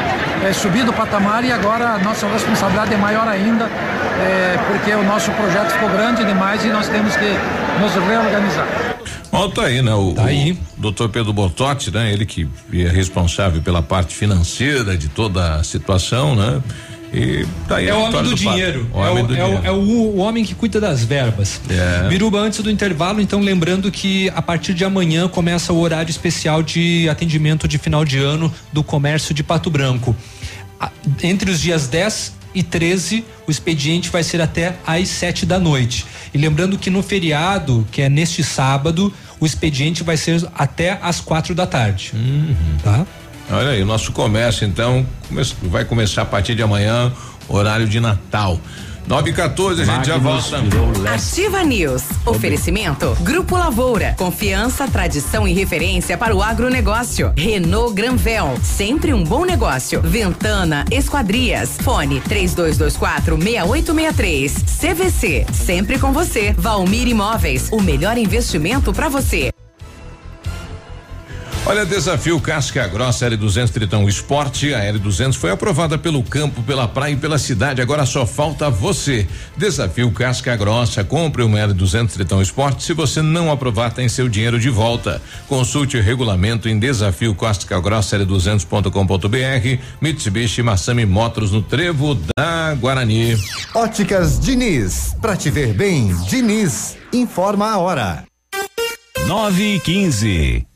é, subido o patamar e agora a nossa responsabilidade é maior ainda, é, porque o nosso projeto ficou grande demais e nós temos que nos reorganizar. Bom, tá aí, né? O, tá aí. o doutor Pedro Bortotti, né? Ele que é responsável pela parte financeira de toda a situação, né? E tá aí é a o homem do, Pato. dinheiro. O é, homem o, do é, o, dinheiro. é o, o homem que cuida das verbas. É. Biruba, antes do intervalo, então, lembrando que a partir de amanhã começa o horário especial de atendimento de final de ano do comércio de Pato Branco. Entre os dias 10 e 13, o expediente vai ser até às 7 da noite. E lembrando que no feriado, que é neste sábado, o expediente vai ser até às quatro da tarde. Tá? Olha aí, o nosso comércio, então, vai começar a partir de amanhã, horário de Natal. 9 e 14 a gente já volta. Ativa News. Oferecimento. Grupo Lavoura. Confiança, tradição e referência para o agronegócio. Renault Granvel. Sempre um bom negócio. Ventana Esquadrias. Fone 3224 6863. CVC. Sempre com você. Valmir Imóveis. O melhor investimento para você. Olha, desafio Casca Grossa L200 Tritão Esporte. A L200 foi aprovada pelo campo, pela praia e pela cidade. Agora só falta você. Desafio Casca Grossa. Compre um L200 Tritão Esporte. Se você não aprovar, tem seu dinheiro de volta. Consulte o regulamento em desafio Casca Grossa L200.com.br. Mitsubishi Massami Motors no Trevo da Guarani. Óticas Diniz, pra te ver bem, Diniz, informa a hora. 9 e 15.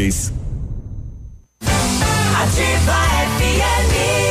Ativa FM.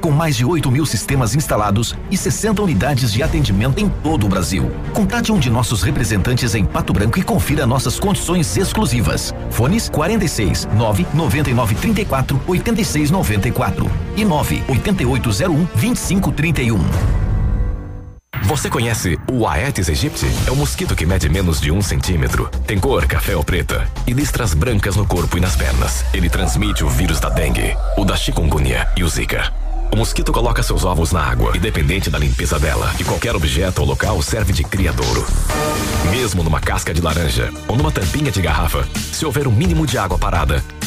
Com mais de 8 mil sistemas instalados e 60 unidades de atendimento em todo o Brasil. Contate um de nossos representantes em Pato Branco e confira nossas condições exclusivas. Fones 46 9 99 34 86 94 e 9 8801 2531. Você conhece o Aedes aegypti? É um mosquito que mede menos de um centímetro, tem cor café ou preta e listras brancas no corpo e nas pernas. Ele transmite o vírus da dengue, o da chikungunya e o zika. O mosquito coloca seus ovos na água, independente da limpeza dela, e qualquer objeto ou local serve de criadouro. Mesmo numa casca de laranja ou numa tampinha de garrafa, se houver um mínimo de água parada,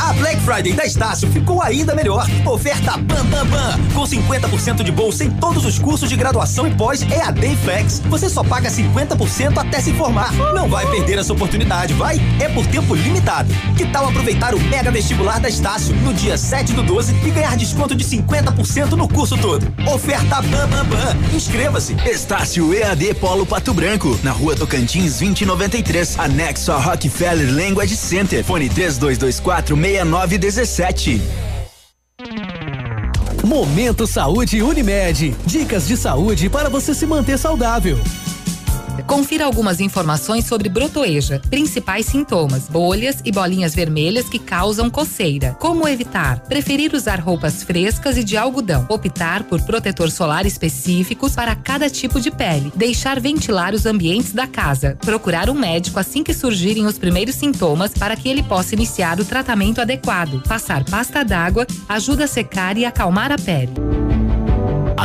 A Black Friday da Estácio ficou ainda melhor. Oferta Bam Bam Bam, com 50% de bolsa em todos os cursos de graduação e pós EAD e Flex. Você só paga 50% até se formar. Não vai perder essa oportunidade, vai? É por tempo limitado. Que tal aproveitar o mega vestibular da Estácio no dia 7 do 12 e ganhar desconto de 50% no curso todo? Oferta Bam Bam Bam. Inscreva-se. Estácio EAD Polo Pato Branco, na rua Tocantins 2093, anexo a Rockefeller Language Center. Fone 3224 6917. Momento Saúde Unimed. Dicas de saúde para você se manter saudável. Confira algumas informações sobre brotoeja. Principais sintomas: bolhas e bolinhas vermelhas que causam coceira. Como evitar? Preferir usar roupas frescas e de algodão. Optar por protetor solar específicos para cada tipo de pele. Deixar ventilar os ambientes da casa. Procurar um médico assim que surgirem os primeiros sintomas para que ele possa iniciar o tratamento adequado. Passar pasta d'água ajuda a secar e acalmar a pele.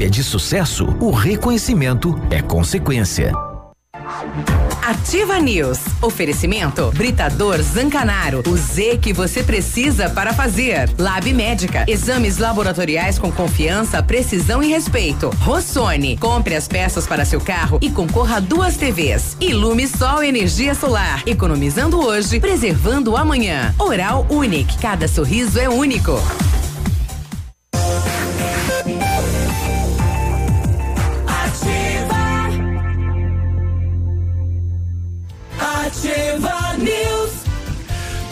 é de sucesso, o reconhecimento é consequência. Ativa News. Oferecimento Britador Zancanaro. O Z que você precisa para fazer. Lab Médica. Exames laboratoriais com confiança, precisão e respeito. Rossoni. Compre as peças para seu carro e concorra a duas TVs. Ilume Sol Energia Solar. Economizando hoje, preservando amanhã. Oral Unique. Cada sorriso é único.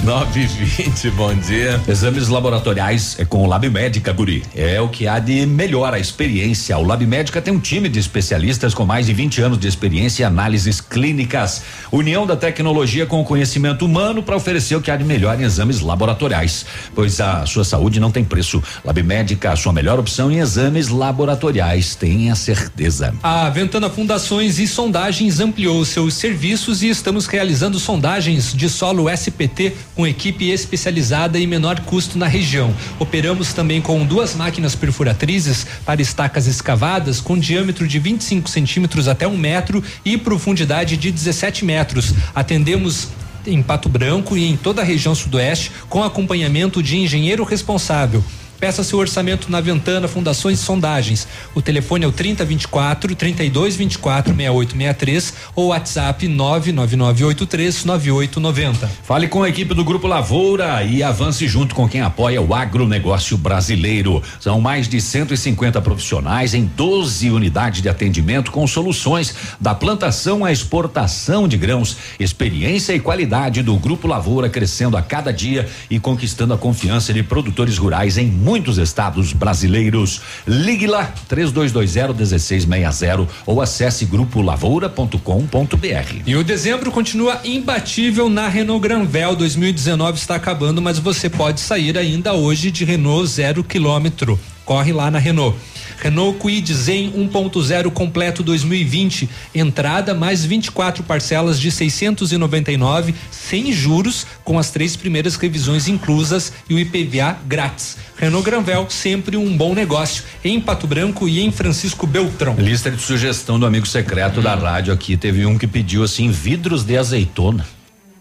9 e 20 bom dia. Exames laboratoriais é com o Lab Médica, Guri. É o que há de melhor a experiência. O Lab Médica tem um time de especialistas com mais de 20 anos de experiência em análises clínicas. União da tecnologia com o conhecimento humano para oferecer o que há de melhor em exames laboratoriais. Pois a sua saúde não tem preço. Lab Médica, a sua melhor opção em exames laboratoriais. Tenha certeza. A Ventana Fundações e Sondagens ampliou seus serviços e estamos realizando sondagens de solo SPT com equipe especializada e menor custo na região. Operamos também com duas máquinas perfuratrizes para estacas escavadas com diâmetro de 25 centímetros até um metro e profundidade de 17 metros. Atendemos em Pato Branco e em toda a região sudoeste com acompanhamento de engenheiro responsável. Peça seu orçamento na Ventana Fundações e Sondagens. O telefone é o 3024 3224 6863 ou WhatsApp 99983 9890. Fale com a equipe do Grupo Lavoura e avance junto com quem apoia o agronegócio brasileiro. São mais de 150 profissionais em 12 unidades de atendimento com soluções da plantação à exportação de grãos. Experiência e qualidade do Grupo Lavoura crescendo a cada dia e conquistando a confiança de produtores rurais em muitos estados brasileiros. Ligue lá 3220 1660 ou acesse grupolavoura.com.br. E o dezembro continua imbatível na Renault Granvel. 2019 está acabando, mas você pode sair ainda hoje de Renault zero quilômetro. Corre lá na Renault. Renault Kwid Zen 1.0 completo 2020, entrada mais 24 parcelas de 699 sem juros, com as três primeiras revisões inclusas e o IPVA grátis. Renault Granvel, sempre um bom negócio em Pato Branco e em Francisco Beltrão. Lista de sugestão do amigo secreto da rádio aqui, teve um que pediu assim vidros de azeitona.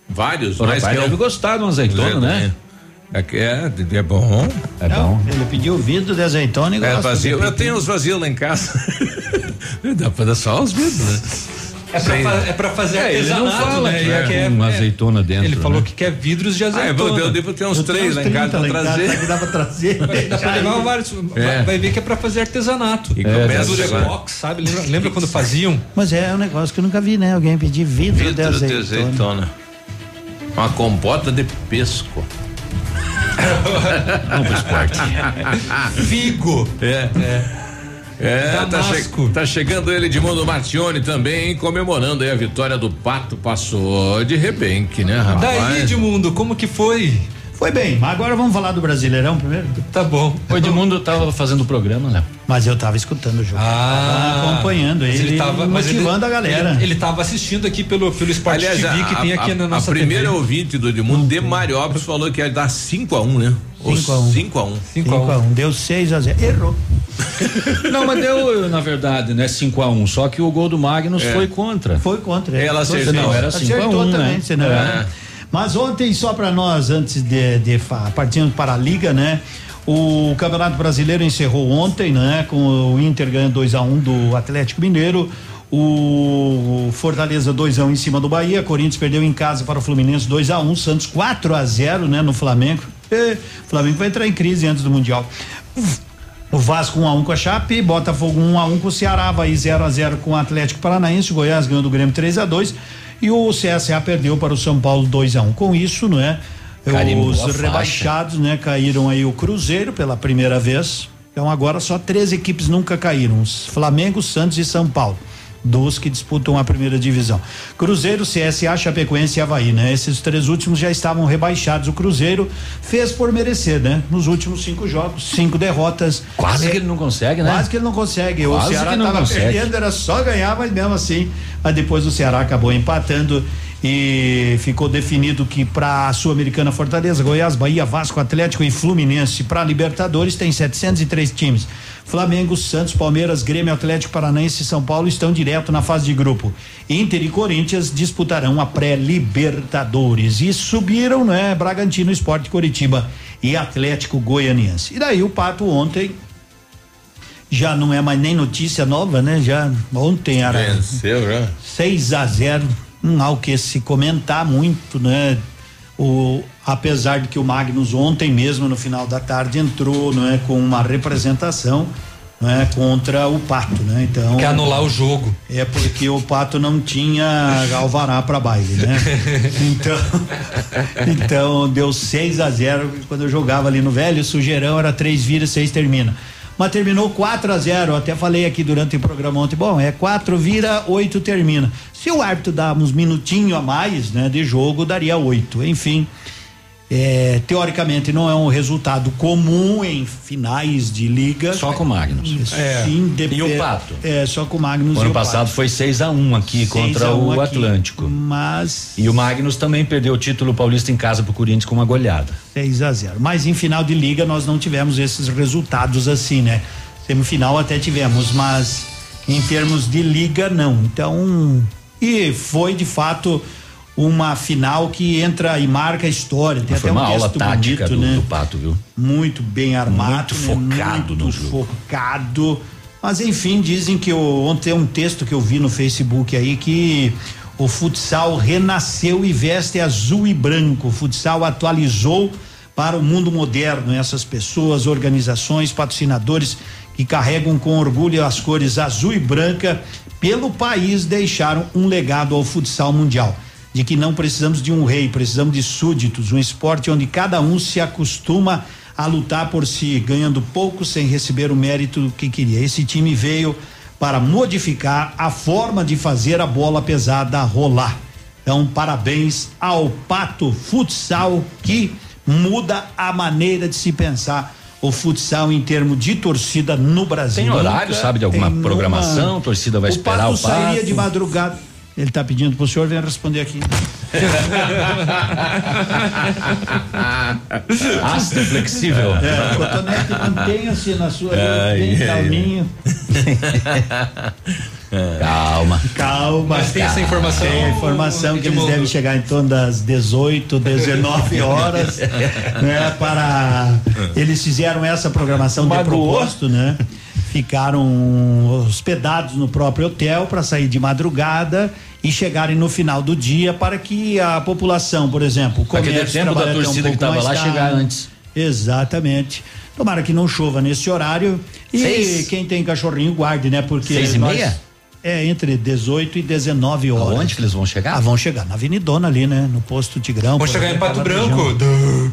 Vários, mas rapaz que eu- deve gostar de uma azeitona, né? É que é, é bom. É Não, Ele pediu vidro de azeitona e É vazio. de Eu tenho os vazios lá em casa. Dá pra dar só os vidros, né? É pra, fa- é pra fazer É, ele não artesanato, fala né? que E é quer- uma azeitona dentro. Ele falou né? que quer vidros de Ah, eu azeitona. vou- eu devo ter uns Eu três lá em casa 30 pra trazer. que dá pra trazer. Vai, dá pra levar vários. É. Vai, vai ver que é pra fazer artesanato. E começa Vidro agora. box, sabe? Lembra, lembra quando faziam? Mas é um negócio que eu nunca vi, né? Alguém pedir vidro, de Vidro de azeitona. azeitona. Uma compota de pesco. Vamos pro esporte. Figo. É. É, tá, Damasco. che- tá chegando ele Edmundo Martione também, comemorando aí a vitória do Pato. Passou de rebenque, né, rapaz? Daí, Edmundo, como que foi? Foi bem, mas agora vamos falar do Brasileirão primeiro? Tá bom. O Edmundo tava fazendo o programa, né? Mas eu tava escutando o jogo. Ah, Tava acompanhando mas ele, tava- mas motivando ele- a galera. Ele, ele tava assistindo aqui pelo, pelo Sport Aliás, TV que a, tem aqui a- na nossa a primeira TV. ouvinte do Edmundo, de Mariópolis, falou que ia dar 5x1, né? 5 a 1. 5x1. 5 a 1. 5x1. Deu 6 a 0 Errou. Não, mas deu, na verdade, né? 5 a 1 Só que o gol do Magnus É. foi contra. Foi contra. ele. Ela acertou. Não, era 5 a Acertou 1 também, né? senão É. era. Mas ontem, só para nós, antes de, de partirmos para a Liga, né? O Campeonato Brasileiro encerrou ontem, né? Com o Inter ganhando 2 a 1 do Atlético Mineiro. O Fortaleza 2 a 1 em cima do Bahia. Corinthians perdeu em casa para o Fluminense 2 a 1 Santos 4 a 0 né? No Flamengo. E, o Flamengo vai entrar em crise antes do Mundial. O Vasco 1 a 1 com a Chape, Botafogo 1 a 1 com o Ceará, Havaí 0 a 0 com o Atlético Paranaense, o Goiás ganhou do Grêmio 3 a 2 e o CSA perdeu para o São Paulo 2 a 1. Com isso, não é? Carimbou Os rebaixados, né, caíram aí o Cruzeiro pela primeira vez. Então agora só três equipes nunca caíram: os Flamengo, Santos e São Paulo. Dos que disputam a primeira divisão. Cruzeiro, CSA, Chapecoense e Havaí, né? Esses três últimos já estavam rebaixados. O Cruzeiro fez por merecer, né? Nos últimos cinco jogos, cinco derrotas. Quase É, que ele não consegue, né? Quase que ele não consegue. o Quase Ceará que não estava consegue. perdendo, era só ganhar, mas mesmo assim, mas depois o Ceará acabou empatando e ficou definido que para a Sul-Americana Fortaleza, Goiás, Bahia, Vasco, Atlético e Fluminense para Libertadores tem 703 times. Flamengo, Santos, Palmeiras, Grêmio, Atlético Paranaense e São Paulo estão direto na fase de grupo. Inter e Corinthians disputarão a pré-Libertadores e subiram, né? Bragantino, Esporte Coritiba e Atlético Goianiense. E daí o Pato ontem já não é mais nem notícia nova, né? Já ontem era Venceu já. 6 a 0 não há o que se comentar muito, né? O, apesar de que o Magnus ontem mesmo no final da tarde entrou, não é, com uma representação né, contra o Pato, né? Então Quer anular o jogo. É porque o Pato não tinha alvará para baile, né? então, então deu 6 a 0 quando eu jogava ali no velho Sujeirão era três vira, seis termina. Mas terminou 4 a 0 até falei aqui durante o programa ontem. Bom, é quatro vira, oito termina. Se o árbitro dá uns minutinhos a mais, né, de jogo, daria oito. Enfim, é, teoricamente não é um resultado comum em finais de liga. Só com o Magnus. Sim, de- E o Pato? É, só com o Magnus O e ano o passado Pato. foi 6 a 1 aqui 6 contra a 1 o aqui. Atlântico. Mas E o Magnus também perdeu o título paulista em casa pro Corinthians com uma goleada. 6 a 0. Mas em final de liga nós não tivemos esses resultados assim, né? Semifinal até tivemos, mas em termos de liga não. Então, e foi de fato uma final que entra e marca a história. Tem Foi até um uma aula texto tática bonito, do, né? do Pato, viu? muito bem armado, Muito né? focado muito no jogo. focado. Mas enfim, dizem que o- ontem tem um texto que eu vi no Facebook aí que o futsal renasceu e veste azul e branco. O futsal atualizou para o mundo moderno essas pessoas, organizações, patrocinadores que carregam com orgulho as cores azul e branca pelo país deixaram um legado ao futsal mundial de que não precisamos de um rei, precisamos de súditos, um esporte onde cada um se acostuma a lutar por si, ganhando pouco sem receber o mérito que queria. Esse time veio para modificar a forma de fazer a bola pesada rolar. Então, parabéns ao Pato Futsal que muda a maneira de se pensar o futsal em termos de torcida no Brasil. Tem horário, sabe, de alguma uma- programação? Torcida vai o esperar Pato o sairia Pato? de madrugada. Ele está pedindo pro senhor, venha responder aqui. Ácido flexível. É, cotonete, mantenha-se na sua Ai, bem ai, calminho. Calma. Calma. Mas tem essa informação, Tem a informação que eles devem chegar em torno das 18, 19 horas, né? Para eles fizeram essa programação de Magoou. propósito, né? Ficaram hospedados no próprio hotel para sair de madrugada e chegarem no final do dia para que a população, por exemplo, dê comércio tempo da até um torcida que pouco tava mais lá chegar antes. Exatamente. Tomara que não chova nesse horário. E Seis? quem tem cachorrinho, guarde, né? Porque. Seis e nós- meia? É, entre 18 e 19 horas. Aonde que eles vão chegar? Ah, vão chegar na Avenidona ali, né? No posto Tigrão. Vão chegar em Pato Branco.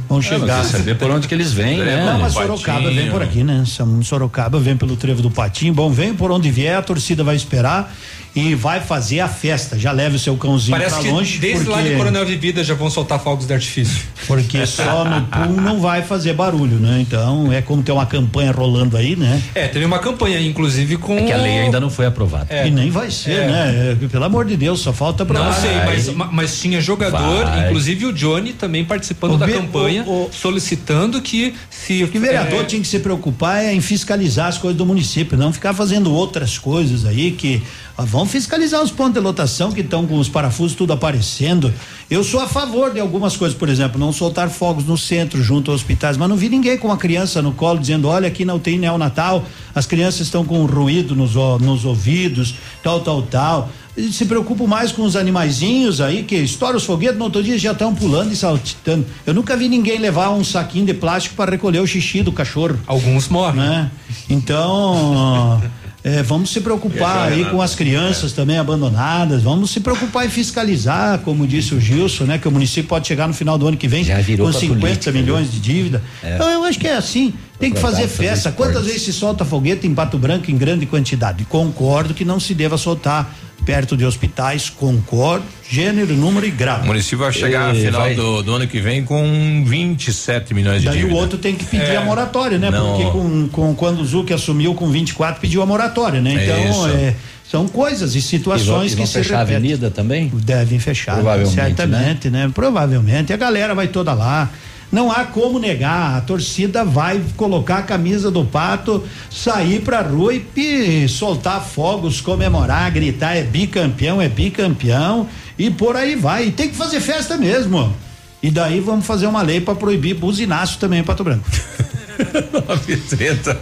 Vão Ah, chegar. saber por onde que eles vêm, né? Não, mas Sorocaba vem por aqui, né? São- Sorocaba vem pelo trevo do Patinho. Bom, vem por onde vier, a torcida vai esperar e vai fazer a festa. Já leve o seu cãozinho Parece pra que longe. desde lá de porque- Coronel Vivida já vão soltar fogos de artifício. Porque só no pool não vai fazer barulho, né? Então é como ter uma campanha rolando aí, né? É, teve uma campanha, inclusive, com. É que a lei ainda não foi aprovada. É. E nem vai ser, É. né? É, Pelo amor de Deus, só falta pra Não sei, mas, ma- mas tinha jogador, Vai. inclusive o Johnny também participando O da campanha, o- o- solicitando que se. O que o vereador é, tinha que se preocupar é em fiscalizar as coisas do município, não ficar fazendo outras coisas aí que ah, vão fiscalizar os pontos de lotação que estão com os parafusos tudo aparecendo. Eu sou a favor de algumas coisas, por exemplo, não soltar fogos no centro junto aos hospitais, mas não vi ninguém com uma criança no colo dizendo, olha, aqui não tem neonatal, as crianças estão com ruído nos, nos ouvidos, tal, tal, tal. E se preocupo mais com os animaizinhos aí que estouram os foguetes, no outro dia já estão pulando e saltitando. Eu nunca vi ninguém levar um saquinho de plástico para recolher o xixi do cachorro. Alguns morrem. Né? Então, é, vamos se preocupar aí com as crianças também abandonadas, vamos se preocupar em fiscalizar, como disse o Gilson, né? Que o município pode chegar no final do ano que vem virou com pra 50 política, milhões de dívida. É. Então eu acho que é assim, tem que fazer festa. Quantas vezes se solta foguete em Pato Branco em grande quantidade? Concordo que não se deva soltar perto de hospitais, concordo, gênero, número e grau. O município vai chegar E no final vai- do, do ano que vem com 27 milhões de Daí dívida. o outro tem que pedir É. a moratória, né? Não. Porque com, com, quando o Zuc assumiu com 24, pediu a moratória, né? Então, Isso. é, são coisas e E vão, situações e vão que se fechar a avenida também? Devem fechar, Provavelmente, certamente, né? Provavelmente. A galera vai toda lá. Não há como negar, a torcida vai colocar a camisa do pato, sair pra rua e, soltar fogos, comemorar, gritar, é bicampeão, é bicampeão, e por aí vai. E tem que fazer festa mesmo. E daí vamos fazer uma lei pra proibir buzinaço também em Pato Branco.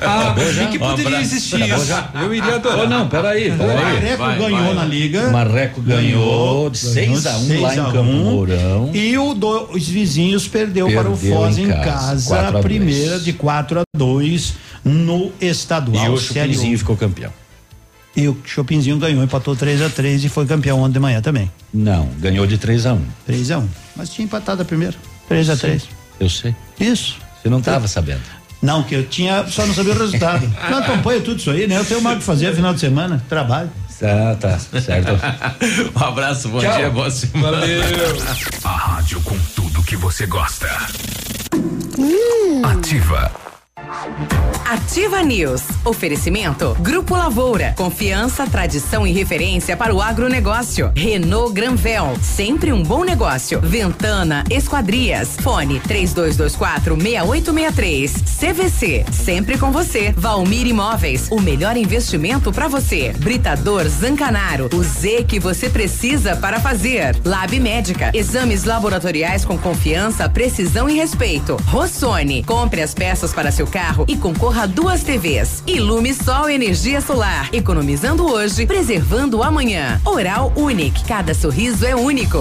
Ah, bem que Um poderia abraço. existir isso. Eu iria adorar. Oh, não, peraí, O. Marreco vai, ganhou vai. na liga. O Marreco ganhou de 6 a 1 lá em Campo Mourão. E o do- os vizinhos perdeu, para o Perdeu Foz em casa, casa, 4 a primeira 2. de 4 a 2 no estadual. E o Chupinzinho um. ficou campeão. E o Chopinzinho ganhou, empatou 3 a 3 e foi campeão ontem de manhã também. Não, ganhou de 3 a 1 3 a 1 Mas tinha empatado a primeira. 3 a 3 Eu sei. Isso. Você não estava sabendo. Não, que eu tinha, só não sabia o resultado. não acompanho tudo isso aí, né? Eu tenho mais o que fazer final de semana, trabalho. Tá, tá, certo. um abraço, bom Tchau. dia, boa semana. A rádio com tudo que você gosta. Ativa. Ativa News. Oferecimento Grupo Lavoura. Confiança, tradição e referência para o agronegócio. Renault Granvel. Sempre um bom negócio. Ventana Esquadrias. Fone 3224 6863. CVC. Sempre com você. Valmir Imóveis. O melhor investimento para você. Britador Zancanaro. O Z que você precisa para fazer. Lab Médica. Exames laboratoriais com confiança, precisão e respeito. Rossoni. Compre as peças para seu carro e concorra a duas TVs. Ilume Sol Energia Solar. Economizando hoje, preservando amanhã. Oral Unique. Cada sorriso é único.